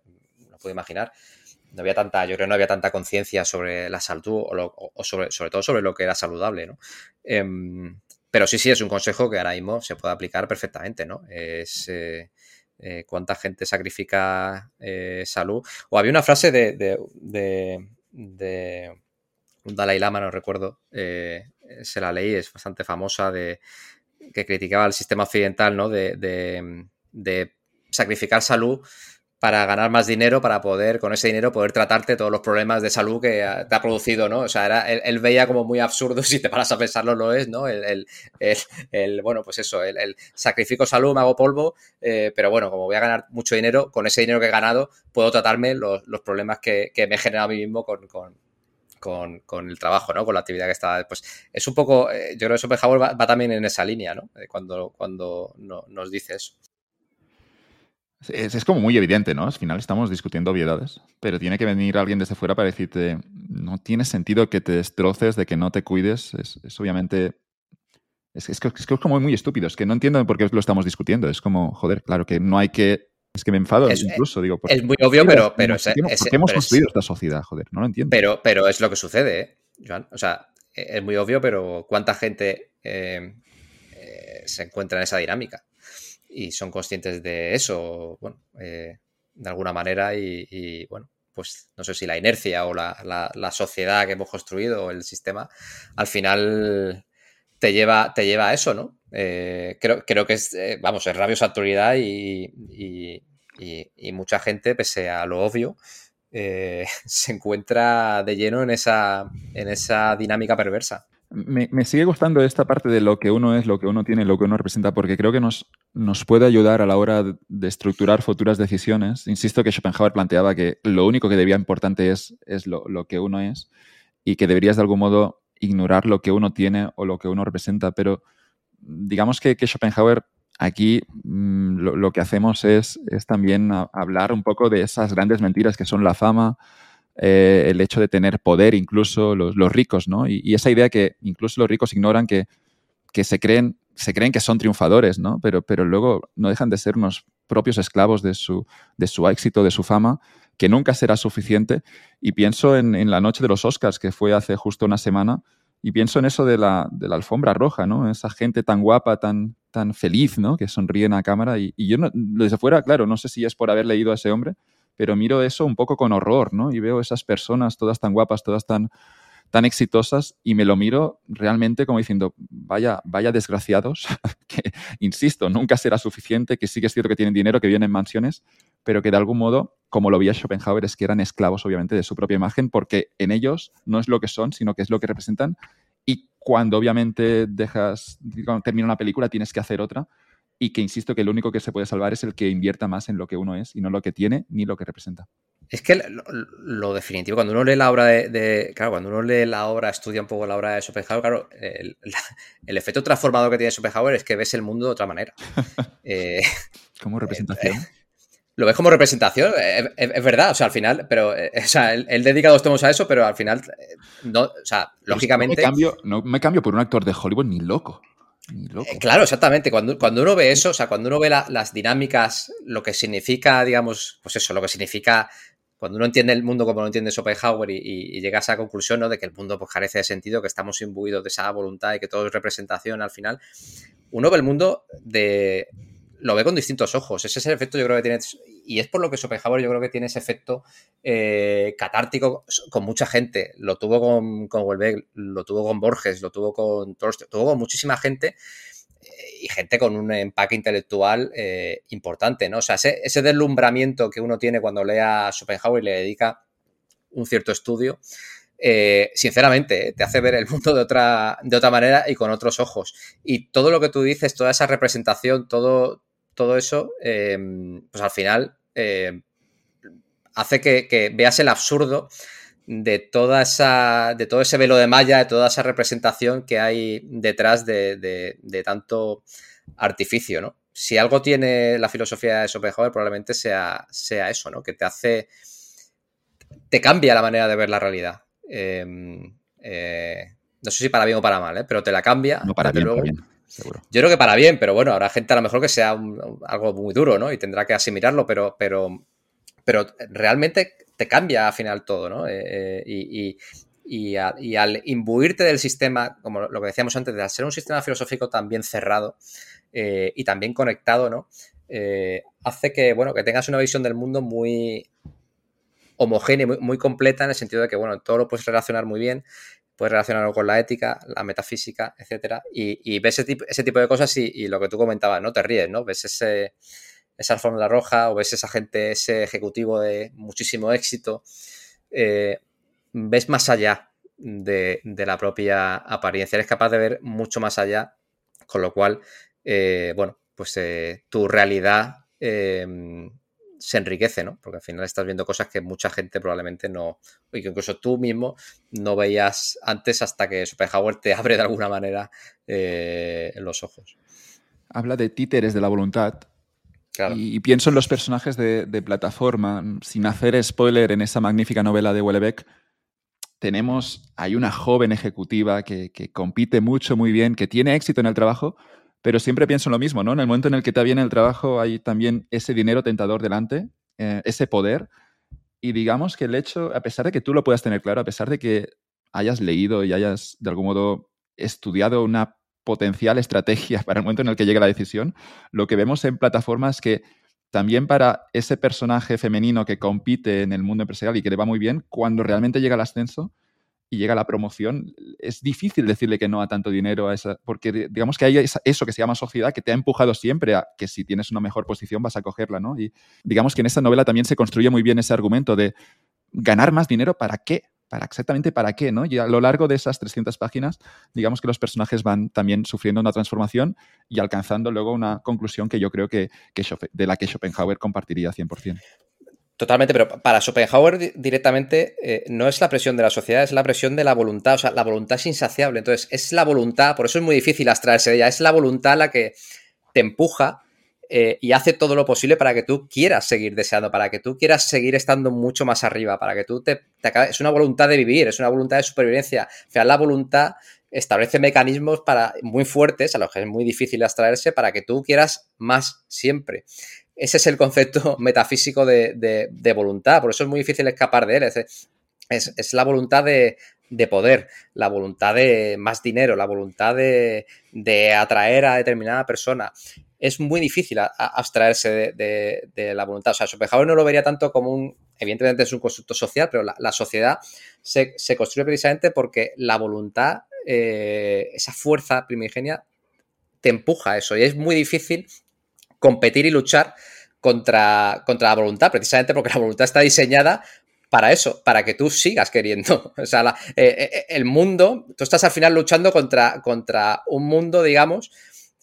puedo imaginar no había tanta, yo creo que no había tanta conciencia sobre la salud o, sobre, sobre, todo sobre lo que era saludable, ¿no? Em, pero sí, sí, es un consejo que ahora mismo se puede aplicar perfectamente, ¿no? Es eh, eh, cuánta gente sacrifica eh, salud. O había una frase de, de, de, un Dalai Lama, no recuerdo, se la leí, es bastante famosa, de que criticaba al sistema occidental, ¿no? de sacrificar salud para ganar más dinero, para poder, con ese dinero, poder tratarte todos los problemas de salud que te ha producido, ¿no? O sea, era, él, veía como muy absurdo, si te paras a pensarlo, lo es, ¿no? El, el, bueno, pues eso, el, sacrifico salud, me hago polvo, eh, pero bueno, como voy a ganar mucho dinero, con ese dinero que he ganado, puedo tratarme los, los problemas que, que, me he generado a mí mismo con, con con, el trabajo, ¿no? Con la actividad que estaba. Pues es un poco, eh, yo creo que Schopenhauer va, va, también en esa línea, ¿no? Cuando, cuando no, nos dice eso. Es, como muy evidente, ¿no? Al final estamos discutiendo obviedades, pero tiene que venir alguien desde fuera para decirte, no tiene sentido que te destroces, de que no te cuides. Es, obviamente... Es, es, es, como muy estúpido, es que no entiendo por qué lo estamos discutiendo. Es como, joder, claro que no hay que... Es que me enfado incluso, digo. Es muy obvio, pero... pero ¿Por qué, hemos construido esta sociedad? Joder, no lo entiendo. Pero, pero es lo que sucede, ¿eh, Joan? O sea, es muy obvio, pero ¿cuánta gente eh, eh, se encuentra en esa dinámica? Y son conscientes de eso, bueno, eh, de alguna manera y, bueno, pues no sé si la inercia o la, la, sociedad que hemos construido o el sistema, al final te lleva, te lleva a eso, ¿no? Eh, creo, creo que es, eh, vamos, es rabiosa actualidad y, y, y, mucha gente, pese a lo obvio, se encuentra de lleno en esa, en esa dinámica perversa me, sigue gustando esta parte de lo que uno es, lo que uno tiene, lo que uno representa, porque creo que nos, nos puede ayudar a la hora de estructurar futuras decisiones. Insisto que Schopenhauer planteaba que lo único que debía importante es, es lo, que uno es y que deberías de algún modo ignorar lo que uno tiene o lo que uno representa. Pero digamos que, Schopenhauer aquí mm, lo, que hacemos es, es también hablar un poco de esas grandes mentiras que son la fama, eh, el hecho de tener poder, incluso los, ricos, ¿no? Y, esa idea que incluso los ricos ignoran que, que, se, creen, se creen que son triunfadores, ¿no? Pero, pero luego no dejan de ser unos propios esclavos de su, de su éxito, de su fama, que nunca será suficiente. Y pienso en, en la noche de los Oscars, que fue hace justo una semana, y pienso en eso de la, de la, alfombra roja, ¿no? Esa gente tan guapa, tan, tan feliz, ¿no? Que sonríen a cámara. Y, y yo no, desde fuera, claro, no sé si es por haber leído a ese hombre, pero miro eso un poco con horror, ¿no? Y veo esas personas todas tan guapas, todas tan, tan exitosas y me lo miro realmente como diciendo, vaya, vaya desgraciados, que, insisto, nunca será suficiente, que sí que es cierto que tienen dinero, que viven en mansiones, pero que de algún modo, como lo veía Schopenhauer, es que eran esclavos, obviamente, de su propia imagen, porque en ellos no es lo que son, sino que es lo que representan. Y cuando obviamente dejas, termina una película, tienes que hacer otra y que insisto que lo único que se puede salvar es el que invierta más en lo que uno es y no lo que tiene ni lo que representa. Es que lo, definitivo, cuando uno lee la obra de, Claro, cuando uno lee la obra, estudia un poco la obra de Schopenhauer, claro, el, efecto transformador que tiene Schopenhauer es que ves el mundo de otra manera. eh, como representación. Eh, lo ves como representación, es, verdad, o sea, al final, pero, eh, o sea, él, dedica dos tomos a eso, pero al final, eh, no, o sea, lógicamente... No me, cambio, no me cambio por un actor de Hollywood ni loco. Eh, claro, exactamente. Cuando, cuando, uno ve eso, o sea, cuando uno ve las dinámicas, lo que significa, digamos, pues eso, lo que significa, cuando uno entiende el mundo como lo entiende Schopenhauer y, y, llega a esa conclusión, ¿no? De que el mundo pues, carece de sentido, que estamos imbuidos de esa voluntad y que todo es representación al final, uno ve el mundo de, lo ve con distintos ojos. Ese es el efecto, yo creo que tiene. Y es por lo que Schopenhauer, yo creo que tiene ese efecto eh, catártico con mucha gente. Lo tuvo con, con lo tuvo con Borges, lo tuvo con Tolstoy, tuvo con muchísima gente eh, y gente con un empaque intelectual eh, importante, ¿no? O sea, ese, ese, deslumbramiento que uno tiene cuando lee a Schopenhauer y le dedica un cierto estudio, sinceramente, te hace ver el mundo de otra, de otra manera y con otros ojos. Y todo lo que tú dices, toda esa representación, todo, todo eso, em, pues al final em, hace que, veas el absurdo de toda esa, de todo ese velo de malla, de toda esa representación que hay detrás de, tanto artificio, ¿no? Si algo tiene la filosofía de Schopenhauer, probablemente sea, sea eso, ¿no? Que te hace. te cambia la manera de ver la realidad. Em, eh, no sé si para bien o para mal, ¿eh? pero te la cambia. No para bien, bien, Yo creo que para bien, pero bueno, habrá gente a lo mejor que sea algo muy duro, ¿no? Y tendrá que asimilarlo, pero, pero, pero realmente te cambia al final todo, ¿no? Eh, eh, y, al imbuirte del sistema, como lo que decíamos antes, de ser un sistema filosófico también cerrado eh, y también conectado, ¿no? hace que, bueno, que tengas una visión del mundo muy homogénea, muy, muy completa en el sentido de que, bueno, todo lo puedes relacionar muy bien, puedes relacionarlo con la ética, la metafísica, etcétera, y, ves ese tipo, de cosas y, lo que tú comentabas, ¿no? Te ríes, ¿no? Ves ese, esa fórmula roja o ves esa gente, ese ejecutivo de muchísimo éxito, eh, ves más allá de, la propia apariencia, eres capaz de ver mucho más allá, con lo cual, eh, bueno, pues eh, tu realidad se enriquece, ¿no? Porque al final estás viendo cosas que mucha gente probablemente no, y que incluso tú mismo no veías antes hasta que Schopenhauer te abre de alguna manera los ojos. Habla de títeres de la voluntad y, pienso en los personajes de, plataforma. Sin hacer spoiler en esa magnífica novela de Wellebeck, tenemos, hay una joven ejecutiva que, compite mucho, muy bien, que tiene éxito en el trabajo, pero siempre pienso en lo mismo, ¿no? En el momento en el que te viene el trabajo hay también ese dinero tentador delante, eh, ese poder. Y digamos que el hecho, a pesar de que tú lo puedas tener claro, a pesar de que hayas leído y hayas de algún modo estudiado una potencial estrategia para el momento en el que llegue la decisión, lo que vemos en plataformas que también para ese personaje femenino que compite en el mundo empresarial y que le va muy bien, cuando realmente llega el ascenso y llega la promoción, es difícil decirle que no a tanto dinero, a esa, porque digamos que hay eso que se llama sociedad que te ha empujado siempre a que si tienes una mejor posición vas a cogerla, ¿no? Y digamos que en esta novela también se construye muy bien ese argumento de ganar más dinero para qué, para exactamente para qué, ¿no? Y a lo largo de esas 300 páginas, digamos que los personajes van también sufriendo una transformación y alcanzando luego una conclusión que yo creo que, de la que Schopenhauer compartiría 100%. Totalmente, pero para Schopenhauer directamente eh, no es la presión de la sociedad, es la presión de la voluntad. O sea, la voluntad es insaciable. Entonces, es la voluntad, por eso es muy difícil abstraerse de ella, es la voluntad la que te empuja eh, y hace todo lo posible para que tú quieras seguir deseando, para que tú quieras seguir estando mucho más arriba, para que tú te, Es una voluntad de vivir, es una voluntad de supervivencia. O sea, la voluntad establece mecanismos para, muy fuertes, a los que es muy difícil abstraerse, para que tú quieras más siempre. Ese es el concepto metafísico de, voluntad, por eso es muy difícil escapar de él. Es, la voluntad de, poder, la voluntad de más dinero, la voluntad de, de atraer a determinada persona es muy difícil abstraerse de, la voluntad. O sea, Schopenhauer no lo vería tanto como un, evidentemente es un constructo social, pero la, sociedad se, construye precisamente porque la voluntad, eh, esa fuerza primigenia, te empuja a eso. Y es muy difícil competir y luchar contra, contra la voluntad, precisamente porque la voluntad está diseñada para eso, para que tú sigas queriendo. O sea, eh, eh, el mundo, tú estás al final luchando contra, contra un mundo, digamos,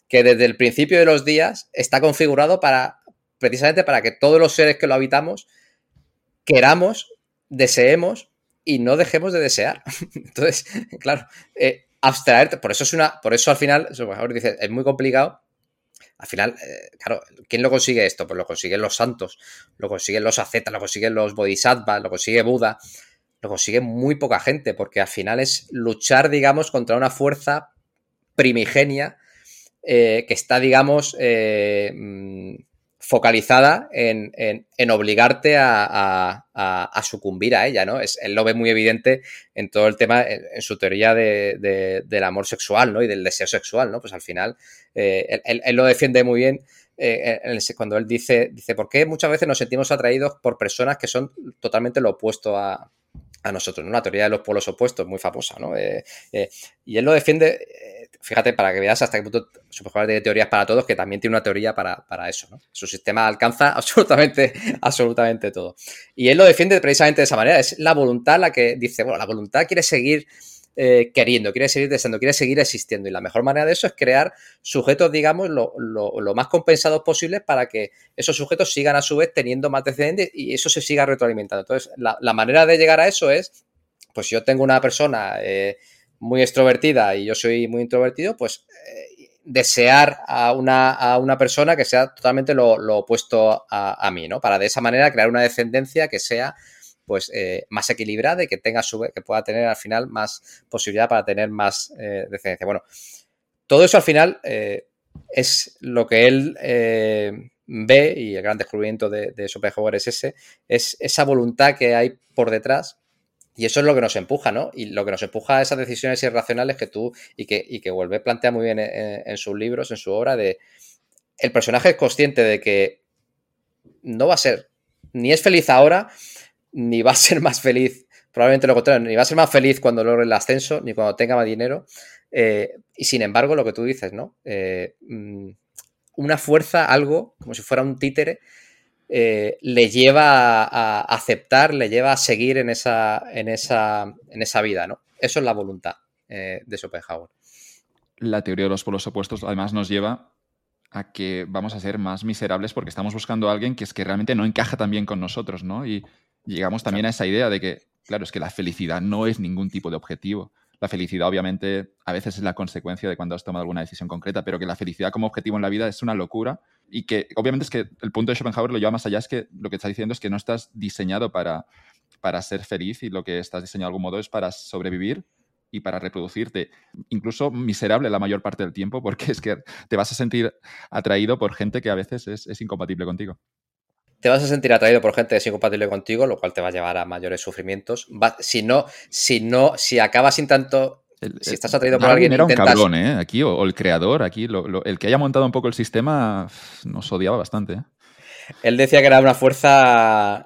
que desde el principio de los días está configurado para, precisamente para que todos los seres que lo habitamos queramos, deseemos y no dejemos de desear. Entonces, claro, eh, abstraerte, por eso es una, por eso al final, dice, es muy complicado. Al final, eh, claro, ¿quién lo consigue esto? Pues lo consiguen los santos, lo consiguen los ascetas, lo consiguen los bodhisattvas, lo consigue Buda, lo consigue muy poca gente, porque al final es luchar, digamos, contra una fuerza primigenia eh, que está, digamos, eh, mm, focalizada en, obligarte a, sucumbir a ella, ¿no? Es, él lo ve muy evidente en todo el tema, en, su teoría del amor sexual, ¿no? Y del deseo sexual, ¿no? Pues al final, eh, él, lo defiende muy bien cuando él dice, dice, ¿por qué muchas veces nos sentimos atraídos por personas que son totalmente lo opuesto a, nosotros, ¿no? La teoría de los polos opuestos, muy famosa, ¿no? y él lo defiende fíjate, para que veas hasta qué punto Superjugador de teorías para todos, que también tiene una teoría para, eso, ¿no? Su sistema alcanza absolutamente, absolutamente todo. Y él lo defiende precisamente de esa manera. Es la voluntad la que dice, bueno, la voluntad quiere seguir eh, queriendo, quiere seguir deseando, quiere seguir existiendo. Y la mejor manera de eso es crear sujetos, digamos, lo, más compensados posibles para que esos sujetos sigan a su vez teniendo más descendientes y eso se siga retroalimentando. Entonces, la, la manera de llegar a eso es pues yo tengo una persona eh, muy extrovertida y yo soy muy introvertido, pues eh, desear a una, a una, persona que sea totalmente lo, opuesto a, mí, ¿no? Para de esa manera crear una descendencia que sea pues eh, más equilibrada y que tenga su, que pueda tener al final más posibilidad para tener más descendencia. Bueno, todo eso al final es lo que él ve, y el gran descubrimiento de, de Schopenhauer es ese, es esa voluntad que hay por detrás y eso es lo que nos empuja, ¿no? Y lo que nos empuja a esas decisiones irracionales que tú y que, y que Vuelve plantea muy bien en, sus libros, en su obra, de el personaje es consciente de que no va a ser, ni es feliz ahora, ni va a ser más feliz, probablemente lo contrario, ni va a ser más feliz cuando logre el ascenso, ni cuando tenga más dinero. Eh, y sin embargo, lo que tú dices, ¿no? Eh, mm, una fuerza, algo, como si fuera un títere, eh, le lleva a, aceptar, le lleva a seguir en esa, en esa, en esa vida, ¿no? Eso es la voluntad eh, de Schopenhauer. La teoría de los polos opuestos además nos lleva a que vamos a ser más miserables porque estamos buscando a alguien que es que realmente no encaja tan bien con nosotros, ¿no? Y llegamos también a esa idea de que, claro, es que la felicidad no es ningún tipo de objetivo. La felicidad, obviamente, a veces es la consecuencia de cuando has tomado alguna decisión concreta, pero que la felicidad como objetivo en la vida es una locura y que, obviamente, es que el punto de Schopenhauer lo lleva más allá, es que lo que está diciendo es que no estás diseñado para, para ser feliz y lo que estás diseñado de algún modo es para sobrevivir y para reproducirte, incluso miserable la mayor parte del tiempo, porque es que te vas a sentir atraído por gente que a veces es, incompatible contigo te vas a sentir atraído por gente que es incompatible contigo, lo cual te va a llevar a mayores sufrimientos. si no, si no, si acabas sin tanto. Si estás atraído por alguien. Era un cabrón, ¿eh? Aquí, o, el creador, aquí, el que haya montado un poco el sistema nos odiaba bastante. ¿eh? Él decía que era una fuerza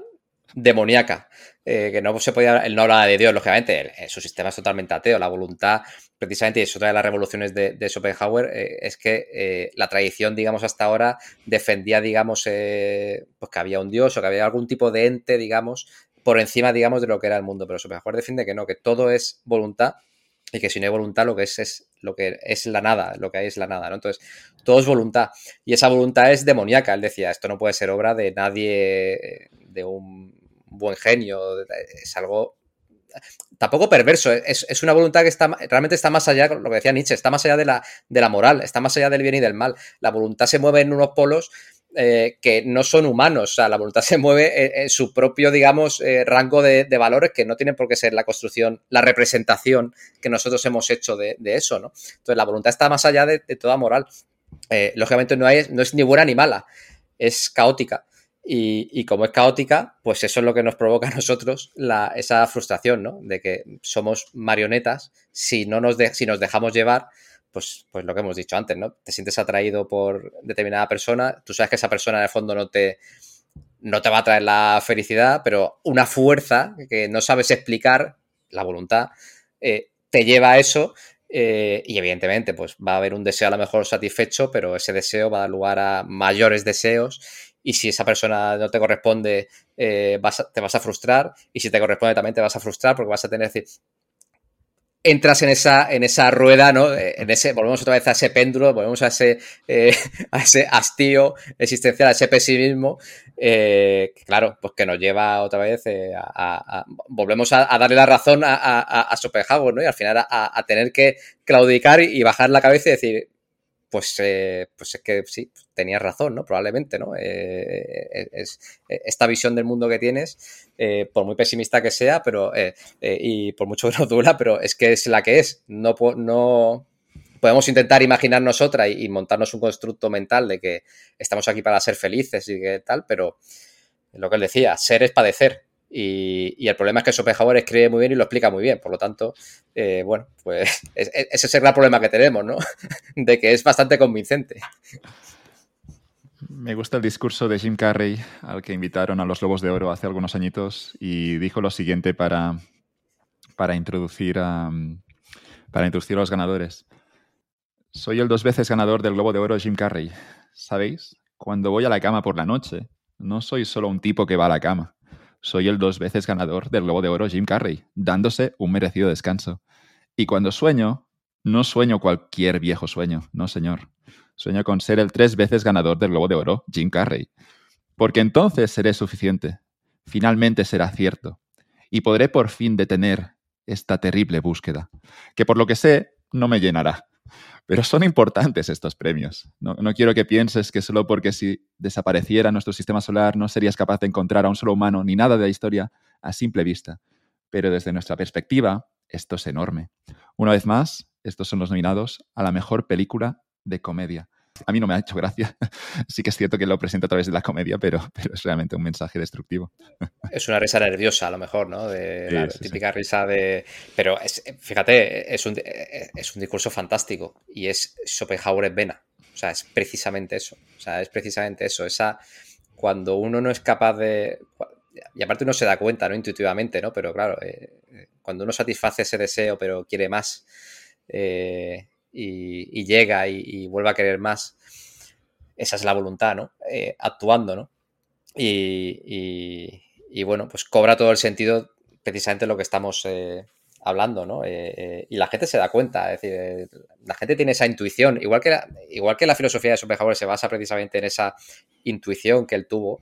demoníaca. Eh, que no se podía, él no hablaba de Dios, lógicamente, su sistema es totalmente ateo, la voluntad, precisamente, y es otra de las revoluciones de, Schopenhauer, eh, es que eh, la tradición, digamos, hasta ahora defendía, digamos, pues que había un Dios o que había algún tipo de ente, digamos, por encima, digamos, de lo que era el mundo, pero Schopenhauer defiende que no, que todo es voluntad y que si no hay voluntad lo que es es lo que es la nada, lo que hay es la nada, ¿no? Entonces, todo es voluntad y esa voluntad es demoníaca, él decía, esto no puede ser obra de nadie, de un buen genio, es algo tampoco perverso, es, una voluntad que está, realmente está más allá, lo que decía Nietzsche, está más allá de la, de la moral, está más allá del bien y del mal. La voluntad se mueve en unos polos eh, que no son humanos, o sea, la voluntad se mueve en, su propio, digamos, eh, rango de, valores que no tienen por qué ser la construcción, la representación que nosotros hemos hecho de, eso, ¿no? Entonces, la voluntad está más allá de, toda moral. Eh, lógicamente no, no es ni buena ni mala, es caótica. Y, como es caótica, pues eso es lo que nos provoca a nosotros esa frustración, ¿no? De que somos marionetas, si, no nos, si nos dejamos llevar, pues, pues lo que hemos dicho antes, ¿no? Te sientes atraído por determinada persona, tú sabes que esa persona en el fondo no te, no te va a traer la felicidad, pero una fuerza que no sabes explicar, la voluntad, eh, te lleva a eso eh, y evidentemente, pues va a haber un deseo a lo mejor satisfecho, pero ese deseo va a dar lugar a mayores deseos y si esa persona no te corresponde, eh, te vas a frustrar, y si te corresponde también te vas a frustrar porque vas a tener, decir, entras en esa, en esa rueda, ¿no? Eh, en ese, volvemos otra vez a ese péndulo, volvemos a ese, eh, a ese hastío existencial, a ese pesimismo, claro, pues que nos lleva otra vez a, volvemos a, darle la razón a, a, Schopenhauer, ¿no? Y al final a, tener que claudicar y bajar la cabeza y decir, pues, eh, pues es que sí, tenías razón, ¿no? Probablemente, ¿no? Eh, eh, es, esta visión del mundo que tienes, por muy pesimista que sea, pero y por mucho que no dura, pero es que es la que es. No, no podemos intentar imaginarnos otra y, montarnos un constructo mental de que estamos aquí para ser felices y que tal, pero lo que él decía, ser es padecer. Y, el problema es que Schopenhauer escribe muy bien y lo explica muy bien. Por lo tanto, eh, bueno, pues ese es el gran problema que tenemos, ¿no? De que es bastante convincente. Me gusta el discurso de Jim Carrey al que invitaron a los Lobos de Oro hace algunos añitos y dijo lo siguiente para, para, introducir, a, para introducir a los ganadores. Soy el dos veces ganador del Globo de Oro Jim Carrey. ¿Sabéis? Cuando voy a la cama por la noche, no soy solo un tipo que va a la cama soy el dos veces ganador del Globo de Oro Jim Carrey, dándose un merecido descanso. Y cuando sueño, no sueño cualquier viejo sueño, no señor. Sueño con ser el tres veces ganador del Globo de Oro, Jim Carrey. Porque entonces seré suficiente. Finalmente será cierto. Y podré por fin detener esta terrible búsqueda, que por lo que sé no me llenará. Pero son importantes estos premios. No, quiero que pienses que solo porque si desapareciera nuestro sistema solar no serías capaz de encontrar a un solo humano ni nada de la historia a simple vista. Pero desde nuestra perspectiva, esto es enorme. Una vez más, estos son los nominados a la mejor película de comedia. A mí no me ha hecho gracia. Sí que es cierto que lo presento a través de la comedia, pero, pero es realmente un mensaje destructivo. Es una risa nerviosa, a lo mejor, ¿no? De la típica risa de. Pero fíjate, es un, es un discurso fantástico y es Schopenhauer es vena. O sea, es precisamente eso. O sea, es precisamente eso. Esa. Cuando uno no es capaz de. Y aparte uno se da cuenta, ¿no? Intuitivamente, ¿no? Pero claro, eh, cuando uno satisface ese deseo, pero quiere más. Eh, y, llega y, vuelve a querer más, esa es la voluntad, ¿no? Eh, actuando, ¿no? Y, bueno, pues cobra todo el sentido precisamente lo que estamos eh, hablando, ¿no? Eh, y la gente se da cuenta, es decir, la gente tiene esa intuición, igual que la, igual que la filosofía de Schopenhauer se basa precisamente en esa intuición que él tuvo,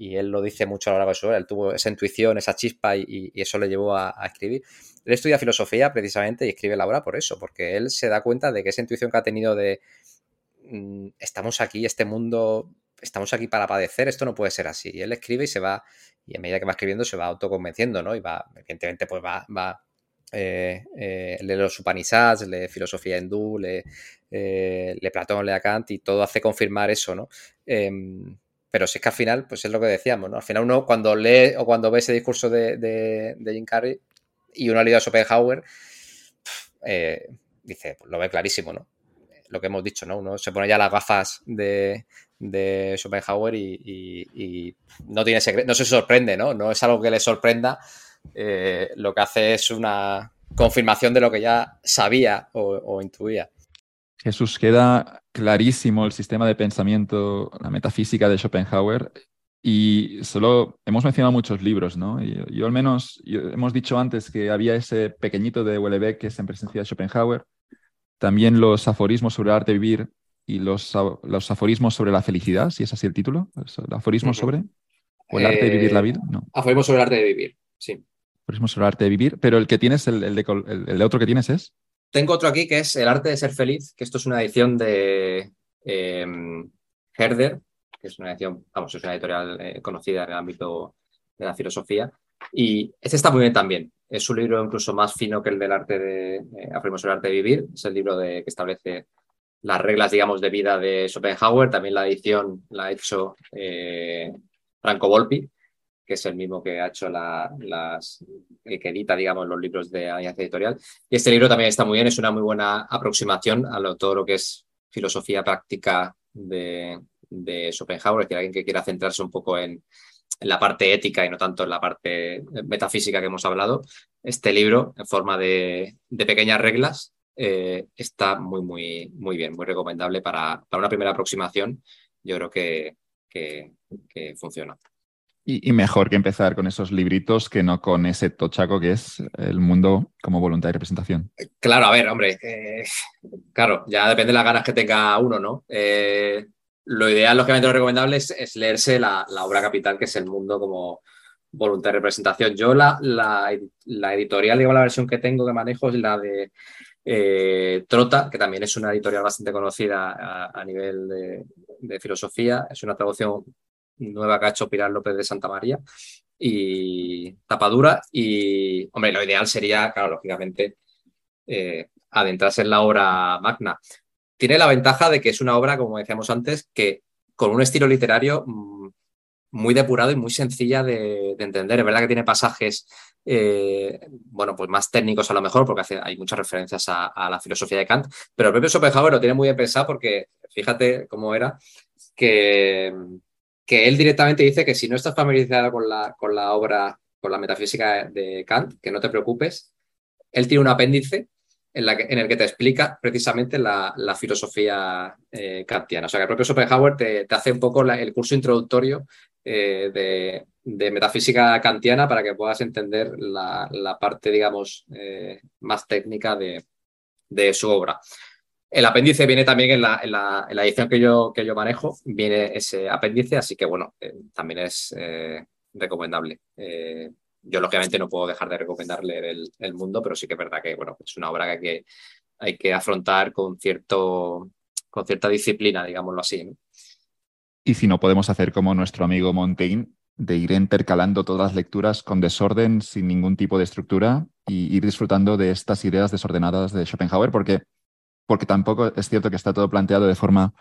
y él lo dice mucho a lo largo de su vida, él tuvo esa intuición, esa chispa y, eso le llevó a, escribir. Él estudia filosofía precisamente y escribe la obra por eso, porque él se da cuenta de que esa intuición que ha tenido de mm, estamos aquí, este mundo, estamos aquí para padecer, esto no puede ser así. Y él escribe y se va, y a medida que va escribiendo se va autoconvenciendo, ¿no? Y va, evidentemente, pues va, va eh, eh, lee los Upanishads, lee filosofía hindú, lee, eh, lee Platón, lee Kant y todo hace confirmar eso, ¿no? Em, pero si es que al final, pues es lo que decíamos, ¿no? Al final uno cuando lee o cuando ve ese discurso de, de, Jim Carrey y uno ha leído a Schopenhauer, eh, dice, lo ve clarísimo, ¿no? Lo que hemos dicho, ¿no? Uno se pone ya las gafas de, Schopenhauer y, no tiene secreto, no se sorprende, ¿no? No es algo que le sorprenda. Eh, lo que hace es una confirmación de lo que ya sabía o intuía. Jesús, queda clarísimo el sistema de pensamiento, la metafísica de Schopenhauer. Y solo hemos mencionado muchos libros, ¿no? Y, yo al menos, hemos dicho antes que había ese pequeñito de Wellebeck que es en presencia de Schopenhauer. También los aforismos sobre el arte de vivir y los, los aforismos sobre la felicidad, si es así el título. ¿El aforismo sobre? ¿O el arte de vivir la vida? No. Aforismo sobre el arte de vivir, sí. Aforismo sobre el arte de vivir, pero el que tienes, el, el, de, el de otro que tienes es. Tengo otro aquí que es El arte de ser feliz, que esto es una edición de em, Herder, que es una edición, vamos, es una editorial eh, conocida en el ámbito de la filosofía. Y este está muy bien también. Es un libro incluso más fino que el del arte de, eh, el arte de vivir. Es el libro de, que establece las reglas, digamos, de vida de Schopenhauer. También la edición la ha hecho eh, Franco Volpi que es el mismo que ha hecho las, que edita, digamos, los libros de Alianza Editorial. Y este libro también está muy bien, es una muy buena aproximación a todo lo que es filosofía práctica de, de Schopenhauer, es decir, alguien que quiera centrarse un poco en, la parte ética y no tanto en la parte metafísica que hemos hablado. Este libro, en forma de, pequeñas reglas, eh, está muy, muy, muy bien, muy recomendable para, para una primera aproximación. Yo creo que, que funciona. Y, mejor que empezar con esos libritos que no con ese tochaco que es el mundo como voluntad y representación. Claro, a ver, hombre, eh, claro, ya depende de las ganas que tenga uno, ¿no? Eh, lo ideal, lógicamente, lo recomendable es, leerse la, obra capital, que es el mundo como voluntad y representación. Yo la, la, editorial, digo, la versión que tengo, que manejo, es la de eh, Trota, que también es una editorial bastante conocida a, nivel de, de, filosofía. Es una traducción nueva que ha hecho Pilar López de Santa María y tapadura. Y, hombre, lo ideal sería, claro, lógicamente, eh, adentrarse en la obra magna. Tiene la ventaja de que es una obra, como decíamos antes, que con un estilo literario mm, muy depurado y muy sencilla de, entender. Es verdad que tiene pasajes, eh, bueno, pues más técnicos a lo mejor, porque hay muchas referencias a, la filosofía de Kant, pero el propio Schopenhauer lo tiene muy bien pensado porque, fíjate cómo era, que él directamente dice que si no estás familiarizado con la obra, con la metafísica de Kant, que no te preocupes. Él tiene un apéndice en, la en el que te explica precisamente la, filosofía eh, kantiana. O sea, que el propio Schopenhauer te, hace un poco el curso introductorio eh, de, metafísica kantiana para que puedas entender la, parte, digamos, eh, más técnica de, de su obra. El apéndice viene también en la, en la, edición que yo, que yo manejo, viene ese apéndice, así que bueno, también es recomendable. Yo lógicamente no puedo dejar de recomendarle el, mundo, pero sí que es verdad que bueno, es una obra que hay que, hay que afrontar con, cierto, con cierta disciplina, digámoslo así. Y si no podemos hacer como nuestro amigo Montaigne, de ir intercalando todas las lecturas con desorden, sin ningún tipo de estructura, y ir disfrutando de estas ideas desordenadas de Schopenhauer, porque, porque tampoco es cierto que está todo planteado de forma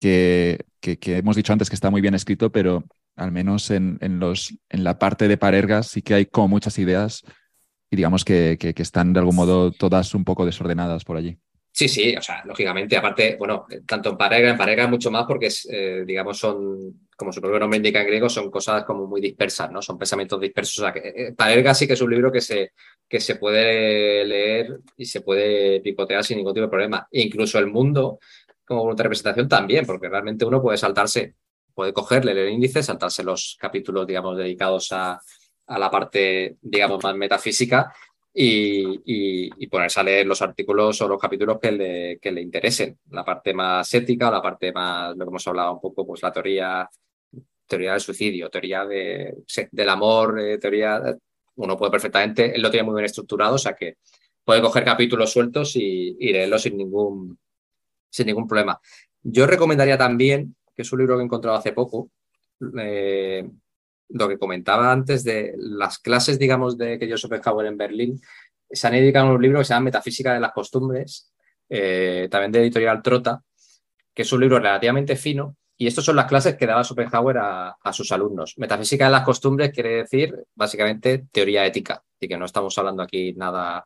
que, que, hemos dicho antes que está muy bien escrito, pero al menos en, en, los, en la parte de Parergas sí que hay como muchas ideas y digamos que, que, están de algún modo todas un poco desordenadas por allí. Sí, sí, o sea, lógicamente, aparte, bueno, tanto en Parega, en Parega mucho más porque, eh, digamos, son, como su propio nombre indica en griego, son cosas como muy dispersas, ¿no? Son pensamientos dispersos. O sea, que, eh, sí que es un libro que se, que se puede leer y se puede picotear sin ningún tipo de problema. incluso el mundo, como representación, también, porque realmente uno puede saltarse, puede cogerle el índice, saltarse los capítulos, digamos, dedicados a, a la parte, digamos, más metafísica y, ponerse a leer los artículos o los capítulos que le, que le interesen, la parte más ética, la parte más, lo que hemos hablado un poco, pues la teoría, teoría del suicidio, teoría de, del amor, eh, teoría, uno puede perfectamente, él lo tiene muy bien estructurado, o sea que puede coger capítulos sueltos y, y leerlos sin ningún, sin ningún problema. Yo recomendaría también, que es un libro que he encontrado hace poco, eh, lo que comentaba antes de las clases, digamos, de que yo Schopenhauer en Berlín, se han dedicado un libro que se llama Metafísica de las Costumbres, eh, también de editorial Trota, que es un libro relativamente fino. Y estas son las clases que daba Schopenhauer a, sus alumnos. Metafísica de las costumbres quiere decir básicamente teoría ética, y que no estamos hablando aquí nada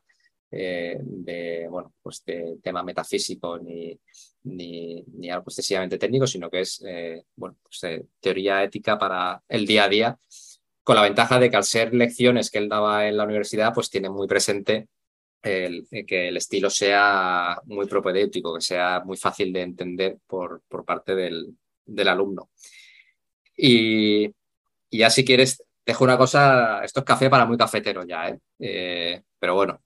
eh, de, bueno, pues de tema metafísico ni, ni, algo excesivamente técnico, sino que es eh, bueno, pues, eh, teoría ética para el día a día, con la ventaja de que al ser lecciones que él daba en la universidad, pues tiene muy presente el, que el estilo sea muy propedéutico, que sea muy fácil de entender por, por parte del, del alumno. Y, y, ya si quieres, dejo una cosa, esto es café para muy cafetero ya, ¿eh? pero bueno,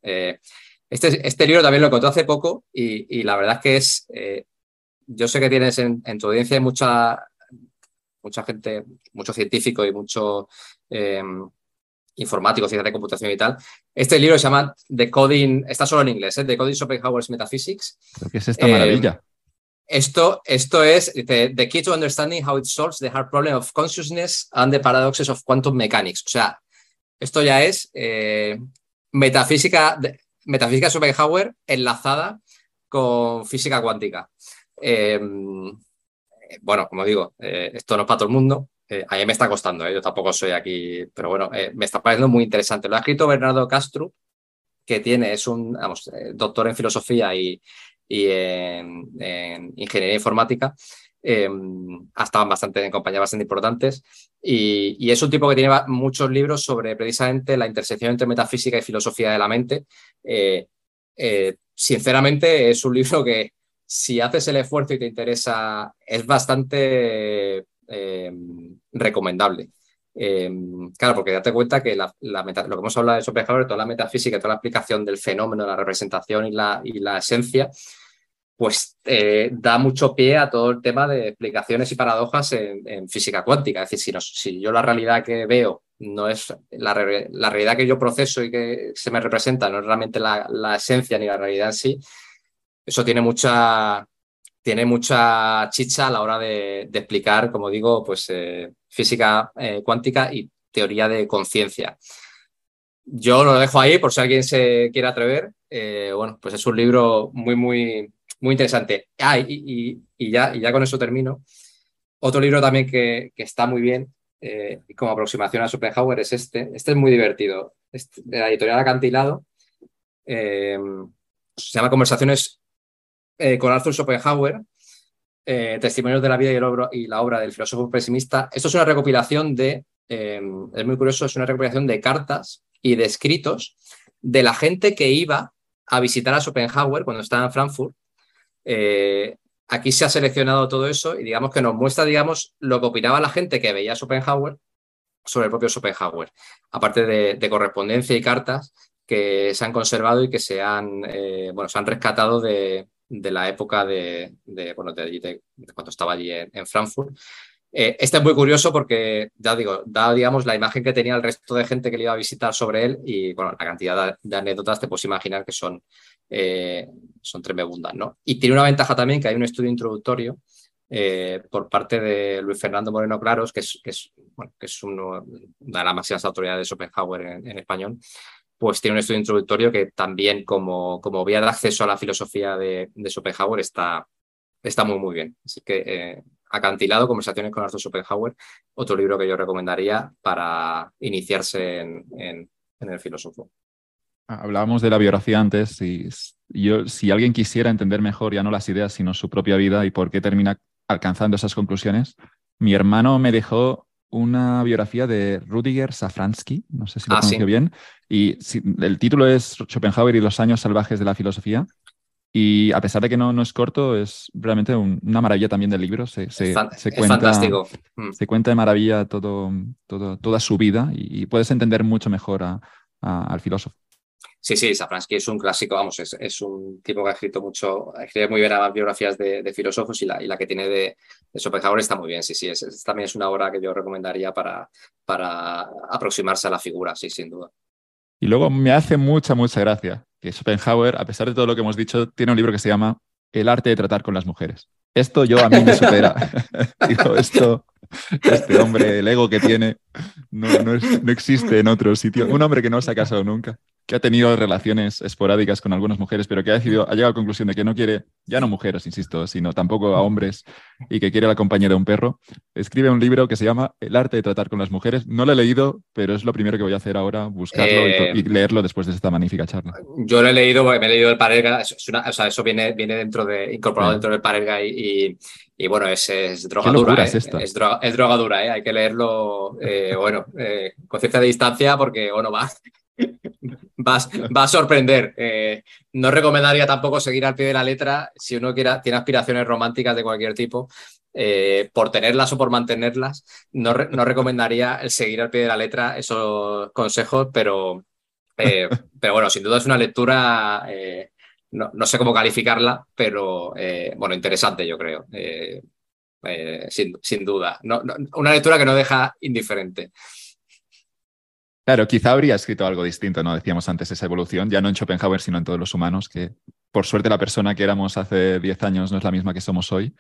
este, este, libro también lo encontré hace poco y, la verdad es que es, eh, yo sé que tienes en, tu audiencia mucha, mucha gente, mucho científico y mucho eh, informático, ciencia de computación y tal. Este libro se llama The Coding, está solo en inglés, ¿eh? The Coding Schopenhauer's Metaphysics. ¿Qué es esta maravilla? Esto, esto es the, Key to Understanding How It Solves the Hard Problem of Consciousness and the Paradoxes of Quantum Mechanics. O sea, esto ya es metafísica, metafísica de Schopenhauer enlazada con física cuántica. Em, bueno, como digo, eh, esto no es para todo el mundo. Eh, a mí me está costando, eh, yo tampoco soy aquí, pero bueno, me está pareciendo muy interesante. Lo ha escrito Bernardo Castro, que tiene, es un doctor en filosofía y, en, ingeniería informática. Em, ha estado bastante en compañías bastante importantes y, es un tipo que tiene muchos libros sobre precisamente la intersección entre metafísica y filosofía de la mente eh, eh, sinceramente es un libro que si haces el esfuerzo y te interesa, es bastante eh, recomendable. claro, porque date cuenta que la, lo que hemos hablado de Schopenhauer, toda la metafísica, toda la aplicación del fenómeno, la representación y la, la esencia, pues da mucho pie a todo el tema de explicaciones y paradojas en, física cuántica. Es decir, si, yo la realidad que veo no es la, realidad que yo proceso y que se me representa, no es realmente la, esencia ni la realidad en sí. Eso tiene mucha, tiene mucha chicha a la hora de, explicar, como digo, pues eh, física eh, cuántica y teoría de conciencia. Yo lo dejo ahí por si alguien se quiere atrever. Eh, bueno, pues es un libro muy, muy, muy interesante. Ah, y, ya, y ya con eso termino. Otro libro también que, que está muy bien como aproximación a Schopenhauer es este. Este es muy divertido. de la editorial Acantilado. Se llama Conversaciones eh, con Arthur Schopenhauer. testimonios de la vida y, la obra del filósofo pesimista. Esto es una recopilación de, es muy curioso, es una recopilación de cartas y de escritos de la gente que iba a visitar a Schopenhauer cuando estaba en Frankfurt aquí se ha seleccionado todo eso y digamos que nos muestra, digamos, lo que opinaba la gente que veía Schopenhauer sobre el propio Schopenhauer, aparte de, correspondencia y cartas que se han conservado y que se han, eh, bueno, se han rescatado de, la época de, bueno, de, cuando estaba allí en, Frankfurt. Eh, este es muy curioso porque, ya digo, da, digamos, la imagen que tenía el resto de gente que le iba a visitar sobre él y, bueno, la cantidad de, anécdotas te puedes imaginar que son, eh, son tremebundas, ¿no? Y tiene una ventaja también que hay un estudio introductorio eh, por parte de Luis Fernando Moreno Claros, que es, que es, bueno, que es uno, una de las máximas autoridades de Schopenhauer en, español, pues tiene un estudio introductorio que también como, como vía de acceso a la filosofía de, de Schopenhauer está, está muy, muy bien. Así que eh, Acantilado, Conversaciones con Arthur Schopenhauer, otro libro que yo recomendaría para iniciarse en, el filósofo. Ah, hablábamos de la biografía antes y yo, si alguien quisiera entender mejor ya no las ideas, sino su propia vida y por qué termina alcanzando esas conclusiones, mi hermano me dejó una biografía de Rudiger Safransky, no sé si lo ah, bien, y el título es Schopenhauer y los años salvajes de la filosofía. Y a pesar de que no, no es corto, es realmente una maravilla también del libro. Se, se, se cuenta, fantástico. Mm. Se cuenta de maravilla todo, todo, toda su vida y, puedes entender mucho mejor a, al filósofo. Sí, sí, Safransky es un clásico, vamos, es, es, un tipo que ha escrito mucho, escribe muy bien las biografías de, de, filósofos y la, y la que tiene de, de Schopenhauer está muy bien, sí, sí, es, también es una obra que yo recomendaría para, para aproximarse a la figura, sí, sin duda. Y luego me hace mucha, mucha gracia que Schopenhauer, a pesar de todo lo que hemos dicho, tiene un libro que se llama El arte de tratar con las mujeres. Esto yo a mí me supera. Digo, esto, este hombre, el ego que tiene, no, no, no, existe en otro sitio. Un hombre que no se ha casado nunca que ha tenido relaciones esporádicas con algunas mujeres, pero que ha decidido, ha llegado a la conclusión de que no quiere, ya no mujeres, insisto, sino tampoco a hombres y que quiere la compañía de un perro, escribe un libro que se llama El arte de tratar con las mujeres. No lo he leído, pero es lo primero que voy a hacer ahora, buscarlo y, eh, leerlo después de esta magnífica charla. Yo lo he leído porque me he leído el Parelga, o sea, eso viene, viene dentro de, incorporado dentro del Parelga y, y, bueno, es, es droga dura, es, ¿eh? es, droga, es, droga, dura, ¿eh? hay que leerlo, eh, bueno, con cierta distancia porque, bueno, va, va, a sorprender. Eh, no recomendaría tampoco seguir al pie de la letra si uno quiera, tiene aspiraciones románticas de cualquier tipo. Eh, por tenerlas o por mantenerlas, no, recomendaría el seguir al pie de la letra esos consejos, pero, eh, pero bueno, sin duda es una lectura, no, sé cómo calificarla, pero bueno, interesante yo creo, sin, duda. una lectura que no deja indiferente. Claro, quizá habría escrito algo distinto, ¿no? Decíamos antes esa evolución, ya no en Schopenhauer, sino en todos los humanos, que por suerte la persona que éramos hace 10 años no es la misma que somos hoy.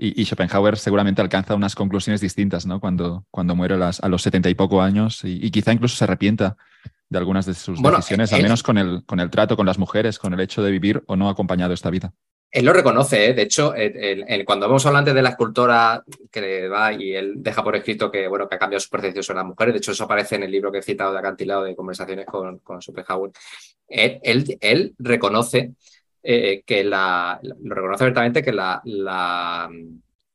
Y, Schopenhauer seguramente alcanza unas conclusiones distintas, ¿no? Cuando, cuando muere a, los 70 y poco años y, quizá incluso se arrepienta de algunas de sus decisiones, al menos con el, con el trato con las mujeres, con el hecho de vivir o no acompañado esta vida. Él lo reconoce, ¿eh? de hecho, cuando vamos hablando de la escultora que va y él deja por escrito que, bueno, que ha cambiado su percepción sobre las mujeres, de hecho eso aparece en el libro que he citado de acantilado de conversaciones con, con Schopenhauer, él, él, reconoce eh, que la, lo reconoce abiertamente que la, la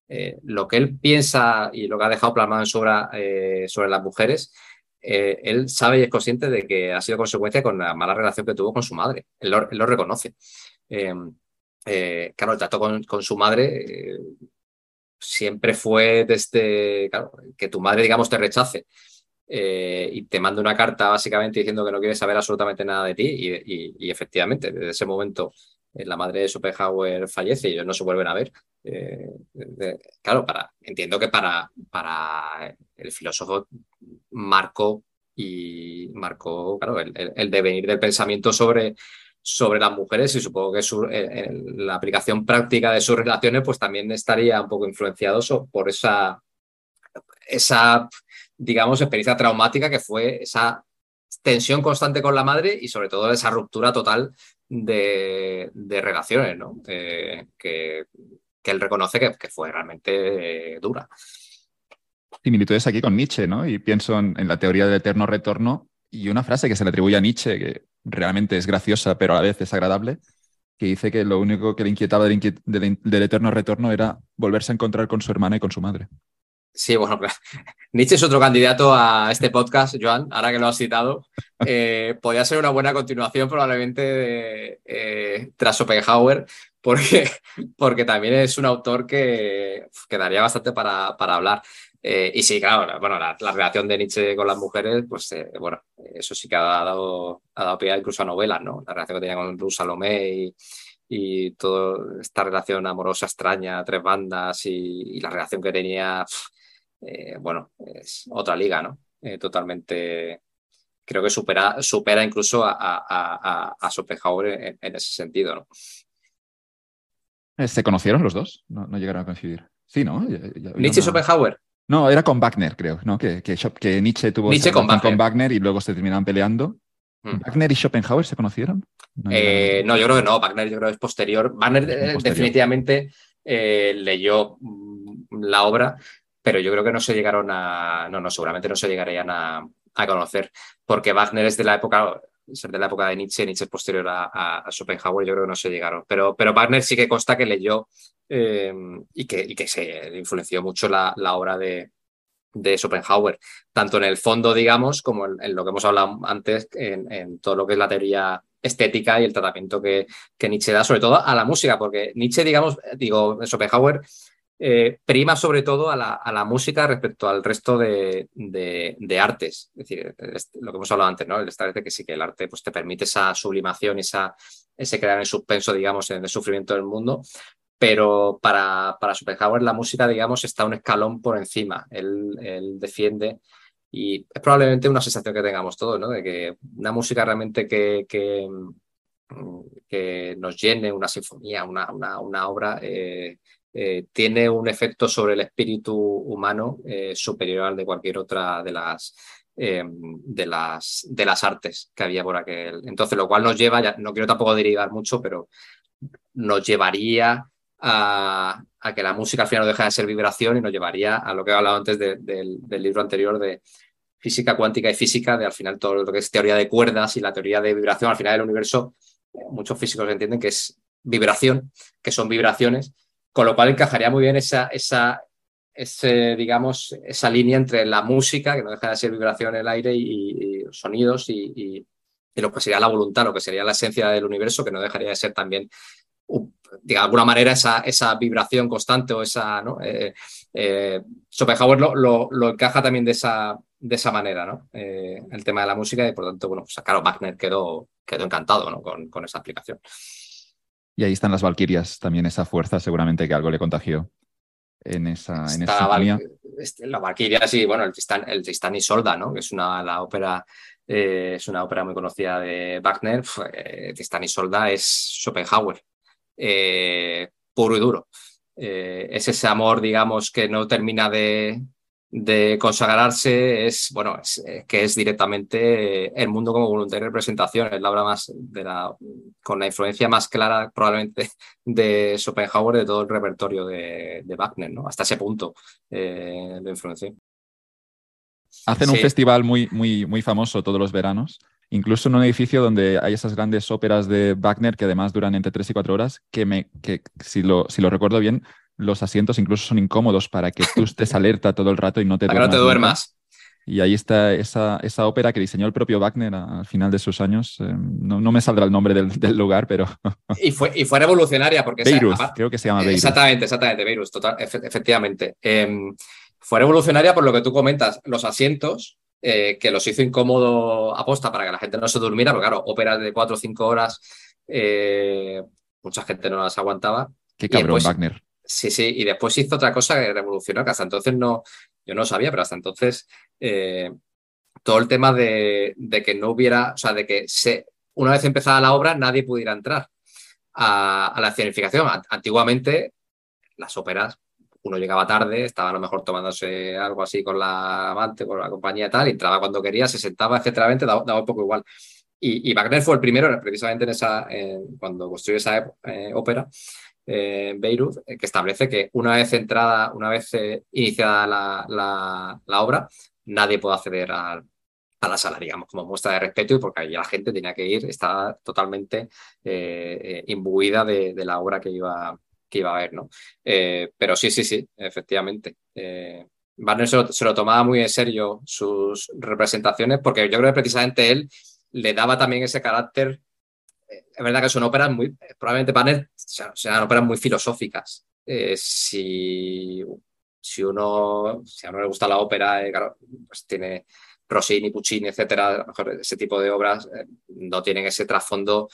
eh, lo que él piensa y lo que ha dejado plasmado en su obra sobre las mujeres, él sabe y es consciente de que ha sido consecuencia con la mala relación que tuvo con su madre, él lo, reconoce. Eh, claro, el trato con, su madre eh, siempre fue desde, que tu madre, digamos, te rechace eh, y te manda una carta básicamente diciendo que no quiere saber absolutamente nada de ti y, efectivamente, desde ese momento la madre de Schopenhauer fallece y ellos no se vuelven a ver. claro, para, entiendo que para, para el filósofo marcó y marcó claro, el, devenir del pensamiento sobre, sobre las mujeres y supongo que eh, la aplicación práctica de sus relaciones pues también estaría un poco influeado por esa, esa, digamos, experiencia traumática que fue esa tensión constante con la madre y sobre todo esa ruptura total de, relaciones, ¿no? Eh, que, él reconoce que, fue realmente dura. Similitudes aquí con Nietzsche, ¿no? Y pienso en, en la teoría del eterno retorno y una frase que se le atribuye a Nietzsche, que realmente es graciosa, pero a la vez es agradable, que dice que lo único que le inquietaba del, eterno retorno era volverse a encontrar con su hermana y con su madre. Sí, bueno, Nietzsche es otro candidato a este podcast, Joan, ahora que lo has citado. Eh, podría ser una buena continuación probablemente de, eh, tras Schopenhauer, porque, porque también es un autor que quedaría bastante para, para hablar. Eh, y sí, claro, bueno, la, relación de Nietzsche con las mujeres, pues eh, bueno, eso sí que ha dado, ha dado pie incluso a novelas, ¿no? La relación que tenía con Ruth Salomé y, y toda esta relación amorosa extraña, tres bandas y, la relación que tenía bueno, es otra liga, ¿no? totalmente, creo que supera, supera incluso a, a, a, Schopenhauer en, ese sentido, ¿no? ¿Se conocieron los dos? No, llegaron a coincidir. Sí, ¿no? Nietzsche y Schopenhauer. No, era con Wagner, creo, ¿no? Que, que, Nietzsche tuvo Nietzsche con, Wagner. y luego se terminaban peleando. Hmm. ¿Wagner y Schopenhauer se conocieron? Eh, no, yo creo que no. Wagner yo creo que es posterior. Wagner eh, definitivamente eh, leyó mm, la obra, pero yo creo que no se llegaron a... No, no, seguramente no se llegarían a, conocer, porque Wagner es de la época ser de la época de Nietzsche, Nietzsche es posterior a, Schopenhauer, yo creo que no se llegaron. Pero, pero Wagner sí que consta que leyó y, que, y, que, se influenció mucho la, la obra de, de Schopenhauer, tanto en el fondo, digamos, como en, lo que hemos hablado antes, en, todo lo que es la teoría estética y el tratamiento que, que, Nietzsche da, sobre todo a la música, porque Nietzsche, digamos, digo, Schopenhauer eh, prima sobre todo a la, a la, música respecto al resto de, de, artes. Es decir, lo que hemos hablado antes, ¿no? El establece que sí que el arte pues, te permite esa sublimación, esa, ese crear en suspenso, digamos, en el sufrimiento del mundo, pero para, para Schopenhauer la música, digamos, está un escalón por encima. Él, defiende y es probablemente una sensación que tengamos todos, ¿no? De que una música realmente que, que, nos llene, una sinfonía, una, una, obra, eh, eh, tiene un efecto sobre el espíritu humano eh, superior al de cualquier otra de las, de, las, de las artes que había por aquel. Entonces, lo cual nos lleva, ya, no quiero tampoco derivar mucho, pero nos llevaría a, que la música al final no deja de ser vibración y nos llevaría a lo que he hablado antes del libro anterior de física cuántica y física, de al final todo lo que es teoría de cuerdas y la teoría de vibración, al final del universo, muchos físicos entienden que es vibración, que son vibraciones, con lo cual encajaría muy bien esa, esa, ese, digamos, esa línea entre la música, que no deja de ser vibración en el aire, y, sonidos, y, lo que sería la voluntad, lo que sería la esencia del universo, que no dejaría de ser también de alguna manera esa, esa vibración constante o esa, ¿no? Eh, eh, Schopenhauer lo, lo, encaja también de esa, de esa manera, ¿no? Eh, el tema de la música y por lo tanto, bueno, pues claro, Wagner quedó, quedó encantado ¿no? con, con esa aplicación. Y ahí están las Valquirias, también esa fuerza seguramente que algo le contagió en esa, en esa este, La Valquiria, sí, bueno, el Tristán, el Tristán y Solda, ¿no? Que es una, la ópera, es una ópera muy conocida de Wagner. Tristán y Solda es Schopenhauer. Eh, puro y duro. Eh, es ese amor, digamos, que no termina de, consagrarse, es, bueno, que es directamente el mundo como voluntaria representación, es la obra más, de la, con la influencia más clara probablemente de Schopenhauer de todo el repertorio de, Wagner, ¿no? Hasta ese punto eh, de influencia. Hacen un festival muy, muy, muy famoso todos los veranos incluso en un edificio donde hay esas grandes óperas de Wagner que además duran entre 3 y 4 horas, que, me, que si, lo, si lo recuerdo bien, los asientos incluso son incómodos para que tú estés alerta todo el rato y no te duermas. no te duermas. Y ahí está esa, esa, ópera que diseñó el propio Wagner al final de sus años. Eh, no, no, me saldrá el nombre del, del lugar, pero... y, fue, y fue revolucionaria porque... Beirut, creo que se llama Beirut. Exactamente, exactamente, Beirut, total, efectivamente. Em, fue revolucionaria por lo que tú comentas. Los asientos eh, que los hizo incómodo aposta para que la gente no se durmiera, porque claro, óperas de cuatro o cinco horas, eh, mucha gente no las aguantaba. Qué cabrón, Wagner. Sí, sí, y después hizo otra cosa que revolucionó, que hasta entonces no, yo no sabía, pero hasta entonces eh, todo el tema de, que no hubiera, o sea, de que se, una vez empezada la obra nadie pudiera entrar a, a la escenificación. Antiguamente las óperas uno llegaba tarde, estaba a lo mejor tomándose algo así con la amante, con la compañía y tal, y entraba cuando quería, se sentaba, etcétera, daba, un poco igual. Y, Wagner fue el primero, precisamente en esa, cuando construyó esa eh, ópera en Beirut, eh, que establece que una vez entrada, una vez eh, iniciada la, la, obra, nadie puede acceder a, a la sala, digamos, como muestra de respeto y porque ahí la gente tenía que ir, estaba totalmente imbuida de, la obra que iba, que iba a haber, ¿no? Eh, pero sí, sí, sí, efectivamente. Eh, Barner se lo, tomaba muy en serio sus representaciones porque yo creo que precisamente él le daba también ese carácter. Eh, es verdad que son óperas muy, probablemente Barner sean óperas muy filosóficas. si, si uno, si a uno le gusta la ópera, claro, pues tiene Rossini, Puccini, etcétera, a lo mejor ese tipo de obras no tienen ese trasfondo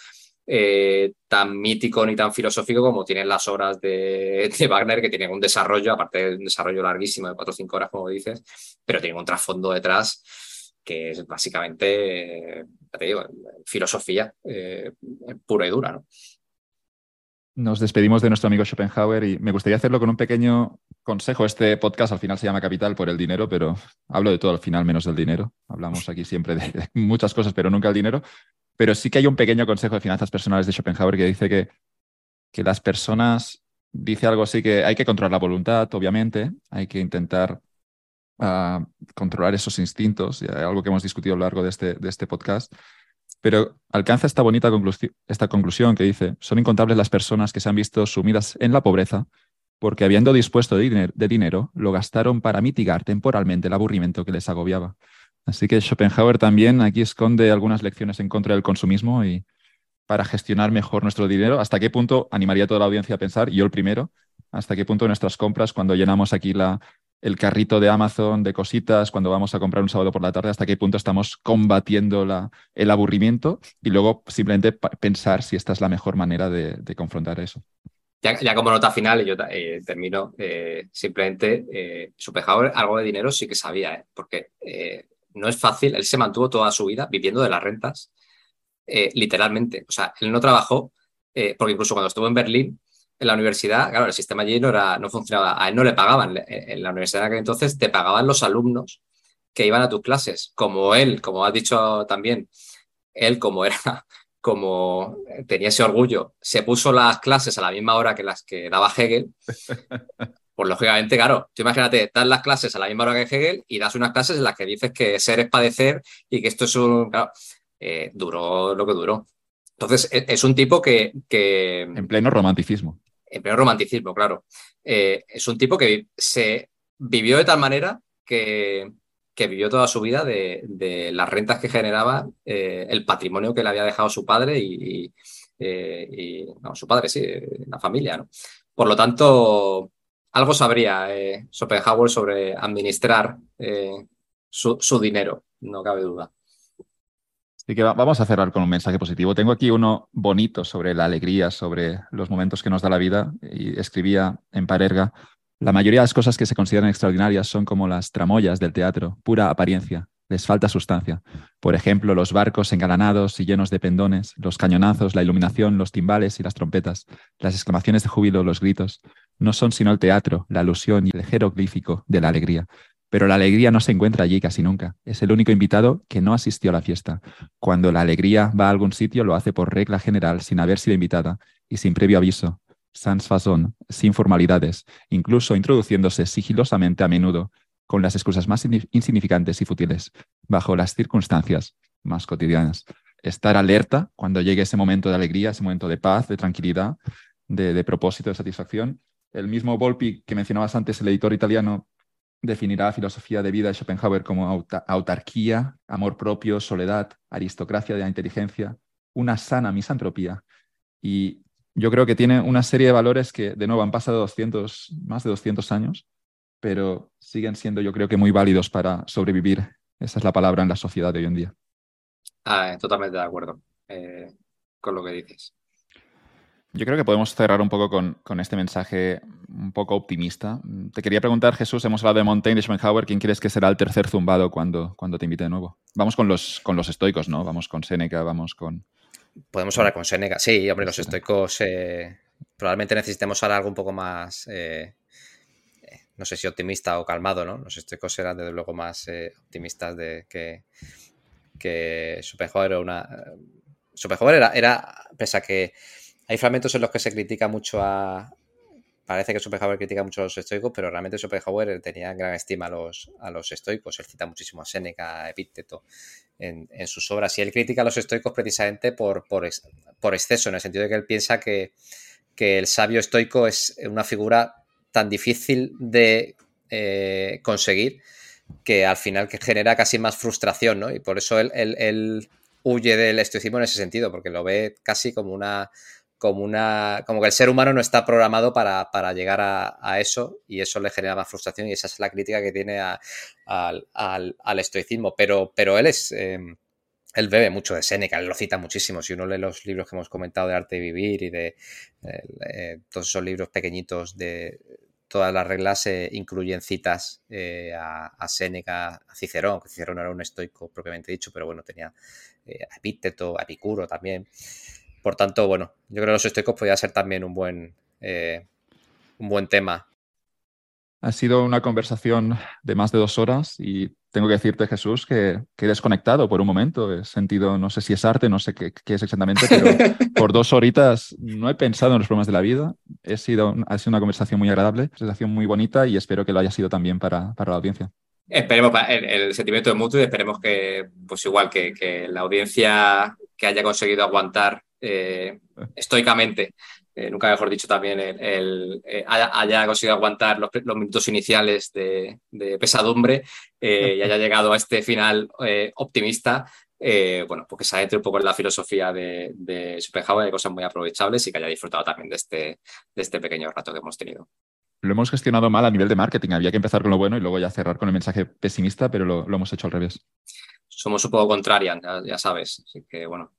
eh, tan mítico ni tan filosófico como tienen las obras de, Wagner, que tienen un desarrollo, aparte de un desarrollo larguísimo de 4 o 5 horas, como dices, pero tienen un trasfondo detrás que es básicamente, te digo, filosofía eh, pura y dura, ¿no? Nos despedimos de nuestro amigo Schopenhauer y me gustaría hacerlo con un pequeño consejo. Este podcast al final se llama Capital por el dinero, pero hablo de todo al final menos del dinero. Hablamos aquí siempre de, muchas cosas, pero nunca el dinero. Pero sí que hay un pequeño consejo de finanzas personales de Schopenhauer que dice que, que las personas, dice algo así que hay que controlar la voluntad, obviamente, hay que intentar controlar esos instintos, algo que hemos discutido a lo largo de este, de este podcast, pero alcanza esta bonita esta conclusión que dice, son incontables las personas que se han visto sumidas en la pobreza porque habiendo dispuesto de, de dinero, lo gastaron para mitigar temporalmente el aburrimiento que les agobiaba. Así que Schopenhauer también aquí esconde algunas lecciones en contra del consumismo y para gestionar mejor nuestro dinero. ¿Hasta qué punto animaría a toda la audiencia a pensar, yo el primero, hasta qué punto nuestras compras, cuando llenamos aquí la, el carrito de Amazon de cositas cuando vamos a comprar un sábado por la tarde, hasta qué punto estamos combatiendo el aburrimiento y luego simplemente pensar si esta es la mejor manera de, confrontar eso. Ya, como nota final, yo eh, termino eh, simplemente, eh, Schopenhauer algo de dinero sí que sabía, porque no es fácil, él se mantuvo toda su vida viviendo de las rentas, literalmente. O sea, él no trabajó, porque incluso cuando estuvo en Berlín, en la universidad, claro, el sistema allí no, era, no funcionaba, a él no le pagaban. En la universidad en aquel entonces te pagaban los alumnos que iban a tus clases, como él, como has dicho también, él como era, como tenía ese orgullo, se puso las clases a la misma hora que las que daba Hegel. Pues lógicamente, claro, tú imagínate, das las clases a la misma hora que Hegel y das unas clases en las que dices que ser es padecer y que esto es un... Claro, eh, duró lo que duró. Entonces, e, es un tipo que, que... En pleno romanticismo en pleno romanticismo, claro. Eh, es un tipo que se vivió de tal manera que, vivió toda su vida de, las rentas que generaba eh, el patrimonio que le había dejado su padre y, eh, no, su padre, sí, la familia, ¿no? Por lo tanto, algo sabría Schopenhauer sobre administrar su dinero, no cabe duda. Así que vamos a cerrar con un mensaje positivo. Tengo aquí uno bonito sobre la alegría, sobre los momentos que nos da la vida. Y escribía en Parerga, la mayoría de las cosas que se consideran extraordinarias son como las tramoyas del teatro, pura apariencia. Les falta sustancia. Por ejemplo, los barcos engalanados y llenos de pendones, los cañonazos, la iluminación, los timbales y las trompetas, las exclamaciones de júbilo, los gritos, no son sino el teatro, la alusión y el jeroglífico de la alegría. Pero la alegría no se encuentra allí casi nunca. Es el único invitado que no asistió a la fiesta. Cuando la alegría va a algún sitio, lo hace por regla general, sin haber sido invitada y sin previo aviso, sans façon, sin formalidades, incluso introduciéndose sigilosamente a menudo, con las excusas más insignificantes y fútiles, bajo las circunstancias más cotidianas. Estar alerta cuando llegue ese momento de alegría, ese momento de paz, de tranquilidad, de, de propósito, de satisfacción. El mismo Volpi que mencionabas antes, el editor italiano, definirá filosofía de vida de Schopenhauer como autarquía, amor propio, soledad, aristocracia de la inteligencia, una sana misantropía. Y yo creo que tiene una serie de valores que, de nuevo, han pasado 200, más de 200 años, pero siguen siendo, yo creo que, muy válidos para sobrevivir. Esa es la palabra en la sociedad de hoy en día. Ah, totalmente de acuerdo eh, con lo que dices. Yo creo que podemos cerrar un poco con, este mensaje un poco optimista. Te quería preguntar, Jesús, hemos hablado de Montaigne y Schopenhauer, ¿quién crees que será el tercer zumbado cuando, cuando te invite de nuevo? Vamos con los, con los estoicos, ¿no? Vamos con Séneca, vamos con... Podemos hablar con Séneca. Sí, hombre, los estoicos eh, probablemente necesitemos hablar algo un poco más, eh, no sé si optimista o calmado, ¿no? Los estoicos eran desde luego más eh, optimistas de que, que Schopenhauer era una... Schopenhauer era, era, pese a que hay fragmentos en los que se critica mucho a. Parece que Schopenhauer critica mucho a los estoicos, pero realmente Schopenhauer tenía gran estima a los, a los estoicos. Él cita muchísimo a Séneca, a Epíteto en, sus obras. Y él critica a los estoicos precisamente por, por, exceso, en el sentido de que él piensa que, el sabio estoico es una figura tan difícil de eh, conseguir que al final que genera casi más frustración, ¿no? Y por eso él, él huye del estoicismo en ese sentido, porque lo ve casi como una como una. como que el ser humano no está programado para, llegar a, eso y eso le genera más frustración y esa es la crítica que tiene al, estoicismo. Pero, pero él es. Em, él bebe mucho de Séneca, él lo cita muchísimo. Si uno lee los libros que hemos comentado de Arte de Vivir y de eh, todos esos libros pequeñitos de todas las reglas eh, incluyen citas eh, a, Séneca, a Cicerón, que Cicerón era un estoico propiamente dicho, pero bueno, tenía a Epíteto, a Epicuro también. Por tanto, bueno, yo creo que los estoicos podía ser también un buen, un buen tema ha sido una conversación de más de dos horas y tengo que decirte, Jesús, que, he desconectado por un momento. He sentido, no sé si es arte, no sé qué, es exactamente, pero por dos horitas no he pensado en los problemas de la vida. He sido, ha sido una conversación muy agradable, una conversación muy bonita y espero que lo haya sido también para, la audiencia. Esperemos el, sentimiento de mutuo y esperemos que, pues igual que, la audiencia que haya conseguido aguantar eh, estoicamente eh, nunca mejor dicho también, el, eh, haya, conseguido aguantar los, minutos iniciales de, pesadumbre eh, y haya llegado a este final optimista. bueno, porque se adentre un poco en la filosofía de, de Schopenhauer, de cosas muy aprovechables y que haya disfrutado también de este, de este pequeño rato que hemos tenido. Lo hemos gestionado mal a nivel de marketing. Había que empezar con lo bueno y luego ya cerrar con el mensaje pesimista, pero lo, hemos hecho al revés. Somos un poco contrarian, ya, sabes. Así que, bueno,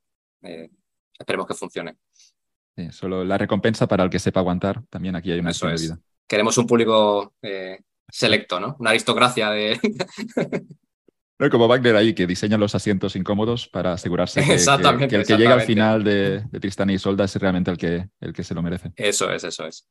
esperemos que funcione solo la recompensa para el que sepa aguantar. También aquí hay una de vida. Queremos un público eh, selecto, ¿no? Una aristocracia de. como Wagner ahí, que diseña los asientos incómodos para asegurarse que, el que llega al final de, de Tristán y Isolda es realmente el que, el que se lo merece. Eso es, eso es.